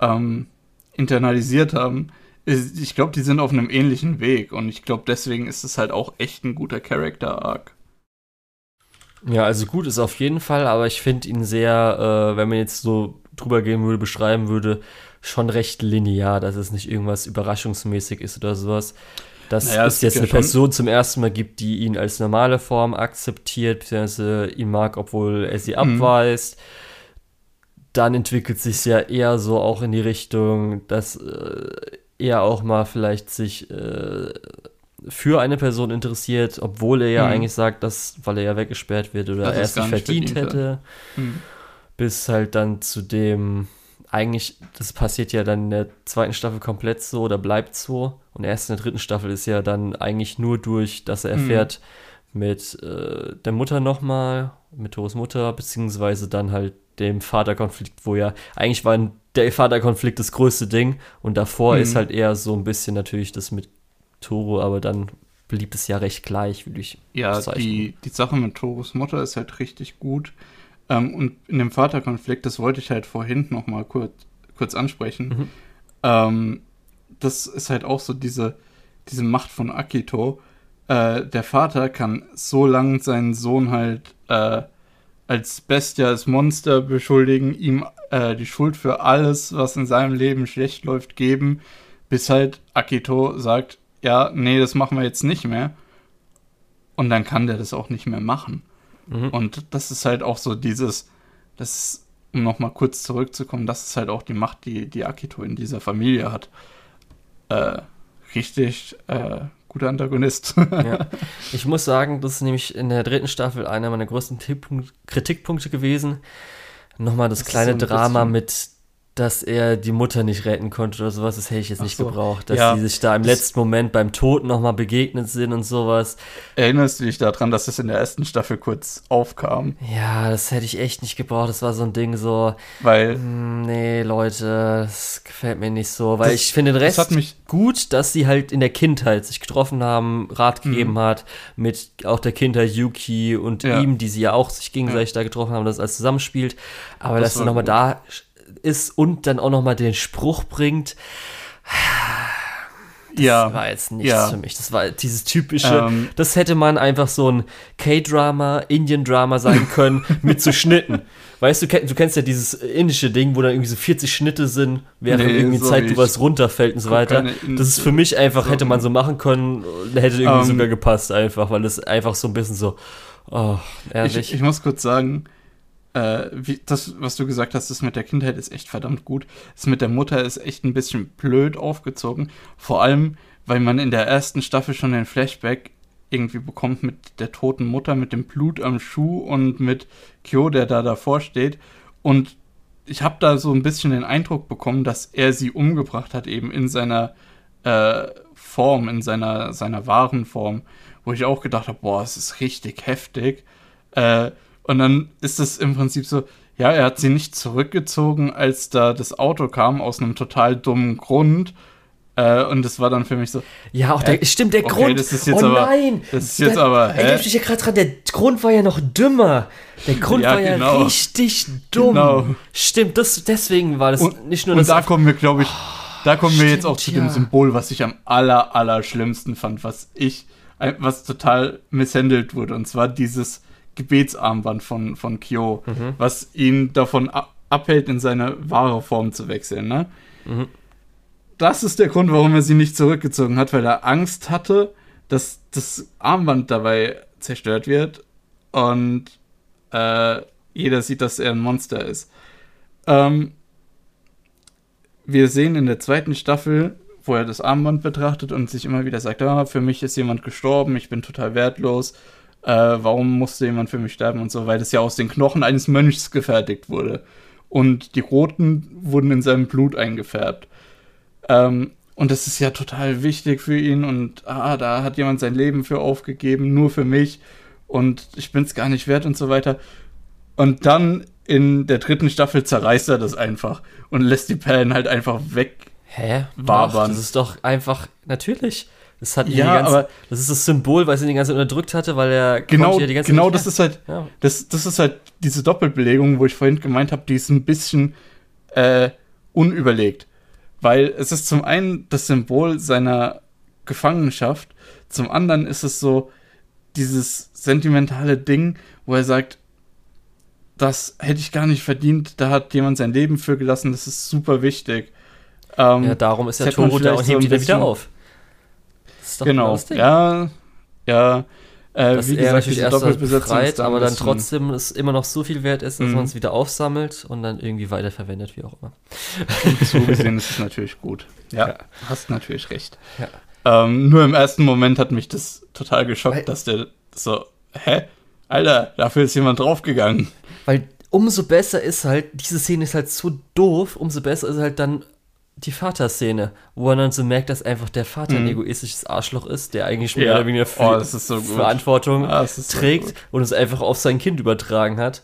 ähm, internalisiert haben. ist- Ich glaube, die sind auf einem ähnlichen Weg und ich glaube, deswegen ist es halt auch echt ein guter Character-Arc. Ja, also gut ist auf jeden Fall, aber ich finde ihn sehr, äh, wenn man jetzt so drüber gehen würde, beschreiben würde, schon recht linear, dass es nicht irgendwas überraschungsmäßig ist oder sowas. Dass Naja, es jetzt eine Person zum ersten Mal gibt, die ihn als normale Form akzeptiert, beziehungsweise ihn mag, obwohl er sie Mhm. abweist. Dann entwickelt sich ja eher so auch in die Richtung, dass äh, er auch mal vielleicht sich äh, für eine Person interessiert, obwohl er ja Mhm. eigentlich sagt, dass, weil er ja weggesperrt wird oder Dass er es nicht verdient hätte, Hm. bis halt dann zu dem, eigentlich, das passiert ja dann in der zweiten Staffel komplett so oder bleibt so und erst in der dritten Staffel ist ja dann eigentlich nur durch, dass er Mhm. erfährt mit äh, der Mutter nochmal, mit Toros Mutter, beziehungsweise dann halt dem Vaterkonflikt, wo ja eigentlich war der Vaterkonflikt das größte Ding und davor Mhm. ist halt eher so ein bisschen natürlich das mit Toro, aber dann blieb es ja recht gleich, würde ich Ja, die, die Sache mit Toros Mutter ist halt richtig gut. Ähm, und in dem Vaterkonflikt, das wollte ich halt vorhin noch mal kurz, kurz ansprechen. Mhm. Ähm, das ist halt auch so diese, diese Macht von Akito. Äh, der Vater kann so lang seinen Sohn halt äh, als Bestia, als Monster beschuldigen, ihm äh, die Schuld für alles, was in seinem Leben schlecht läuft, geben, bis halt Akito sagt, ja, nee, das machen wir jetzt nicht mehr. und dann kann der das auch nicht mehr machen. Mhm. Und das ist halt auch so dieses, das um nochmal kurz zurückzukommen, das ist halt auch die Macht, die, die Akito in dieser Familie hat. Äh, richtig äh, guter Antagonist. [laughs] ja. Ich muss sagen, das ist nämlich in der dritten Staffel einer meiner größten Kritikpunkte gewesen. Nochmal das, das kleine so Drama mit dass er die Mutter nicht retten konnte oder sowas, das hätte ich jetzt Ach nicht so. gebraucht. Dass ja, die sich da im letzten Moment beim Tod nochmal begegnet sind und sowas. Erinnerst du dich daran, dass das in der ersten Staffel kurz aufkam? Ja, das hätte ich echt nicht gebraucht. Das war so ein Ding so. Weil. Hm, nee, Leute, das gefällt mir nicht so. Weil das, ich finde den Rest das gut, dass sie halt in der Kindheit sich getroffen haben, Rat mhm. gegeben mhm. hat, mit auch der Kindheit Yuki und ja. ihm, die sie ja auch sich gegenseitig ja. da getroffen haben, das alles zusammenspielt. Aber das dass sie nochmal da ist und dann auch nochmal den Spruch bringt. Das ja, war jetzt nichts ja. für mich. Das war dieses typische, ähm, das hätte man einfach so ein K-Drama, Indian-Drama sein [laughs] können, mit so Schnitten. Weißt du, du kennst ja dieses indische Ding, wo da irgendwie so 40 Schnitte sind, während nee, irgendwie so zeigt, du was runterfällt und so weiter. Das ist für mich einfach, hätte man so machen können, hätte irgendwie ähm, sogar gepasst einfach, weil es einfach so ein bisschen so, oh, ehrlich. Ich, ich muss kurz sagen, äh, wie, das, was du gesagt hast, das mit der Kindheit ist echt verdammt gut. Das mit der Mutter ist echt ein bisschen blöd aufgezogen. Vor allem, weil man in der ersten Staffel schon den Flashback irgendwie bekommt mit der toten Mutter, mit dem Blut am Schuh und mit Kyo, der da davor steht. Und ich habe da so ein bisschen den Eindruck bekommen, dass er sie umgebracht hat, eben in seiner äh, Form, in seiner, seiner wahren Form. Wo ich auch gedacht habe, boah, es ist richtig heftig. Äh, und dann ist es im Prinzip so, ja, er hat sie nicht zurückgezogen, als da das Auto kam, aus einem total dummen Grund. Äh, und das war dann für mich so. Ja, auch der, äh, stimmt, der okay, Grund. Das ist jetzt oh aber, nein! Das ist jetzt da, aber. Hä? Erinnert mich ja gerade dran, der Grund war ja noch dümmer. Der Grund ja, war ja genau. richtig dumm. Genau. Stimmt, das, deswegen war das und, nicht nur das. Und da kommen wir, glaube ich, da kommen wir jetzt auch zu ja. dem Symbol, was ich am aller, aller schlimmsten fand, was ich, was total misshandelt wurde. Und zwar dieses Gebetsarmband von, von Kyo, mhm. was ihn davon abhält, in seine wahre Form zu wechseln. Ne? Mhm. Das ist der Grund, warum er sie nicht zurückgezogen hat, weil er Angst hatte, dass das Armband dabei zerstört wird und äh, jeder sieht, dass er ein Monster ist. Ähm, wir sehen in der zweiten Staffel, wo er das Armband betrachtet und sich immer wieder sagt, ah, für mich ist jemand gestorben, ich bin total wertlos äh, warum musste jemand für mich sterben und so, weil das ja aus den Knochen eines Mönchs gefertigt wurde. Und die Roten wurden in seinem Blut eingefärbt. Ähm, und das ist ja total wichtig für ihn und ah, da hat jemand sein Leben für aufgegeben, nur für mich und ich bin es gar nicht wert und so weiter. Und dann in der dritten Staffel zerreißt er das einfach und lässt die Perlen halt einfach weg. Hä? Wabern. das ist doch einfach natürlich. Das hat ja, ganze, aber das ist das Symbol, weil sie ihn die ganze Zeit unterdrückt hatte, weil er genau, ja die ganze genau, das ist halt, ja. das, das ist halt diese Doppelbelegung, wo ich vorhin gemeint habe, die ist ein bisschen äh, unüberlegt, weil es ist zum einen das Symbol seiner Gefangenschaft, zum anderen ist es so dieses sentimentale Ding, wo er sagt, das hätte ich gar nicht verdient, da hat jemand sein Leben für gelassen, das ist super wichtig. Ähm, ja, darum ist der Toro da und hebt so ihn wieder auf ist doch genau. das Ding. Ja, ja. Äh, dass wie er gesagt, erst befreit, aber dann trotzdem es immer noch so viel wert ist, dass mhm. man es wieder aufsammelt und dann irgendwie weiterverwendet, wie auch immer. so [laughs] gesehen ist es natürlich gut. Ja, ja. hast natürlich recht. Ja. Ähm, nur im ersten Moment hat mich das total geschockt, weil, dass der so, hä? Alter, dafür ist jemand draufgegangen. Weil umso besser ist halt, diese Szene ist halt so doof, umso besser ist halt dann die Vaterszene, wo man dann so merkt, dass einfach der Vater mhm. ein egoistisches Arschloch ist, der eigentlich mehr ja. oder weniger oh, so Verantwortung ah, trägt so und es einfach auf sein Kind übertragen hat.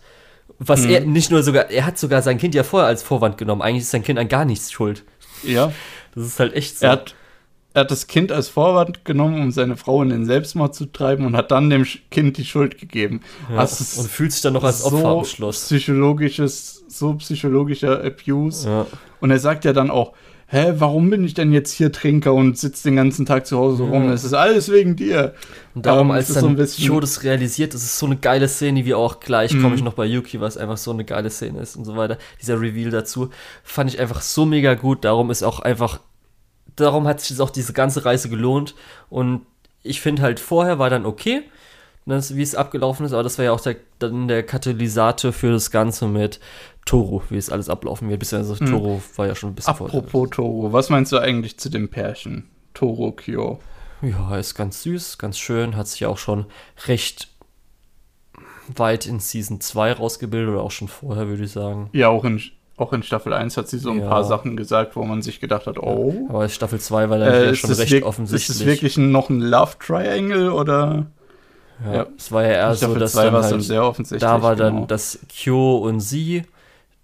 Was mhm. er nicht nur sogar, er hat sogar sein Kind ja vorher als Vorwand genommen. Eigentlich ist sein Kind an gar nichts schuld. Ja. Das ist halt echt so. Er hat, er hat das Kind als Vorwand genommen, um seine Frau in den Selbstmord zu treiben und hat dann dem Kind die Schuld gegeben. Ja, also und fühlt sich dann noch als Opfer so am Schluss. Psychologisches, so psychologischer Abuse. Ja. Und er sagt ja dann auch, hä, warum bin ich denn jetzt hier Trinker und sitze den ganzen Tag zu Hause rum? Es ist alles wegen dir. Und darum, ähm, als dann so ein bisschen Cho das realisiert, das ist so eine geile Szene, wie auch gleich komme ich mhm. noch bei Yuki, was einfach so eine geile Szene ist und so weiter. Dieser Reveal dazu fand ich einfach so mega gut. Darum ist auch einfach, darum hat sich auch diese ganze Reise gelohnt. Und ich finde halt, vorher war dann okay. das, wie es abgelaufen ist, aber das war ja auch der, dann der Katalysator für das Ganze mit Toro, wie es alles ablaufen wird. Beziehungsweise Hm. Toro war ja schon ein bisschen Apropos Toro, was meinst du eigentlich zu dem Pärchen? Toro Kyo. Ja, ist ganz süß, ganz schön, hat sich auch schon recht weit in Season 2 rausgebildet oder auch schon vorher, würde ich sagen. Ja, auch in, auch in Staffel 1 hat sie so ein Ja. paar Sachen gesagt, wo man sich gedacht hat, oh. Aber Staffel 2 war dann Äh, ja schon recht offensichtlich. ist es wirklich noch ein Love Triangle oder? ja, ja. Es war ja eher so, Staffel dass 2 dann war es dann halt, sehr offensichtlich. da war dann, genau. dass Kyo und sie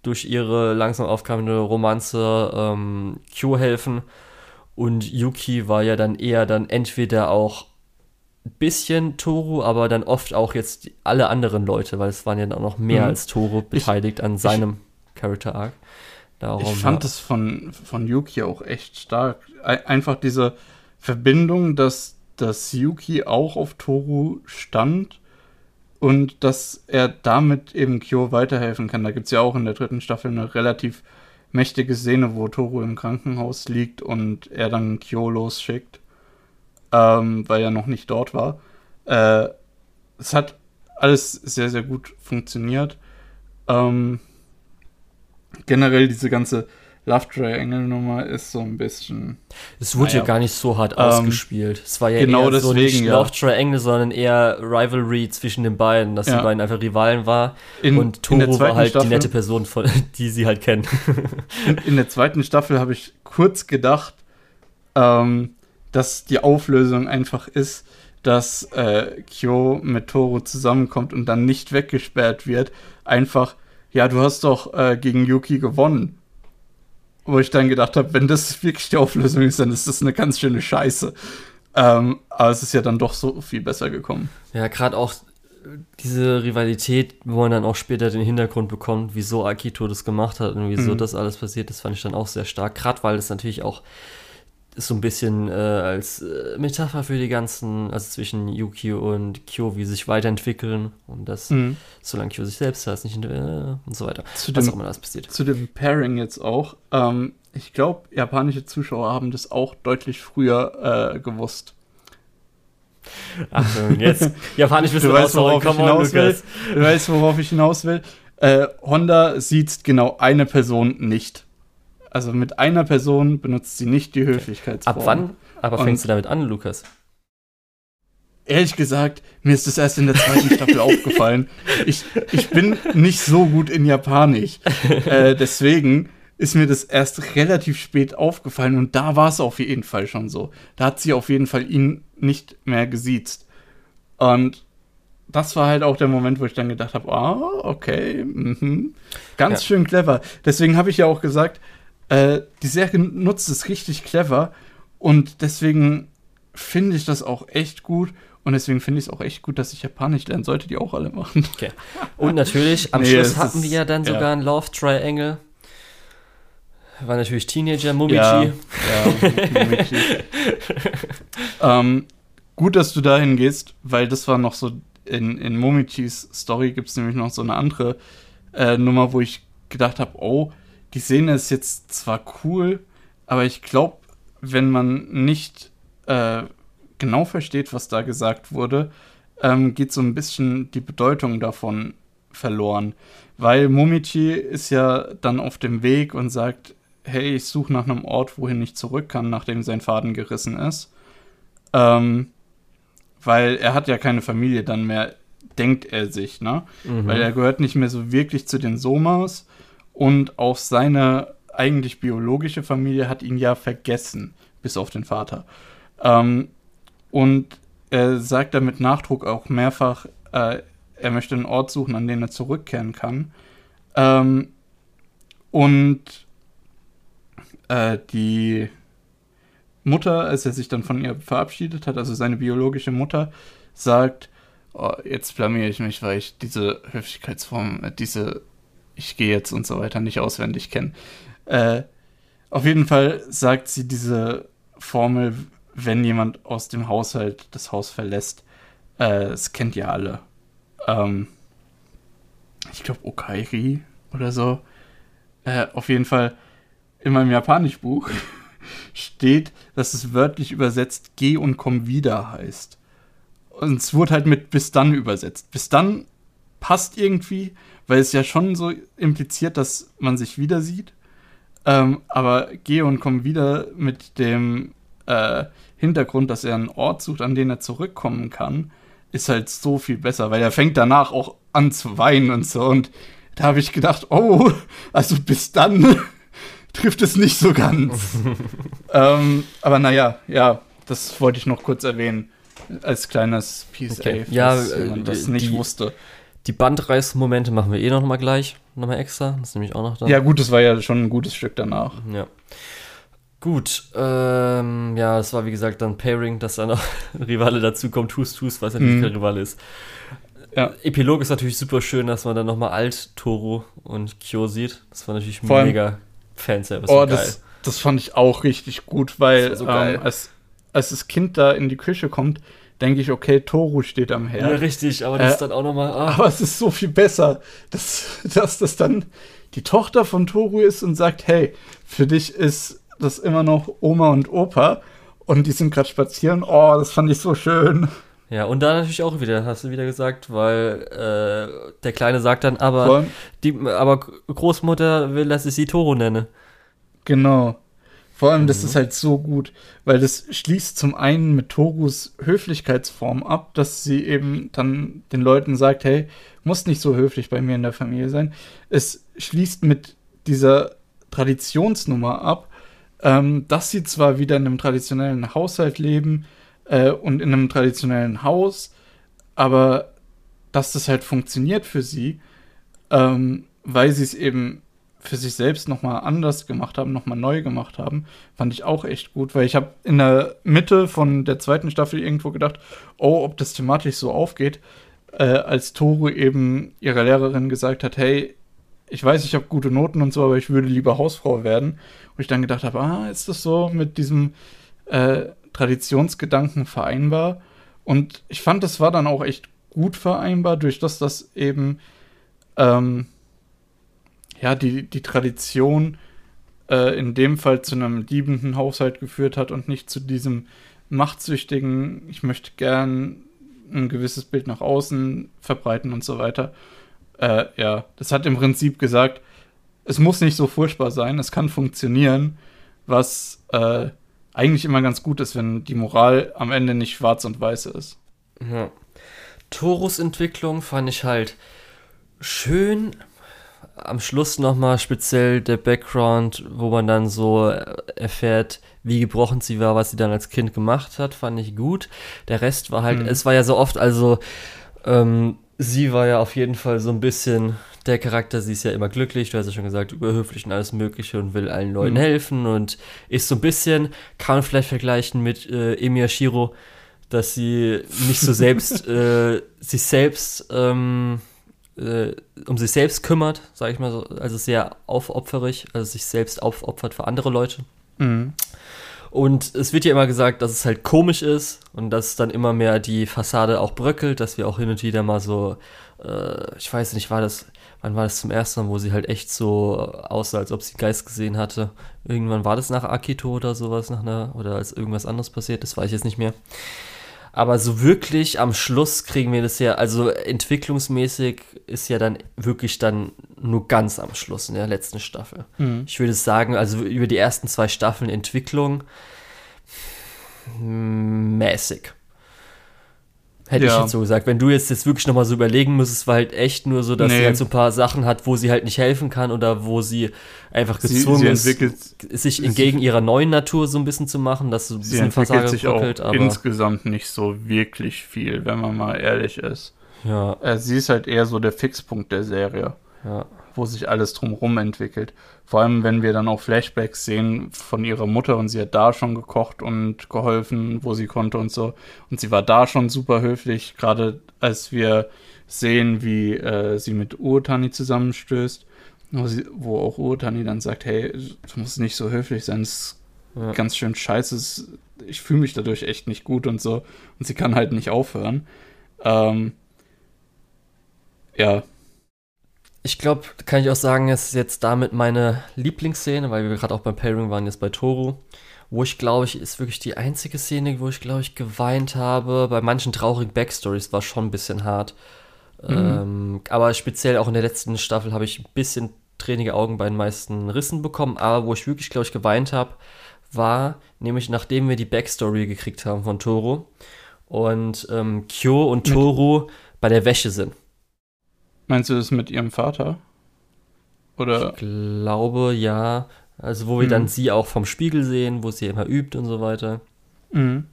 durch ihre langsam aufkommende Romanze ähm, Kyo helfen und Yuki war ja dann eher dann entweder auch ein bisschen Toru, aber dann oft auch jetzt die- alle anderen Leute, weil es waren ja dann auch noch mehr Mhm. als Toru beteiligt an seinem Character Arc. Darum, Ich fand ja. es von, von Yuki auch echt stark. Ei- Einfach diese Verbindung, dass, dass Yuki auch auf Toru stand und dass er damit eben Kyo weiterhelfen kann. Da gibt es ja auch in der dritten Staffel eine relativ mächtige Szene, wo Toru im Krankenhaus liegt und er dann Kyo losschickt, ähm, weil er noch nicht dort war. Äh, es hat alles sehr, sehr gut funktioniert. Ähm, generell diese ganze Love Triangle Nummer ist so ein bisschen. Es wurde Naja. ja gar nicht so hart Ähm, ausgespielt. Es war ja genau eher so nicht deswegen, ja. Love Triangle, sondern eher Rivalry zwischen den beiden, dass Ja. die beiden einfach Rivalen waren. In, und Toro war halt Staffel, die nette Person, von, [laughs] die sie halt kennen. In, in der zweiten Staffel habe ich kurz gedacht, ähm, dass die Auflösung einfach ist, dass äh, Kyo mit Toro zusammenkommt und dann nicht weggesperrt wird. Einfach, ja, du hast doch äh, gegen Yuki gewonnen. Wo ich dann gedacht habe, wenn das wirklich die Auflösung ist, dann ist das eine ganz schöne Scheiße. Ähm, aber es ist ja dann doch so viel besser gekommen. Ja, gerade auch diese Rivalität, wo man dann auch später den Hintergrund bekommt, wieso Akito das gemacht hat und wieso Mhm. das alles passiert, das fand ich dann auch sehr stark. Gerade weil es natürlich auch so ein bisschen äh, als äh, Metapher für die ganzen, also zwischen Yuki und Kyo, wie sie sich weiterentwickeln und das, Mhm. solange Kyo sich selbst heißt, nicht äh, und so weiter. Zu Was dem auch immer das passiert. zu dem Pairing jetzt auch. Ähm, ich glaube, japanische Zuschauer haben das auch deutlich früher äh, gewusst. Achtung, jetzt [laughs] Japanisch bist Du du weißt, worauf ich hinaus will. Du weißt, worauf ich hinaus will. Äh, Honda sieht genau eine Person nicht. Also mit einer Person benutzt sie nicht die Höflichkeitsform. Ab wann? Aber Und- fängst du damit an, Lukas? Ehrlich gesagt, mir ist das erst in der zweiten Staffel [laughs] aufgefallen. Ich, ich bin nicht so gut in Japanisch. [laughs] Äh, deswegen ist mir das erst relativ spät aufgefallen und da war es auf jeden Fall schon so. Da hat sie auf jeden Fall ihn nicht mehr gesiezt. Und das war halt auch der Moment, wo ich dann gedacht habe, ah, okay, mhm. ganz Ja. schön clever. Deswegen habe ich ja auch gesagt, äh, die Serie nutzt es richtig clever und deswegen finde ich das auch echt gut und deswegen finde ich es auch echt gut, dass ich Japanisch lernen sollte, die auch alle machen. Okay. Und natürlich, am [laughs] Nee, Schluss hatten ist- wir ja dann ja. sogar ein Love Triangle. War natürlich Teenager Momiji. Ja, ja, Momichi. [laughs] ähm, gut, dass du dahin gehst, weil das war noch so, in, in Momichis Story gibt es nämlich noch so eine andere äh, Nummer, wo ich gedacht habe, oh, die Szene ist jetzt zwar cool, aber ich glaube, wenn man nicht äh, genau versteht, was da gesagt wurde, ähm, geht so ein bisschen die Bedeutung davon verloren. Weil Momichi ist ja dann auf dem Weg und sagt, hey, ich suche nach einem Ort, wohin ich zurück kann, nachdem sein Faden gerissen ist. Ähm, weil er hat ja keine Familie dann mehr, denkt er sich, ne? Mhm. Weil er gehört nicht mehr so wirklich zu den Somas und auch seine eigentlich biologische Familie hat ihn ja vergessen, bis auf den Vater. Ähm, und er sagt da mit Nachdruck auch mehrfach, äh, er möchte einen Ort suchen, an den er zurückkehren kann. Ähm, und äh, die Mutter, als er sich dann von ihr verabschiedet hat, also seine biologische Mutter, sagt, oh, jetzt blamier ich mich, weil ich diese Höflichkeitsform, äh, diese ich gehe jetzt und so weiter nicht auswendig kenne. Äh, auf jeden Fall sagt sie diese Formel, wenn jemand aus dem Haushalt das Haus verlässt. Äh, das kennt ihr alle. Ähm, ich glaube Okairi oder so. Äh, auf jeden Fall in meinem Japanischbuch [laughs] steht, dass es wörtlich übersetzt geh und komm wieder heißt. und es wurde halt mit bis dann übersetzt. Bis dann passt irgendwie, weil es ja schon so impliziert, dass man sich wieder sieht. Ähm, aber Geon kommt wieder mit dem äh, Hintergrund, dass er einen Ort sucht, an den er zurückkommen kann, ist halt so viel besser, weil er fängt danach auch an zu weinen und so. Und da habe ich gedacht, oh, also bis dann [laughs] trifft es nicht so ganz. [laughs] ähm, aber naja, ja, das wollte ich noch kurz erwähnen. Als kleines PSA, okay. ja, wenn man das nicht die, wusste. Die Bandreißmomente machen wir eh noch mal gleich, noch mal extra. Das ist nämlich auch noch da. Ja, gut, das war ja schon ein gutes Stück danach. Ja. Gut, ähm, ja, es war wie gesagt dann Pairing, dass da noch ein [laughs] Rivale dazukommt, Tus Tus, was natürlich mhm. kein Rivale ist. Ja. Epilog ist natürlich super schön, dass man dann nochmal Alt, Toro und Kyo sieht. Das war natürlich Vor mega Fanservice. Oh, das, das fand ich auch richtig gut, weil so ähm, als, als das Kind da in die Küche kommt, denke ich, okay, Toru steht am Herd. Ja, richtig, aber das äh, ist dann auch nochmal. Ah. Aber es ist so viel besser, dass, [laughs] dass das dann die Tochter von Toru ist und sagt: Hey, für dich ist das immer noch Oma und Opa und die sind gerade spazieren. Oh, das fand ich so schön. Ja, und dann natürlich auch wieder, hast du wieder gesagt, weil äh, der Kleine sagt dann, aber, die, aber Großmutter will, dass ich sie Toro nenne. Genau. Vor allem, das mhm. ist halt so gut, weil das schließt zum einen mit Torus Höflichkeitsform ab, dass sie eben dann den Leuten sagt, hey, muss nicht so höflich bei mir in der Familie sein. Es schließt mit dieser Traditionsnummer ab, ähm, dass sie zwar wieder in einem traditionellen Haushalt leben äh, und in einem traditionellen Haus, aber dass das halt funktioniert für sie, ähm, weil sie es eben für sich selbst nochmal anders gemacht haben, nochmal neu gemacht haben, fand ich auch echt gut, weil ich habe in der Mitte von der zweiten Staffel irgendwo gedacht, oh, ob das thematisch so aufgeht, äh, als Toru eben ihrer Lehrerin gesagt hat, hey, ich weiß, ich habe gute Noten und so, aber ich würde lieber Hausfrau werden. Und ich dann gedacht habe, ah, ist das so mit diesem äh, Traditionsgedanken vereinbar? Und ich fand, das war dann auch echt gut vereinbar, durch das, dass eben ähm, ja, die, die Tradition äh, in dem Fall zu einem liebenden Haushalt geführt hat und nicht zu diesem machtsüchtigen, ich möchte gern ein gewisses Bild nach außen verbreiten und so weiter. Äh, ja, das hat im Prinzip gesagt, es muss nicht so furchtbar sein, es kann funktionieren, was äh, eigentlich immer ganz gut ist, wenn die Moral am Ende nicht schwarz und weiß ist. Ja. Torus Entwicklung fand ich halt schön, am Schluss nochmal speziell der Background, wo man dann so erfährt, wie gebrochen sie war, was sie dann als Kind gemacht hat, fand ich gut. Der Rest war halt, mhm. es war ja so oft, also ähm, sie war ja auf jeden Fall so ein bisschen der Charakter, sie ist ja immer glücklich, du hast ja schon gesagt, überhöflich und alles Mögliche und will allen Leuten mhm. helfen und ist so ein bisschen, kann man vielleicht vergleichen mit äh, Emiya Shiro, dass sie nicht so selbst, [laughs] äh, sich selbst, ähm, äh, um sich selbst kümmert, sage ich mal so, also sehr aufopferig, also sich selbst aufopfert für andere Leute. Mhm. Und es wird ja immer gesagt, dass es halt komisch ist und dass dann immer mehr die Fassade auch bröckelt, dass wir auch hin und wieder mal so, äh, ich weiß nicht, war das, wann war das zum ersten Mal, wo sie halt echt so aussah, als ob sie Geist gesehen hatte. Irgendwann war das nach Akito oder sowas, nach einer, oder als irgendwas anderes passiert, das weiß ich jetzt nicht mehr. Aber so wirklich am Schluss kriegen wir das ja, also entwicklungsmäßig ist ja dann wirklich dann nur ganz am Schluss in der letzten Staffel. Mhm. Ich würde sagen, also über die ersten zwei Staffeln Entwicklung mäßig. Hätte ja. ich jetzt so gesagt. Wenn du jetzt, jetzt wirklich nochmal so überlegen müsstest, war halt echt nur so, dass nee. sie halt so ein paar Sachen hat, wo sie halt nicht helfen kann oder wo sie einfach gezwungen sie, sie ist, sich entgegen ihrer neuen Natur so ein bisschen zu machen, dass so ein bisschen Versager sich bröckelt, auch insgesamt nicht so wirklich viel, wenn man mal ehrlich ist. Ja. Äh, sie ist halt eher so der Fixpunkt der Serie. Ja wo sich alles drumherum entwickelt. Vor allem, wenn wir dann auch Flashbacks sehen von ihrer Mutter und sie hat da schon gekocht und geholfen, wo sie konnte und so. Und sie war da schon super höflich, gerade als wir sehen, wie äh, sie mit Urtani zusammenstößt, wo, sie, wo auch Urtani dann sagt, hey, du musst nicht so höflich sein, das ist ja. ganz schön scheiße, ich fühle mich dadurch echt nicht gut und so. Und sie kann halt nicht aufhören. Ähm, ja, ich glaube, kann ich auch sagen, es ist jetzt damit meine Lieblingsszene, weil wir gerade auch beim Pairing waren, jetzt bei Toru. Wo ich glaube, ich ist wirklich die einzige Szene, wo ich glaube ich geweint habe. Bei manchen traurigen Backstories war schon ein bisschen hart. Mhm. Ähm, aber speziell auch in der letzten Staffel habe ich ein bisschen tränige Augen bei den meisten Rissen bekommen. Aber wo ich wirklich, glaube ich, geweint habe, war nämlich nachdem wir die Backstory gekriegt haben von Toro und ähm, Kyo und Toru bei der Wäsche sind. Meinst du das mit ihrem Vater? Oder? Ich glaube ja. Also wo wir mhm. dann sie auch vom Spiegel sehen, wo sie immer übt und so weiter. Mhm.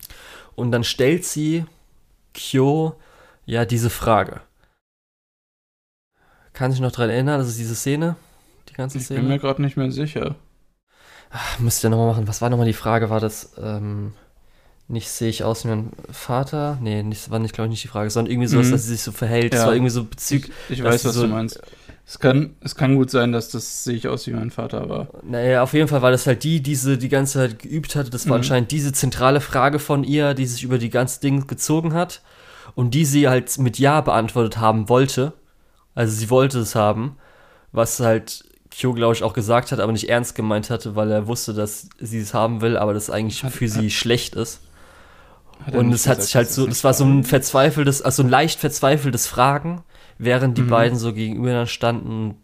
Und dann stellt sie Kyo ja diese Frage. Kann sich noch daran erinnern, das ist diese Szene? Die ganze Szene? Ich bin mir gerade nicht mehr sicher. Ach, müsst ihr nochmal machen. Was war nochmal die Frage? War das, ähm, nicht sehe ich aus wie mein Vater? Nee, nicht, war nicht, glaube ich, nicht die Frage, sondern irgendwie so, mhm. dass sie sich so verhält. Es war irgendwie so bezüglich. Ich, ich weiß, was so, du meinst. Es kann, es kann gut sein, dass das sehe ich aus wie mein Vater war. Naja, auf jeden Fall war das halt die, die diese die ganze Zeit geübt hatte. Das war mhm. anscheinend diese zentrale Frage von ihr, die sich über die ganze Ding gezogen hat. Und die sie halt mit Ja beantwortet haben wollte. Also sie wollte es haben. Was halt Kyo, glaube ich, auch gesagt hat, aber nicht ernst gemeint hatte, weil er wusste, dass sie es haben will, aber das eigentlich hat, für sie schlecht ist. Und es hat sich halt so, das war so ein verzweifeltes, also ein leicht verzweifeltes Fragen, während die mhm. beiden so gegenüber standen,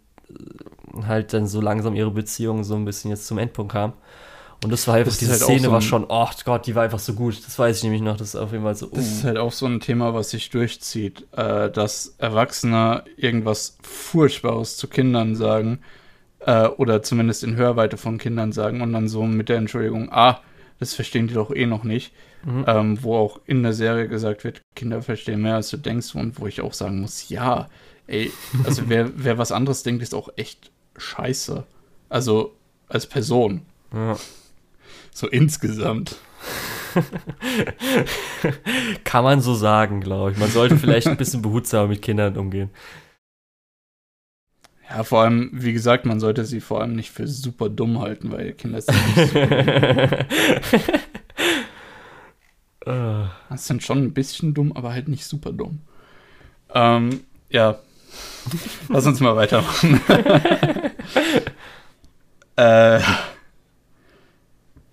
halt dann so langsam ihre Beziehung so ein bisschen jetzt zum Endpunkt kam. Und das war einfach, das diese halt Szene so war schon, oh Gott, die war einfach so gut. Das weiß ich nämlich noch, das ist auf jeden Fall so. Uh. Das ist halt auch so ein Thema, was sich durchzieht, äh, dass Erwachsene irgendwas Furchtbares zu Kindern sagen äh, oder zumindest in Hörweite von Kindern sagen und dann so mit der Entschuldigung, ah, das verstehen die doch eh noch nicht. Mhm. Ähm, wo auch in der Serie gesagt wird, Kinder verstehen mehr als du denkst und wo ich auch sagen muss, ja, ey, also [laughs] wer, wer was anderes denkt, ist auch echt scheiße. Also als Person. Ja. So insgesamt. [laughs] Kann man so sagen, glaube ich. Man sollte vielleicht ein bisschen behutsamer mit Kindern umgehen. Ja, vor allem, wie gesagt, man sollte sie vor allem nicht für super dumm halten, weil Kinder sind nicht super [laughs] dumm. Das sind schon ein bisschen dumm, aber halt nicht super dumm. Ähm, ja. Lass uns mal weitermachen. [laughs] äh,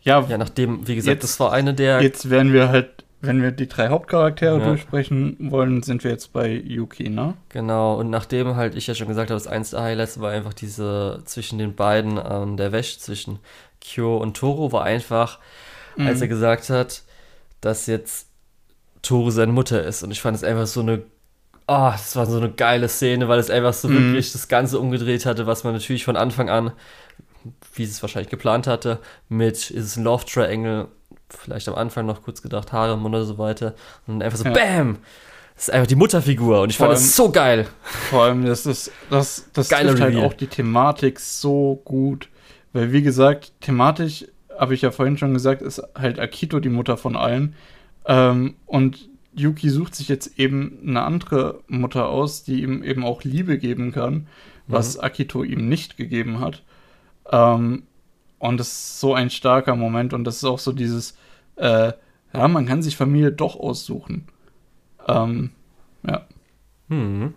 ja, ja, nachdem, wie gesagt, jetzt, das war eine der. Jetzt werden wir halt wenn wir die drei Hauptcharaktere ja. durchsprechen wollen, sind wir jetzt bei Yuki, ne? Genau, und nachdem halt ich ja schon gesagt habe, das eins der Highlights war einfach diese zwischen den beiden, ähm, der Wäsch zwischen Kyo und Toro, war einfach, mhm. als er gesagt hat, dass jetzt Toro seine Mutter ist. Und ich fand es einfach so eine, oh, das war so eine geile Szene, weil es einfach so mhm. wirklich das Ganze umgedreht hatte, was man natürlich von Anfang an, wie es wahrscheinlich geplant hatte, mit ist es ein Love Triangle vielleicht am Anfang noch kurz gedacht, Harem oder so weiter. Und einfach so, ja. BAM! Das ist einfach die Mutterfigur und ich vor fand allem, das so geil. Vor allem, das ist, das, das Geile trifft halt auch die Thematik so gut. Weil, wie gesagt, thematisch, habe ich ja vorhin schon gesagt, ist halt Akito die Mutter von allen. Ähm, und Yuki sucht sich jetzt eben eine andere Mutter aus, die ihm eben auch Liebe geben kann, was mhm. Akito ihm nicht gegeben hat. Ähm, und das ist so ein starker Moment und das ist auch so dieses, äh, ja, man kann sich Familie doch aussuchen. Ähm, ja. Hm.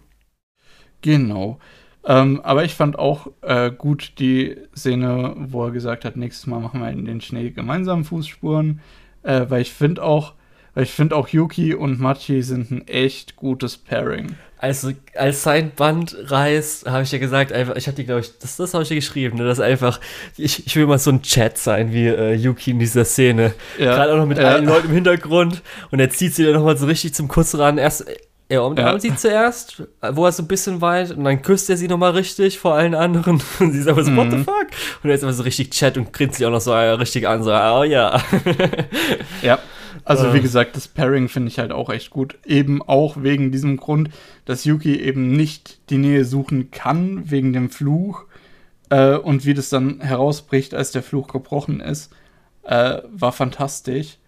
Genau. Ähm, aber ich fand auch äh, gut die Szene, wo er gesagt hat, nächstes Mal machen wir in den Schnee gemeinsam Fußspuren, äh, weil ich finde auch, weil ich finde auch Yuki und Machi sind ein echt gutes Pairing. Also, als sein Band reißt, habe ich ja gesagt, einfach, ich hatte die, glaube ich, das, das habe ich dir geschrieben, ne, dass einfach, ich, ich will mal so ein Chat sein wie äh, Yuki in dieser Szene. Ja, Gerade auch noch mit ja. allen Leuten im Hintergrund. Und er zieht sie dann nochmal so richtig zum Kuss ran. Erst, er umarmt ja. sie zuerst, wo er so ein bisschen weit, und dann küsst er sie nochmal richtig vor allen anderen. [laughs] Und sie ist einfach so, what the mhm. fuck? Und er ist einfach so richtig Chat und grinst sie auch noch so äh, richtig an, so, oh ja. [laughs] ja. Also wie gesagt, das Pairing finde ich halt auch echt gut. Eben auch wegen diesem Grund, dass Yuki eben nicht die Nähe suchen kann, wegen dem Fluch. Äh, und wie das dann herausbricht, als der Fluch gebrochen ist, äh, war fantastisch.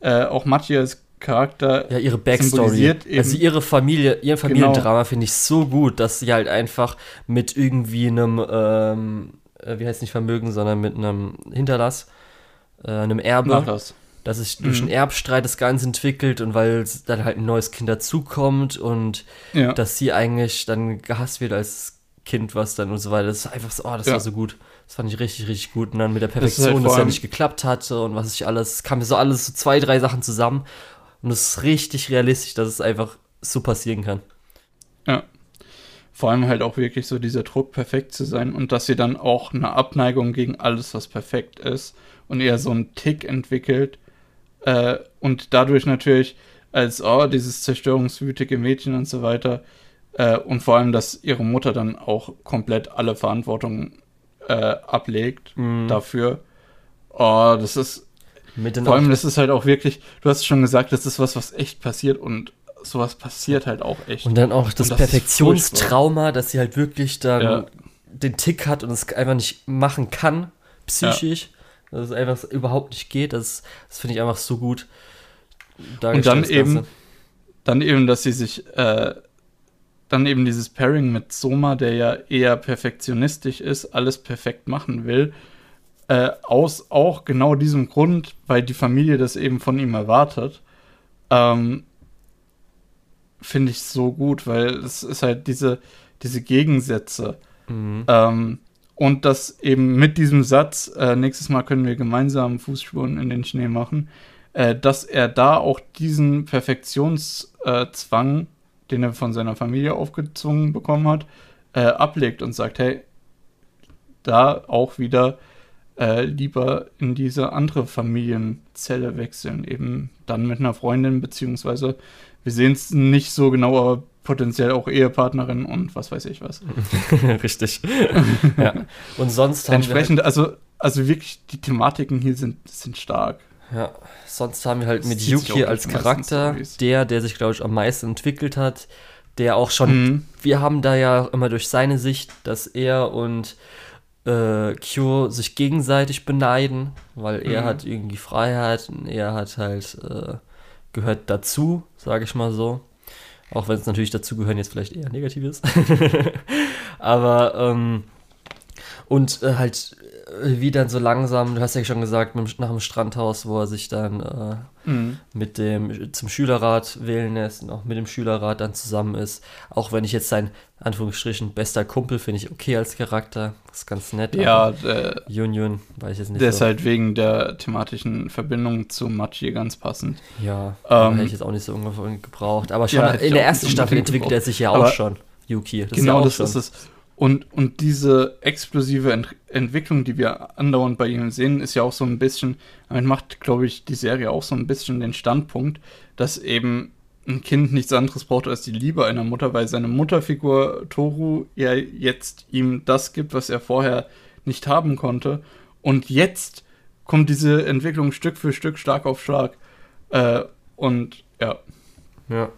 Äh, auch Matthias Charakter. Ja, ihre Backstory. Also ihre Familie, ihr Familiendrama genau. finde ich so gut, dass sie halt einfach mit irgendwie einem, ähm, äh, wie heißt nicht Vermögen, sondern mit einem Hinterlass, äh, einem Erbe. Nachlass dass sich durch mhm. einen Erbstreit das Ganze entwickelt und weil dann halt ein neues Kind dazukommt und ja. dass sie eigentlich dann gehasst wird als Kind, was dann und so weiter. Das ist einfach so, oh, das Ja. war so gut. Das fand ich richtig, richtig gut. Und dann mit der halt Perfektion, vor dass er nicht geklappt hatte und was ich alles, es kam mir so alles so zwei, drei Sachen zusammen. Und es ist richtig realistisch, dass es einfach so passieren kann. Ja. Vor allem halt auch wirklich so dieser Druck, perfekt zu sein und dass sie dann auch eine Abneigung gegen alles, was perfekt ist und eher so einen Tick entwickelt äh, und dadurch natürlich als, oh, dieses zerstörungswütige Mädchen und so weiter äh, und vor allem, dass ihre Mutter dann auch komplett alle Verantwortung äh, ablegt Mhm. dafür. Oh, das ist, Mit den vor allem, das ist halt auch wirklich, du hast schon gesagt, das ist was, was echt passiert und sowas passiert halt auch echt. Und dann auch das, Und das Perfektionstrauma, dass sie halt wirklich dann Ja. den Tick hat und es einfach nicht machen kann, psychisch. Dass es einfach überhaupt nicht geht. Das, das finde ich einfach so gut. dargestellt, dann eben- dann eben, dass sie sich, äh, dann eben dieses Pairing mit Soma, der ja eher perfektionistisch ist, alles perfekt machen will, äh, aus auch genau diesem Grund, weil die Familie das eben von ihm erwartet, ähm, finde ich so gut, weil es ist halt diese, diese Gegensätze. Mhm. Ähm, und das eben mit diesem Satz, äh, nächstes Mal können wir gemeinsam Fußspuren in den Schnee machen, äh, dass er da auch diesen Perfektionszwang, den er von seiner Familie aufgezwungen bekommen hat, äh, ablegt und sagt, hey, da auch wieder äh, lieber in diese andere Familienzelle wechseln, eben dann mit einer Freundin, beziehungsweise wir sehen es nicht so genau, aber potenziell auch Ehepartnerin und was weiß ich was. [laughs] Richtig. [laughs] ja. Und sonst haben Entsprechend, also, also wirklich, die Thematiken hier sind, sind stark. wir halt, ja, sonst haben wir halt Das mit Yuki als Charakter, der, der sich, glaube ich, am meisten entwickelt hat, der auch schon Mhm. wir haben da ja immer durch seine Sicht, dass er und äh, Kyo sich gegenseitig beneiden, weil er Mhm. hat irgendwie Freiheit und er hat halt äh, gehört dazu, sage ich mal so. Auch wenn es natürlich dazu gehören jetzt vielleicht eher negativ ist. [laughs] Aber ähm, und äh, halt wie dann so langsam, du hast ja schon gesagt, nach dem Strandhaus, wo er sich dann äh, Mhm. mit dem zum Schülerrat wählen lässt und auch mit dem Schülerrat dann zusammen ist. Auch wenn ich jetzt sein, Anführungsstrichen, bester Kumpel finde ich okay als Charakter. Das ist ganz nett. Ja, aber der, Yun, weiß ich jetzt nicht der so. ist halt wegen der thematischen Verbindung zu Machi ganz passend. ja, Ähm, hätte ich jetzt auch nicht so ungefähr gebraucht. Aber schon Ja, in der ersten Staffel entwickelt er sich ja Aber auch schon. Yuki. Das genau, ist ja das schon. ist es. Und, und diese explosive Ent Entwicklung, die wir andauernd bei ihm sehen, ist ja auch so ein bisschen, damit macht, glaube ich, die Serie auch so ein bisschen den Standpunkt, dass eben ein Kind nichts anderes braucht als die Liebe einer Mutter, weil seine Mutterfigur Toru ja jetzt ihm das gibt, was er vorher nicht haben konnte. Und jetzt kommt diese Entwicklung Stück für Stück, Schlag auf Schlag. Äh, und ja, Ja.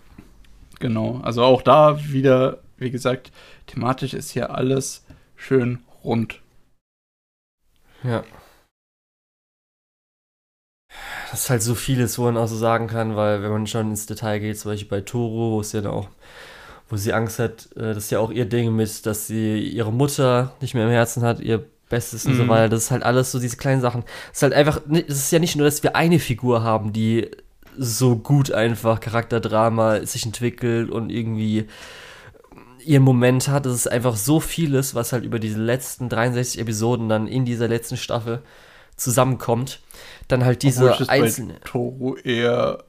Genau, also auch da wieder, wie gesagt, thematisch ist hier alles schön rund. Ja. Das ist halt so vieles, wo man auch so sagen kann, weil wenn man schon ins Detail geht, zum Beispiel bei Toro, wo es ja auch, wo sie Angst hat, äh, das ist ja auch ihr Ding mit, dass sie ihre Mutter nicht mehr im Herzen hat, ihr Bestes und so Mhm. weiter. Das ist halt alles so diese kleinen Sachen. Es ist halt einfach, es ist ja nicht nur, dass wir eine Figur haben, die so gut einfach Charakterdrama sich entwickelt und irgendwie ihren Moment hat. Es ist einfach so vieles, was halt über diese letzten 63 Episoden dann in dieser letzten Staffel zusammenkommt. Dann halt Obwohl diese ich es einzelnen. bei Toru eher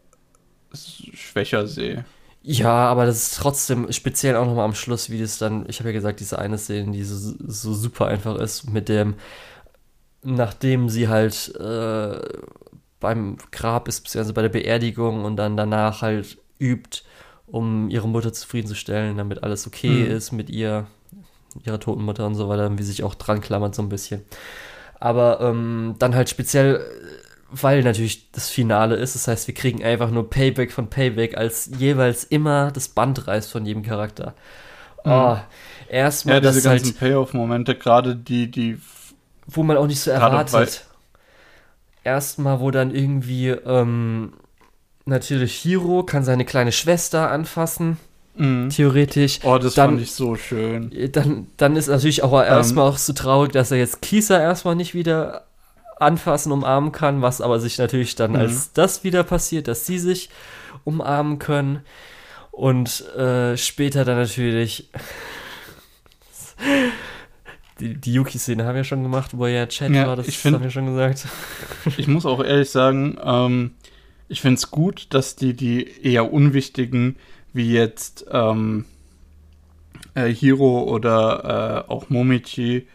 schwächer sehe. Ja, aber das ist trotzdem speziell auch nochmal am Schluss, wie das dann, ich habe ja gesagt, diese eine Szene, die so, so super einfach ist, mit dem, nachdem sie halt äh, beim Grab ist, beziehungsweise bei der Beerdigung und dann danach halt übt, um ihre Mutter zufriedenzustellen, damit alles okay Mhm. ist mit ihr, ihrer toten Mutter und so weiter, wie sie sich auch dran klammert so ein bisschen. Aber ähm, dann halt speziell, weil natürlich das Finale ist, das heißt, wir kriegen einfach nur Payback von Payback, als jeweils immer das Band reißt von jedem Charakter. Mhm. Oh, erstmal, Ja, diese halt, ganzen Payoff-Momente, gerade die, die wo man auch nicht so erwartet. Erstmal, wo dann irgendwie, ähm, natürlich Hiro kann seine kleine Schwester anfassen, Mhm. theoretisch. Oh, das Dann- fand ich so schön. Dann, dann ist natürlich auch erstmal auch so traurig, dass er jetzt Kisa erstmal nicht wieder anfassen, umarmen kann, was aber sich natürlich dann, Mhm. als das wieder passiert, dass sie sich umarmen können. Und äh, später dann natürlich [laughs] Die, die Yuki-Szene haben wir schon gemacht, wo er ja Chat Ja, war, das ich find- haben wir schon gesagt. Ich muss auch ehrlich sagen, ähm, ich finde es gut, dass die die eher unwichtigen, wie jetzt ähm, äh, Hiro oder äh, auch Momichi,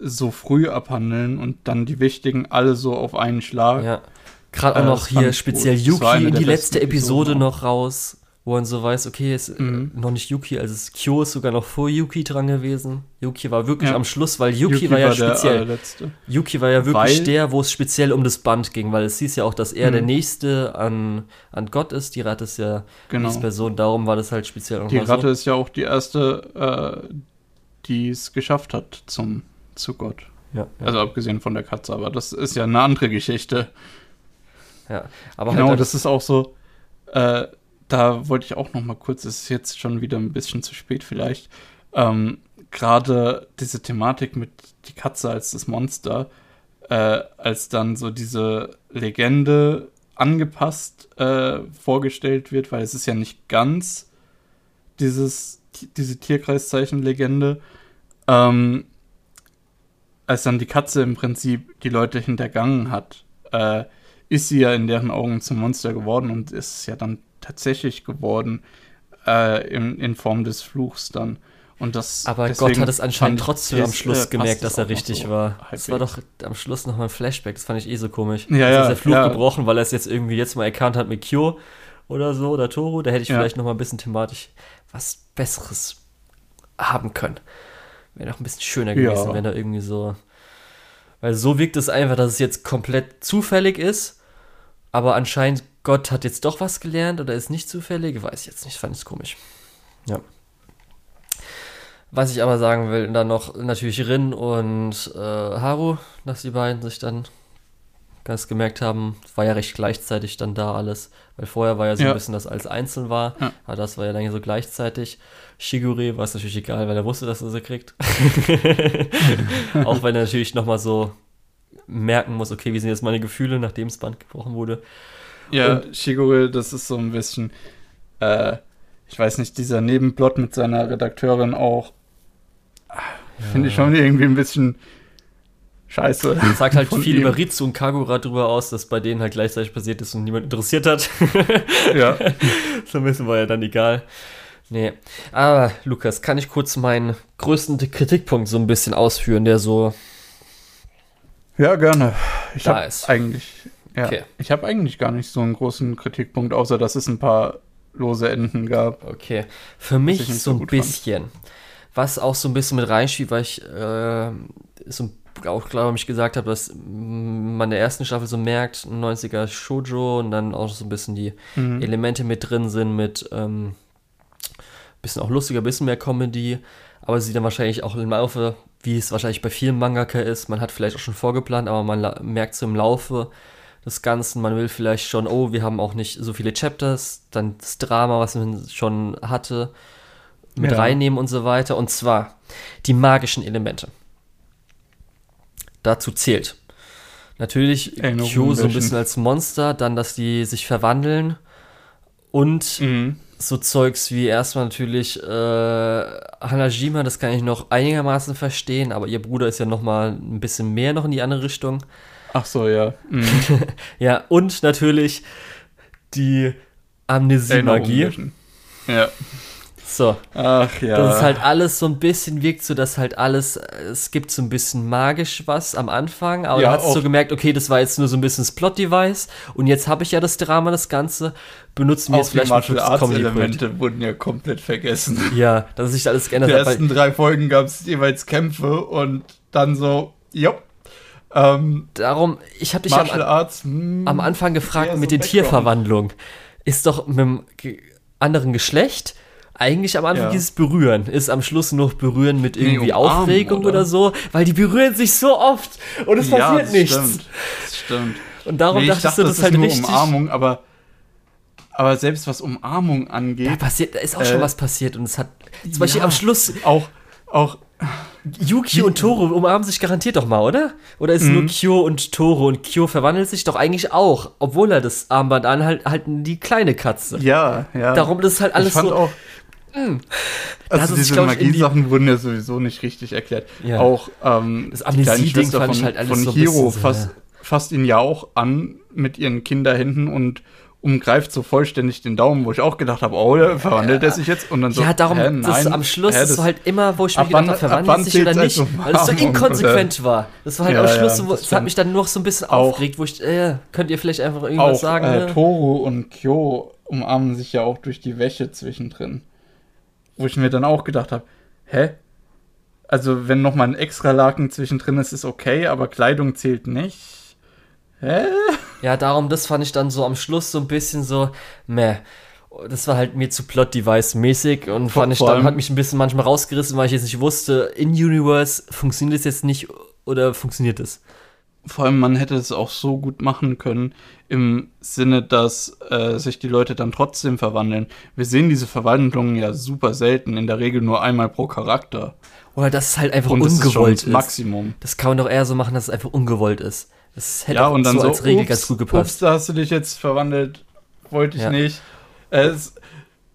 so früh abhandeln und dann die wichtigen alle so auf einen Schlag. Ja. Gerade auch Äh, noch hier speziell gut. Yuki in die letzte Episode noch raus, wo man so weiß, okay, ist Mhm. noch nicht Yuki, also ist Kyo ist sogar noch vor Yuki dran gewesen. Yuki war wirklich Ja. am Schluss, weil Yuki, war ja der speziell. allerletzte. Yuki war ja wirklich Weil- der, wo es speziell um das Band ging, weil es hieß ja auch, dass er Mhm. der Nächste an, an Gott ist. Die Ratte ist ja Genau. diese Person, darum war das halt speziell auch Die Ratte so. ist ja auch die erste, äh, die es geschafft hat zum zu Gott. Ja, ja, Also abgesehen von der Katze, aber das ist ja eine andere Geschichte. ja. Aber genau, halt, das ist auch so. Äh, da wollte ich auch noch mal kurz. Es ist jetzt schon wieder ein bisschen zu spät vielleicht. Ähm, Gerade diese Thematik mit die Katze als das Monster, äh, als dann so diese Legende angepasst äh, vorgestellt wird, weil es ist ja nicht ganz dieses diese Tierkreiszeichen-Legende. Ähm, als dann die Katze im Prinzip die Leute hintergangen hat, äh, ist sie ja in deren Augen zum Monster geworden und ist ja dann tatsächlich geworden äh, in, in Form des Fluchs dann. Und das, aber Gott hat es anscheinend trotzdem am Schluss äh, gemerkt, dass er richtig so war. Das war halbwegs. doch am Schluss nochmal ein Flashback, das fand ich eh so komisch. Ja, Dass ja, der Fluch ja. gebrochen, weil er es jetzt irgendwie jetzt mal erkannt hat mit Kyo oder so oder Toro. Da hätte ich Ja. vielleicht nochmal ein bisschen thematisch was Besseres haben können. Wäre noch ein bisschen schöner Ja. gewesen, wenn er irgendwie so. Weil so wirkt es einfach, dass es jetzt komplett zufällig ist, aber anscheinend Gott hat jetzt doch was gelernt oder ist nicht zufällig, weiß ich jetzt nicht, fand ich komisch. Ja. Was ich aber sagen will, dann noch natürlich Rin und äh, Haru, dass die beiden sich dann ganz gemerkt haben, war ja recht gleichzeitig dann da alles, weil vorher war ja so Ja. ein bisschen, dass alles einzeln war, Ja. aber das war ja dann so gleichzeitig. Shigure war es natürlich egal, weil er wusste, dass er sie kriegt. [laughs] Auch wenn er natürlich nochmal so merken muss, okay, wie sind jetzt meine Gefühle, nachdem das Band gebrochen wurde. Ja, Shigure, das ist so ein bisschen, äh, ich weiß nicht, dieser Nebenplot mit seiner Redakteurin auch, finde ich schon irgendwie ein bisschen scheiße. Das sagt halt viel ihm. über Rizu und Kagura drüber aus, dass bei denen halt gleichzeitig passiert ist und niemand interessiert hat. Ja. [laughs] so ein bisschen war ja dann egal. Nee. Aber, Lukas, kann ich kurz meinen größten Kritikpunkt so ein bisschen ausführen, der so. Ja, gerne. Ich Da habe ist. eigentlich, ja, Okay. ich habe eigentlich gar nicht so einen großen Kritikpunkt, außer dass es ein paar lose Enden gab. Okay. Für mich so ein gut fand. bisschen. Was auch so ein bisschen mit reinspielt, weil ich äh, so auch glaube ich gesagt habe, dass man in der ersten Staffel so merkt, 90er Shoujo und dann auch so ein bisschen die Mhm. Elemente mit drin sind, mit ähm, bisschen auch lustiger, bisschen mehr Comedy, aber sie dann wahrscheinlich auch im Laufe, wie es wahrscheinlich bei vielen Mangaka ist, man hat vielleicht auch schon vorgeplant, aber man merkt so im Laufe des Ganzen, man will vielleicht schon, oh, wir haben auch nicht so viele Chapters, dann das Drama, was man schon hatte, mit Ja. reinnehmen und so weiter. Und zwar die magischen Elemente. Dazu zählt natürlich Erinnerungen Kyo so ein bisschen als Monster, dann, dass die sich verwandeln und Mhm. so Zeugs wie erstmal natürlich äh, Hanajima, das kann ich noch einigermaßen verstehen, aber ihr Bruder ist ja noch mal ein bisschen mehr noch in die andere Richtung. Ach so, ja. Mhm. [laughs] Ja, und natürlich die Amnesie-Magie. Ja. So, Ach ja. das ist halt alles so ein bisschen wirkt so, dass halt alles, es gibt so ein bisschen magisch was am Anfang, aber Ja, dann hast du so gemerkt, okay, das war jetzt nur so ein bisschen das Plot-Device und jetzt habe ich ja das Drama, das Ganze, benutzen wir jetzt vielleicht mal Martial Arts. Elemente wurden ja komplett vergessen. Ja, dass sich alles In geändert den hat, weil ersten drei Folgen gab es jeweils Kämpfe und dann so, jopp. Ähm, darum, ich habe dich am, Arts. hm, am Anfang gefragt so mit den Background. Tierverwandlungen. Ist doch mit dem anderen Geschlecht eigentlich am Anfang Ja. dieses Berühren. Ist am Schluss noch Berühren mit irgendwie umarmen, Aufregung oder? oder? so, weil die berühren sich so oft und es ja, passiert das nichts. Stimmt. Das stimmt. Und darum Nee, ich dachtest dachte, du, das das ist halt nur richtig. Umarmung, aber, aber selbst was Umarmung Da angeht, passiert, da ist auch schon Äh, was passiert und es hat zum Beispiel ja. am Schluss auch, auch, Yuki und Toro umarmen sich garantiert doch mal, oder? Oder ist es Mhm. nur Kyo und Toro und Kyo verwandelt sich doch eigentlich auch, obwohl er das Armband anhalt, halt die kleine Katze. ja, ja. Darum ist halt alles ich fand so. auch, mm. Also Das ist, diese ich, die- Magie-Sachen wurden ja sowieso nicht richtig erklärt. Ja. Auch ähm, Das die kleine Amnesie-Ding Schwester fand ich von, halt alles von Hiro bisschen so, fasst, ja. fasst ihn ja auch an mit ihren Kinderhänden und umgreift so vollständig den Daumen, wo ich auch gedacht habe, oh, der verwandelt er sich jetzt? Und dann so, ja, darum, hä, das nein, am Schluss hä, ist so das- halt immer, wo ich mir gedacht habe, ab verwandelt sich oder zählt's nicht, als so weil es so inkonsequent war. Das war halt Ja, am ja, Schluss so, das das hat mich dann noch so ein bisschen Auch- aufgeregt, wo ich, äh, könnt ihr vielleicht einfach irgendwas auch sagen? äh, ne? Toru und Kyo umarmen sich ja auch durch die Wäsche zwischendrin. Wo ich mir dann auch gedacht habe, hä? Also, wenn noch mal ein extra Laken zwischendrin ist, ist okay, aber Kleidung zählt nicht. Hä? Ja, darum, das fand ich dann so am Schluss so ein bisschen so, meh. Das war halt mir zu Plot-Device-mäßig und fand ich dann, hat mich ein bisschen manchmal rausgerissen, weil ich jetzt nicht wusste, in Universe funktioniert es jetzt nicht oder funktioniert es? Vor allem, man hätte es auch so gut machen können, im Sinne, dass äh, sich die Leute dann trotzdem verwandeln. Wir sehen diese Verwandlungen ja super selten, in der Regel nur einmal pro Charakter. Oder dass es halt einfach Und das ist ungewollt das ist. Maximum. Das kann man doch eher so machen, dass es einfach ungewollt ist. Das hätte Ja, und dann so, so, als Regel ups, ganz gut ups, gepasst. da hast du dich jetzt verwandelt, wollte ich Ja. nicht. Es,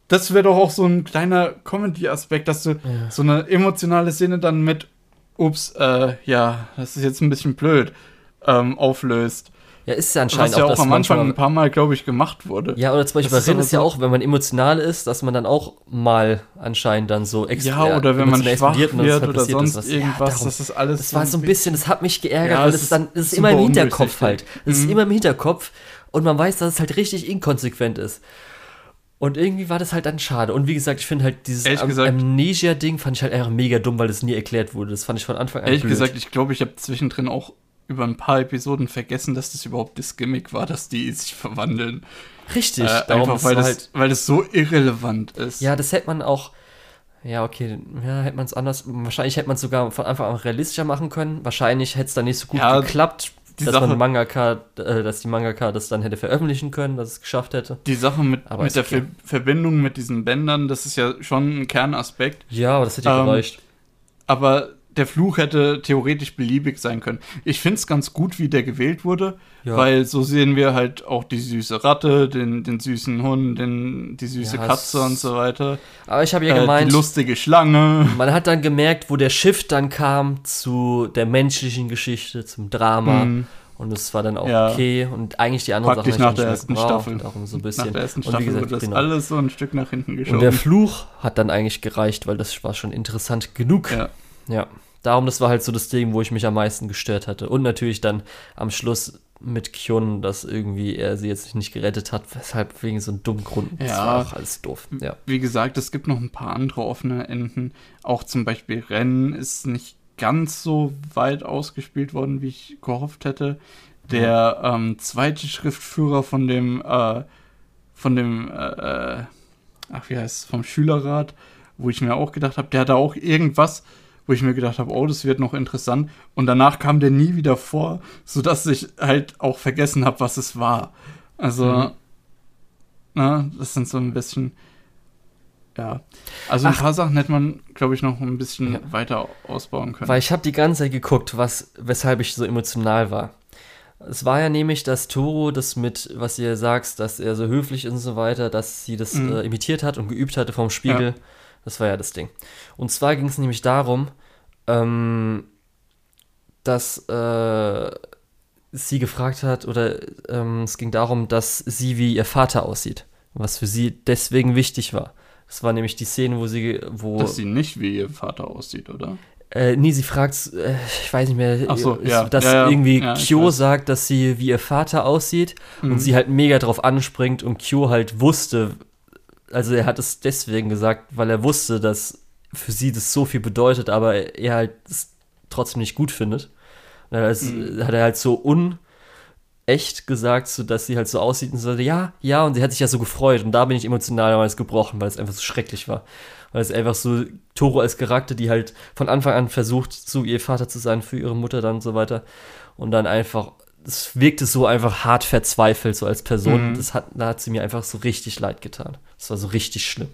das wäre doch auch so ein kleiner Comedy-Aspekt, dass du Ja. so eine emotionale Szene dann mit, ups, äh, ja, das ist jetzt ein bisschen blöd, ähm, auflöst. Ja, ist ja Was anscheinend ja auch, auch am Anfang manchmal ein paar Mal, glaube ich, gemacht wurde. Ja, oder zum Beispiel Das bei ist Rin ist ja so- auch, wenn man emotional ist, dass man dann auch mal anscheinend dann so extra Ja, oder wenn man schwach ist wird halt oder sonst was. irgendwas, darum. das ist alles Das war so ein bisschen, das hat mich geärgert, Ja, weil es es ist dann, es ist immer im Hinterkopf halt. Es ist Mhm. immer im Hinterkopf und man weiß, dass es halt richtig inkonsequent ist. Und irgendwie war das halt dann schade. Und wie gesagt, ich finde halt dieses Am Amnesia-Ding fand ich halt einfach mega dumm, weil das nie erklärt wurde. Das fand ich von Anfang an Ehrlich blöd. gesagt, ich glaube, ich habe zwischendrin auch über ein paar Episoden vergessen, dass das überhaupt das Gimmick war, dass die sich verwandeln. Richtig, Äh, einfach weil das, halt weil das so irrelevant ist. Ja, das hätte man auch. Ja, okay, ja, hätte man es anders. Wahrscheinlich hätte man es sogar von Anfang an realistischer machen können. Wahrscheinlich hätte es dann nicht so gut Ja, geklappt, dass Sache- man Mangaka, äh, dass die Mangaka das dann hätte veröffentlichen können, dass es geschafft hätte. Die Sache mit, Aber mit der okay. Ver Verbindung mit diesen Bändern, das ist ja schon ein Kernaspekt. Ja, aber das hätte Ähm, gereicht. Aber der Fluch hätte theoretisch beliebig sein können. Ich finde es ganz gut, wie der gewählt wurde, Ja. weil so sehen wir halt auch die süße Ratte, den, den süßen Hund, den, die süße Ja, Katze und so weiter. Aber ich habe ja Äh, die gemeint, lustige Schlange. man hat dann gemerkt, wo der Shift dann kam zu der menschlichen Geschichte, zum Drama. Mhm. Und es war dann auch Ja. okay. Und eigentlich die anderen Praktisch Sachen nach der ersten gebraucht. Staffel. Darum so ein bisschen. Nach der ersten Staffel gesagt, wurde das genau. alles so ein Stück nach hinten geschoben. Und der Fluch hat dann eigentlich gereicht, weil das war schon interessant genug. ja. Ja, darum, das war halt so das Ding, wo ich mich am meisten gestört hatte. Und natürlich dann am Schluss mit Kyun, dass irgendwie er sie jetzt nicht gerettet hat, weshalb wegen so einem dummen Grund. Das Ja. war auch alles doof. Ja. Wie gesagt, es gibt noch ein paar andere offene Enden. Auch zum Beispiel Rennen ist nicht ganz so weit ausgespielt worden, wie ich gehofft hätte. Der ähm, zweite Schriftführer von dem, äh, von dem, äh, äh, ach wie heißt es, vom Schülerrat, wo ich mir auch gedacht habe, der hatte auch irgendwas, wo ich mir gedacht habe, oh, das wird noch interessant. Und danach kam der nie wieder vor, sodass ich halt auch vergessen habe, was es war. Also, Mhm. na, das sind so ein bisschen, ja. Also ein Ach. paar Sachen hätte man, glaube ich, noch ein bisschen Ja. weiter ausbauen können. Weil ich habe die ganze Zeit geguckt, was, weshalb ich so emotional war. Es war ja nämlich, dass Toro das mit, was ihr sagst, dass er so höflich ist und so weiter, dass sie das Mhm. äh, imitiert hat und geübt hatte vom Spiegel. Ja. Das war ja das Ding. Und zwar ging es nämlich darum, ähm, dass äh, sie gefragt hat, oder ähm, es ging darum, dass sie wie ihr Vater aussieht. Was für sie deswegen wichtig war. Das war nämlich die Szene, wo sie, wo. Dass sie nicht wie ihr Vater aussieht, oder? Äh, nee, sie fragt, äh, ich weiß nicht mehr, Ach so, ja, dass ja, irgendwie ja, Kyo sagt, dass sie wie ihr Vater aussieht Mhm. und sie halt mega drauf anspringt und Kyo halt wusste, also er hat es deswegen gesagt, weil er wusste, dass für sie das so viel bedeutet, aber er halt es trotzdem nicht gut findet. Und dann Mhm. hat er halt so unecht gesagt, so dass sie halt so aussieht und so, ja, ja, und sie hat sich ja so gefreut und da bin ich emotionalerweise gebrochen, weil es einfach so schrecklich war. Weil es einfach so Toro als Charakter, die halt von Anfang an versucht, so ihr Vater zu sein für ihre Mutter dann und so weiter. Und dann einfach, es wirkte so einfach hart verzweifelt, so als Person. Mhm. Das hat, da hat sie mir einfach so richtig leid getan. Das war so richtig schlimm.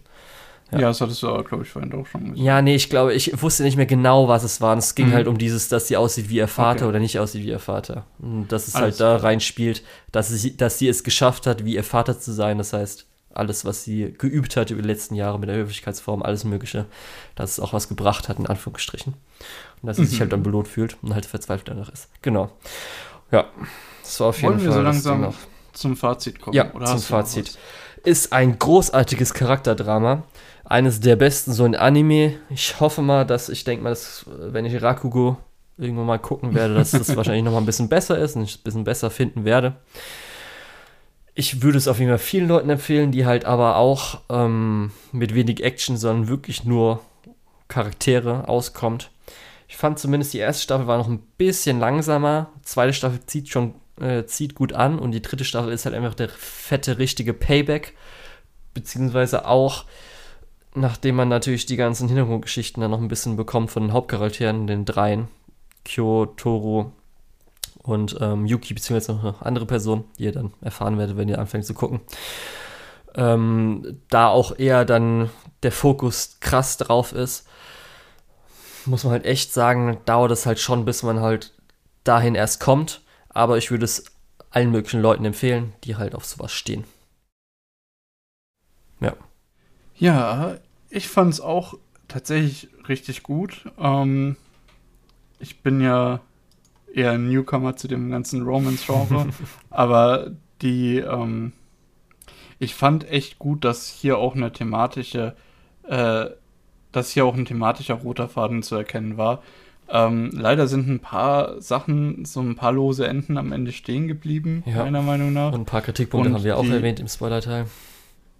Ja, Ja. das hattest du aber, glaube ich, vorhin auch schon gesagt. Ja, nee, ich glaube, ich wusste nicht mehr genau, was es war. Und es ging Mhm. halt um dieses, dass sie aussieht wie ihr Vater Okay. oder nicht aussieht wie ihr Vater. Und dass es Alles halt da reinspielt, dass sie, dass sie es geschafft hat, wie ihr Vater zu sein. Das heißt, alles, was sie geübt hat über die letzten Jahre mit der Höflichkeitsform, alles Mögliche, dass es auch was gebracht hat, in Anführungsstrichen. Und dass sie mhm. sich halt dann belohnt fühlt und halt verzweifelt danach ist. Genau. Ja, das war auf jeden Wollen Fall. Wir so langsam zum Fazit kommen? Ja, zum Fazit. Ist ein großartiges Charakterdrama. Eines der besten so in Anime. Ich hoffe mal, dass ich denke mal, dass, wenn ich Rakugo irgendwann mal gucken werde, dass das [laughs] wahrscheinlich noch mal ein bisschen besser ist und ich es ein bisschen besser finden werde. Ich würde es auf jeden Fall vielen Leuten empfehlen, die halt aber auch ähm, mit wenig Action, sondern wirklich nur Charaktere auskommt. Ich fand zumindest die erste Staffel war noch ein bisschen langsamer. Die zweite Staffel zieht schon äh, zieht gut an und die dritte Staffel ist halt einfach der fette richtige Payback, beziehungsweise auch nachdem man natürlich die ganzen Hintergrundgeschichten dann noch ein bisschen bekommt von den Hauptcharakteren, den dreien, Kyo, Toru und ähm, Yuki, beziehungsweise noch eine andere Person, die ihr dann erfahren werdet, wenn ihr anfängt zu gucken. Ähm, da auch eher dann der Fokus krass drauf ist, muss man halt echt sagen, dauert es halt schon, bis man halt dahin erst kommt. Aber ich würde es allen möglichen Leuten empfehlen, die halt auf sowas stehen. Ja. Ja, ich fand es auch tatsächlich richtig gut. Ähm, ich bin ja eher ein Newcomer zu dem ganzen Romance-Genre, [laughs] aber die, ähm, ich fand echt gut, dass hier auch eine thematische, äh, dass hier auch ein thematischer roter Faden zu erkennen war. Ähm, leider sind ein paar Sachen, so ein paar lose Enden am Ende stehen geblieben, ja. meiner Meinung nach. Und ein paar Kritikpunkte Und haben wir auch erwähnt im Spoiler-Teil.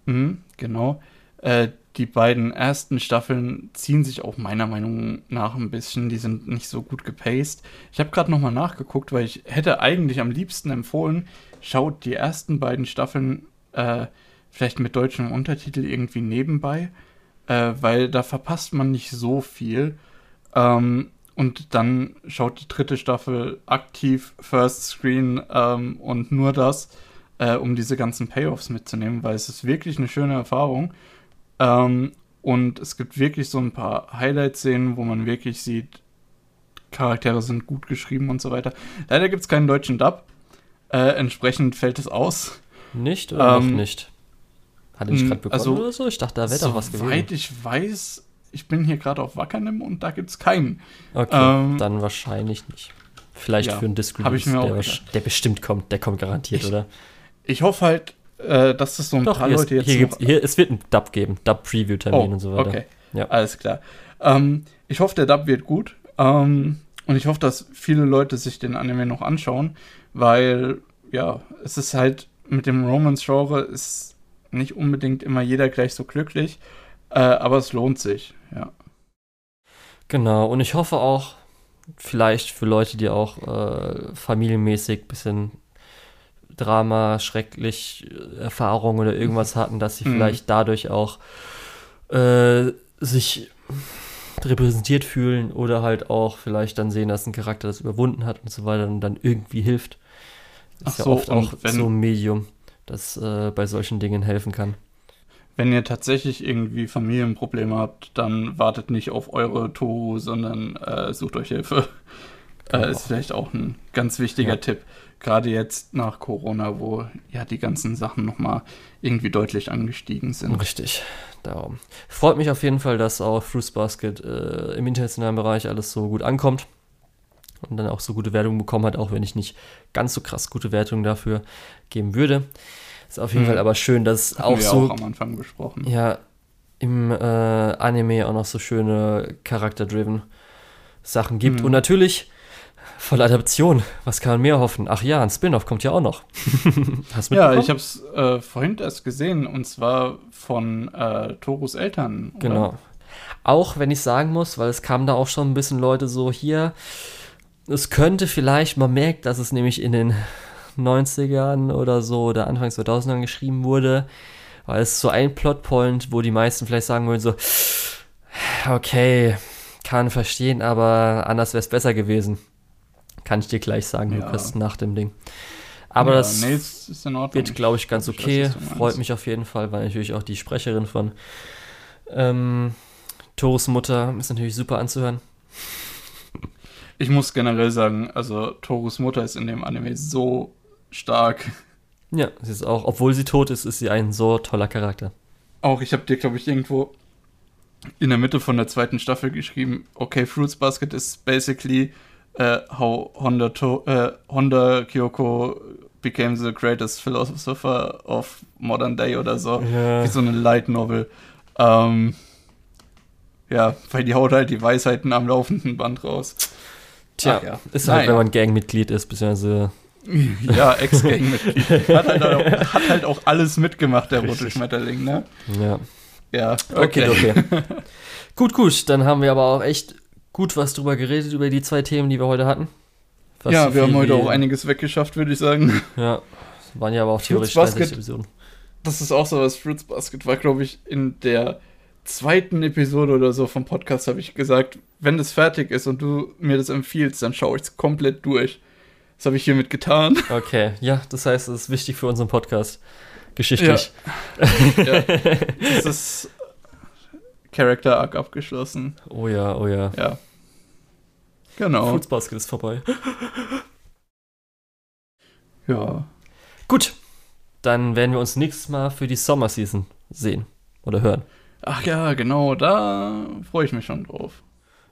Mhm, genau. Äh, die beiden ersten Staffeln ziehen sich auch meiner Meinung nach ein bisschen. Die sind nicht so gut gepaced. Ich habe gerade nochmal nachgeguckt, weil ich hätte eigentlich am liebsten empfohlen, schaut die ersten beiden Staffeln äh, vielleicht mit deutschem Untertitel irgendwie nebenbei, äh, weil da verpasst man nicht so viel. Ähm, und dann schaut die dritte Staffel aktiv First Screen ähm, und nur das, äh, um diese ganzen Payoffs mitzunehmen, weil es ist wirklich eine schöne Erfahrung. Ähm, und es gibt wirklich so ein paar Highlight-Szenen, wo man wirklich sieht, Charaktere sind gut geschrieben und so weiter. Leider gibt es keinen deutschen Dub. Äh, entsprechend fällt es aus. Nicht oder ähm, noch nicht? Hatte ich gerade bekommen also, oder so? Ich dachte, da wäre doch was gewesen. Soweit ich weiß, ich bin hier gerade auf Wackernem und da gibt es keinen. Okay, ähm, dann wahrscheinlich nicht. Vielleicht ja, für einen Disc Release, der, der, bestimmt kommt. Der kommt garantiert, ich, oder? Ich hoffe halt, äh, dass es so ein Doch, paar Leute jetzt. Hier, noch, hier, es wird ein Dub geben, Dub-Preview-Termin oh, und so weiter. Okay, ja. alles klar. Ähm, ich hoffe, der Dub wird gut. Ähm, und ich hoffe, dass viele Leute sich den Anime noch anschauen, weil, ja, es ist halt mit dem Romance-Genre ist nicht unbedingt immer jeder gleich so glücklich, äh, aber es lohnt sich, ja. Genau, und ich hoffe auch, vielleicht für Leute, die auch äh, familienmäßig ein bisschen Drama, schrecklich äh, Erfahrungen oder irgendwas hatten, dass sie mhm. vielleicht dadurch auch äh, sich repräsentiert fühlen oder halt auch vielleicht dann sehen, dass ein Charakter das überwunden hat und so weiter und dann irgendwie hilft. Das ist Ach ja oft auch so ein Medium, das äh, bei solchen Dingen helfen kann. Wenn ihr tatsächlich irgendwie Familienprobleme habt, dann wartet nicht auf eure Toru, sondern äh, sucht euch Hilfe. Genau. Äh, ist vielleicht auch ein ganz wichtiger ja. Tipp gerade jetzt nach Corona, wo ja die ganzen Sachen nochmal irgendwie deutlich angestiegen sind. Richtig, darum. Freut mich auf jeden Fall, dass auch Fruits Basket äh, im internationalen Bereich alles so gut ankommt und dann auch so gute Wertungen bekommen hat, auch wenn ich nicht ganz so krass gute Wertungen dafür geben würde. Ist auf jeden hm. Fall aber schön, dass Hatten auch so auch am Anfang besprochen. Ja, im äh, Anime auch noch so schöne Charakter-driven Sachen gibt. Hm. Und natürlich Voll Adaption. Was kann man mehr hoffen? Ach ja, ein Spin-off kommt ja auch noch. [laughs] Hast ja, ich habe es äh, vorhin erst gesehen und zwar von äh, Torus Eltern. Oder? Genau. Auch wenn ich sagen muss, weil es kamen da auch schon ein bisschen Leute so hier. Es könnte vielleicht, man merkt, dass es nämlich in den 90ern oder so oder Anfang 2000ern geschrieben wurde, weil es so ein Plotpoint, wo die meisten vielleicht sagen würden so, okay, kann verstehen, aber anders wäre es besser gewesen. Kann ich dir gleich sagen, ja. Lukas, nach dem Ding. Aber ja, das nee, wird, glaube ich, ganz okay. Weiß, Freut mich auf jeden Fall, weil natürlich auch die Sprecherin von ähm, Toros Mutter ist natürlich super anzuhören. Ich muss generell sagen, also Toros Mutter ist in dem Anime so stark. Ja, sie ist auch, obwohl sie tot ist, ist sie ein so toller Charakter. Auch, ich habe dir, glaube ich, irgendwo in der Mitte von der zweiten Staffel geschrieben, okay, Fruits Basket is basically uh, how Honda, to uh, Honda Kyoko became the greatest philosopher of modern day oder so. Ja. Wie so eine Light Novel. Ähm, ja, weil die haut halt die Weisheiten am laufenden Band raus. Tja, Ach ja. ist halt, Naja. wenn man Gangmitglied ist, beziehungsweise. [laughs] Ja, Ex-Gang-Mitglied. Hat, halt auch- hat halt auch alles mitgemacht, der rote. Schmetterling, ne? Ja. Ja, Okay, okay. [laughs] gut, gut, dann haben wir aber auch echt gut was drüber geredet, über die zwei Themen, die wir heute hatten. Fast ja, so wir haben heute auch einiges weggeschafft, würde ich sagen. [laughs] Ja, waren ja aber auch theoretisch Basket. 30 Episoden. Das ist auch so was. Fruits Basket war, glaube ich, in der zweiten Episode oder so vom Podcast, habe ich gesagt, wenn das fertig ist und du mir das empfiehlst, dann schaue ich es komplett durch. Das habe ich hiermit getan. [laughs] Okay, ja, das heißt, es ist wichtig für unseren Podcast. Geschichtlich. ja. [laughs] Das ist Character Arc abgeschlossen. Oh ja, oh ja. Ja. Genau. Basket ist vorbei. Ja. Gut, dann werden wir uns nächstes Mal für die Summer Season sehen oder hören. Ach ja, genau, da freue ich mich schon drauf.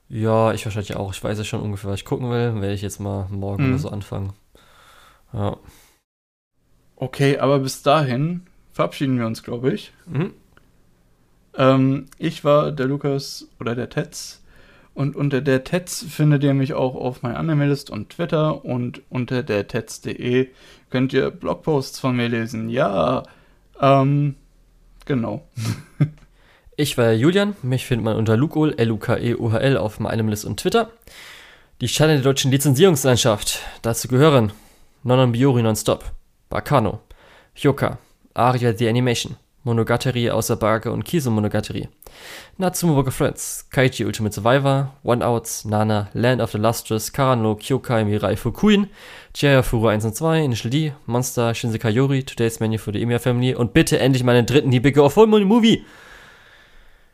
Ja, ich wahrscheinlich auch. Ich weiß ja schon ungefähr, was ich gucken will. Werde ich jetzt mal morgen Mhm. oder so anfangen. Ja. Okay, aber bis dahin verabschieden wir uns, glaube ich. Mhm. Ähm, ich war der Lukas oder der Tetz. Und unter der Tetz findet ihr mich auch auf meiner Anime-List und Twitter. Und unter der Tetz.de könnt ihr Blogposts von mir lesen. Ja, ähm, genau. [laughs] Ich war Julian. Mich findet man unter Lukol, L-U-K-E-U-H-L auf meinem List und Twitter. Die Sterne der deutschen Lizenzierungslandschaft. Dazu gehören Nonon Biori Nonstop, Bakano, Hyoka, Aria the Animation, Monogatari außer Barke und Kiso Monogatari, Natsumo Book of Friends, Kaiji Ultimate Survivor, One Outs, Nana, Land of the Lustrous, Karano, Kyokai Mirai Fukuin, Jaya Furu 1 und 2, Initial D, Monster, Shinsekai Yori, Today's Menu for the Emiya Family und bitte endlich meinen dritten Hibike of Full Movie.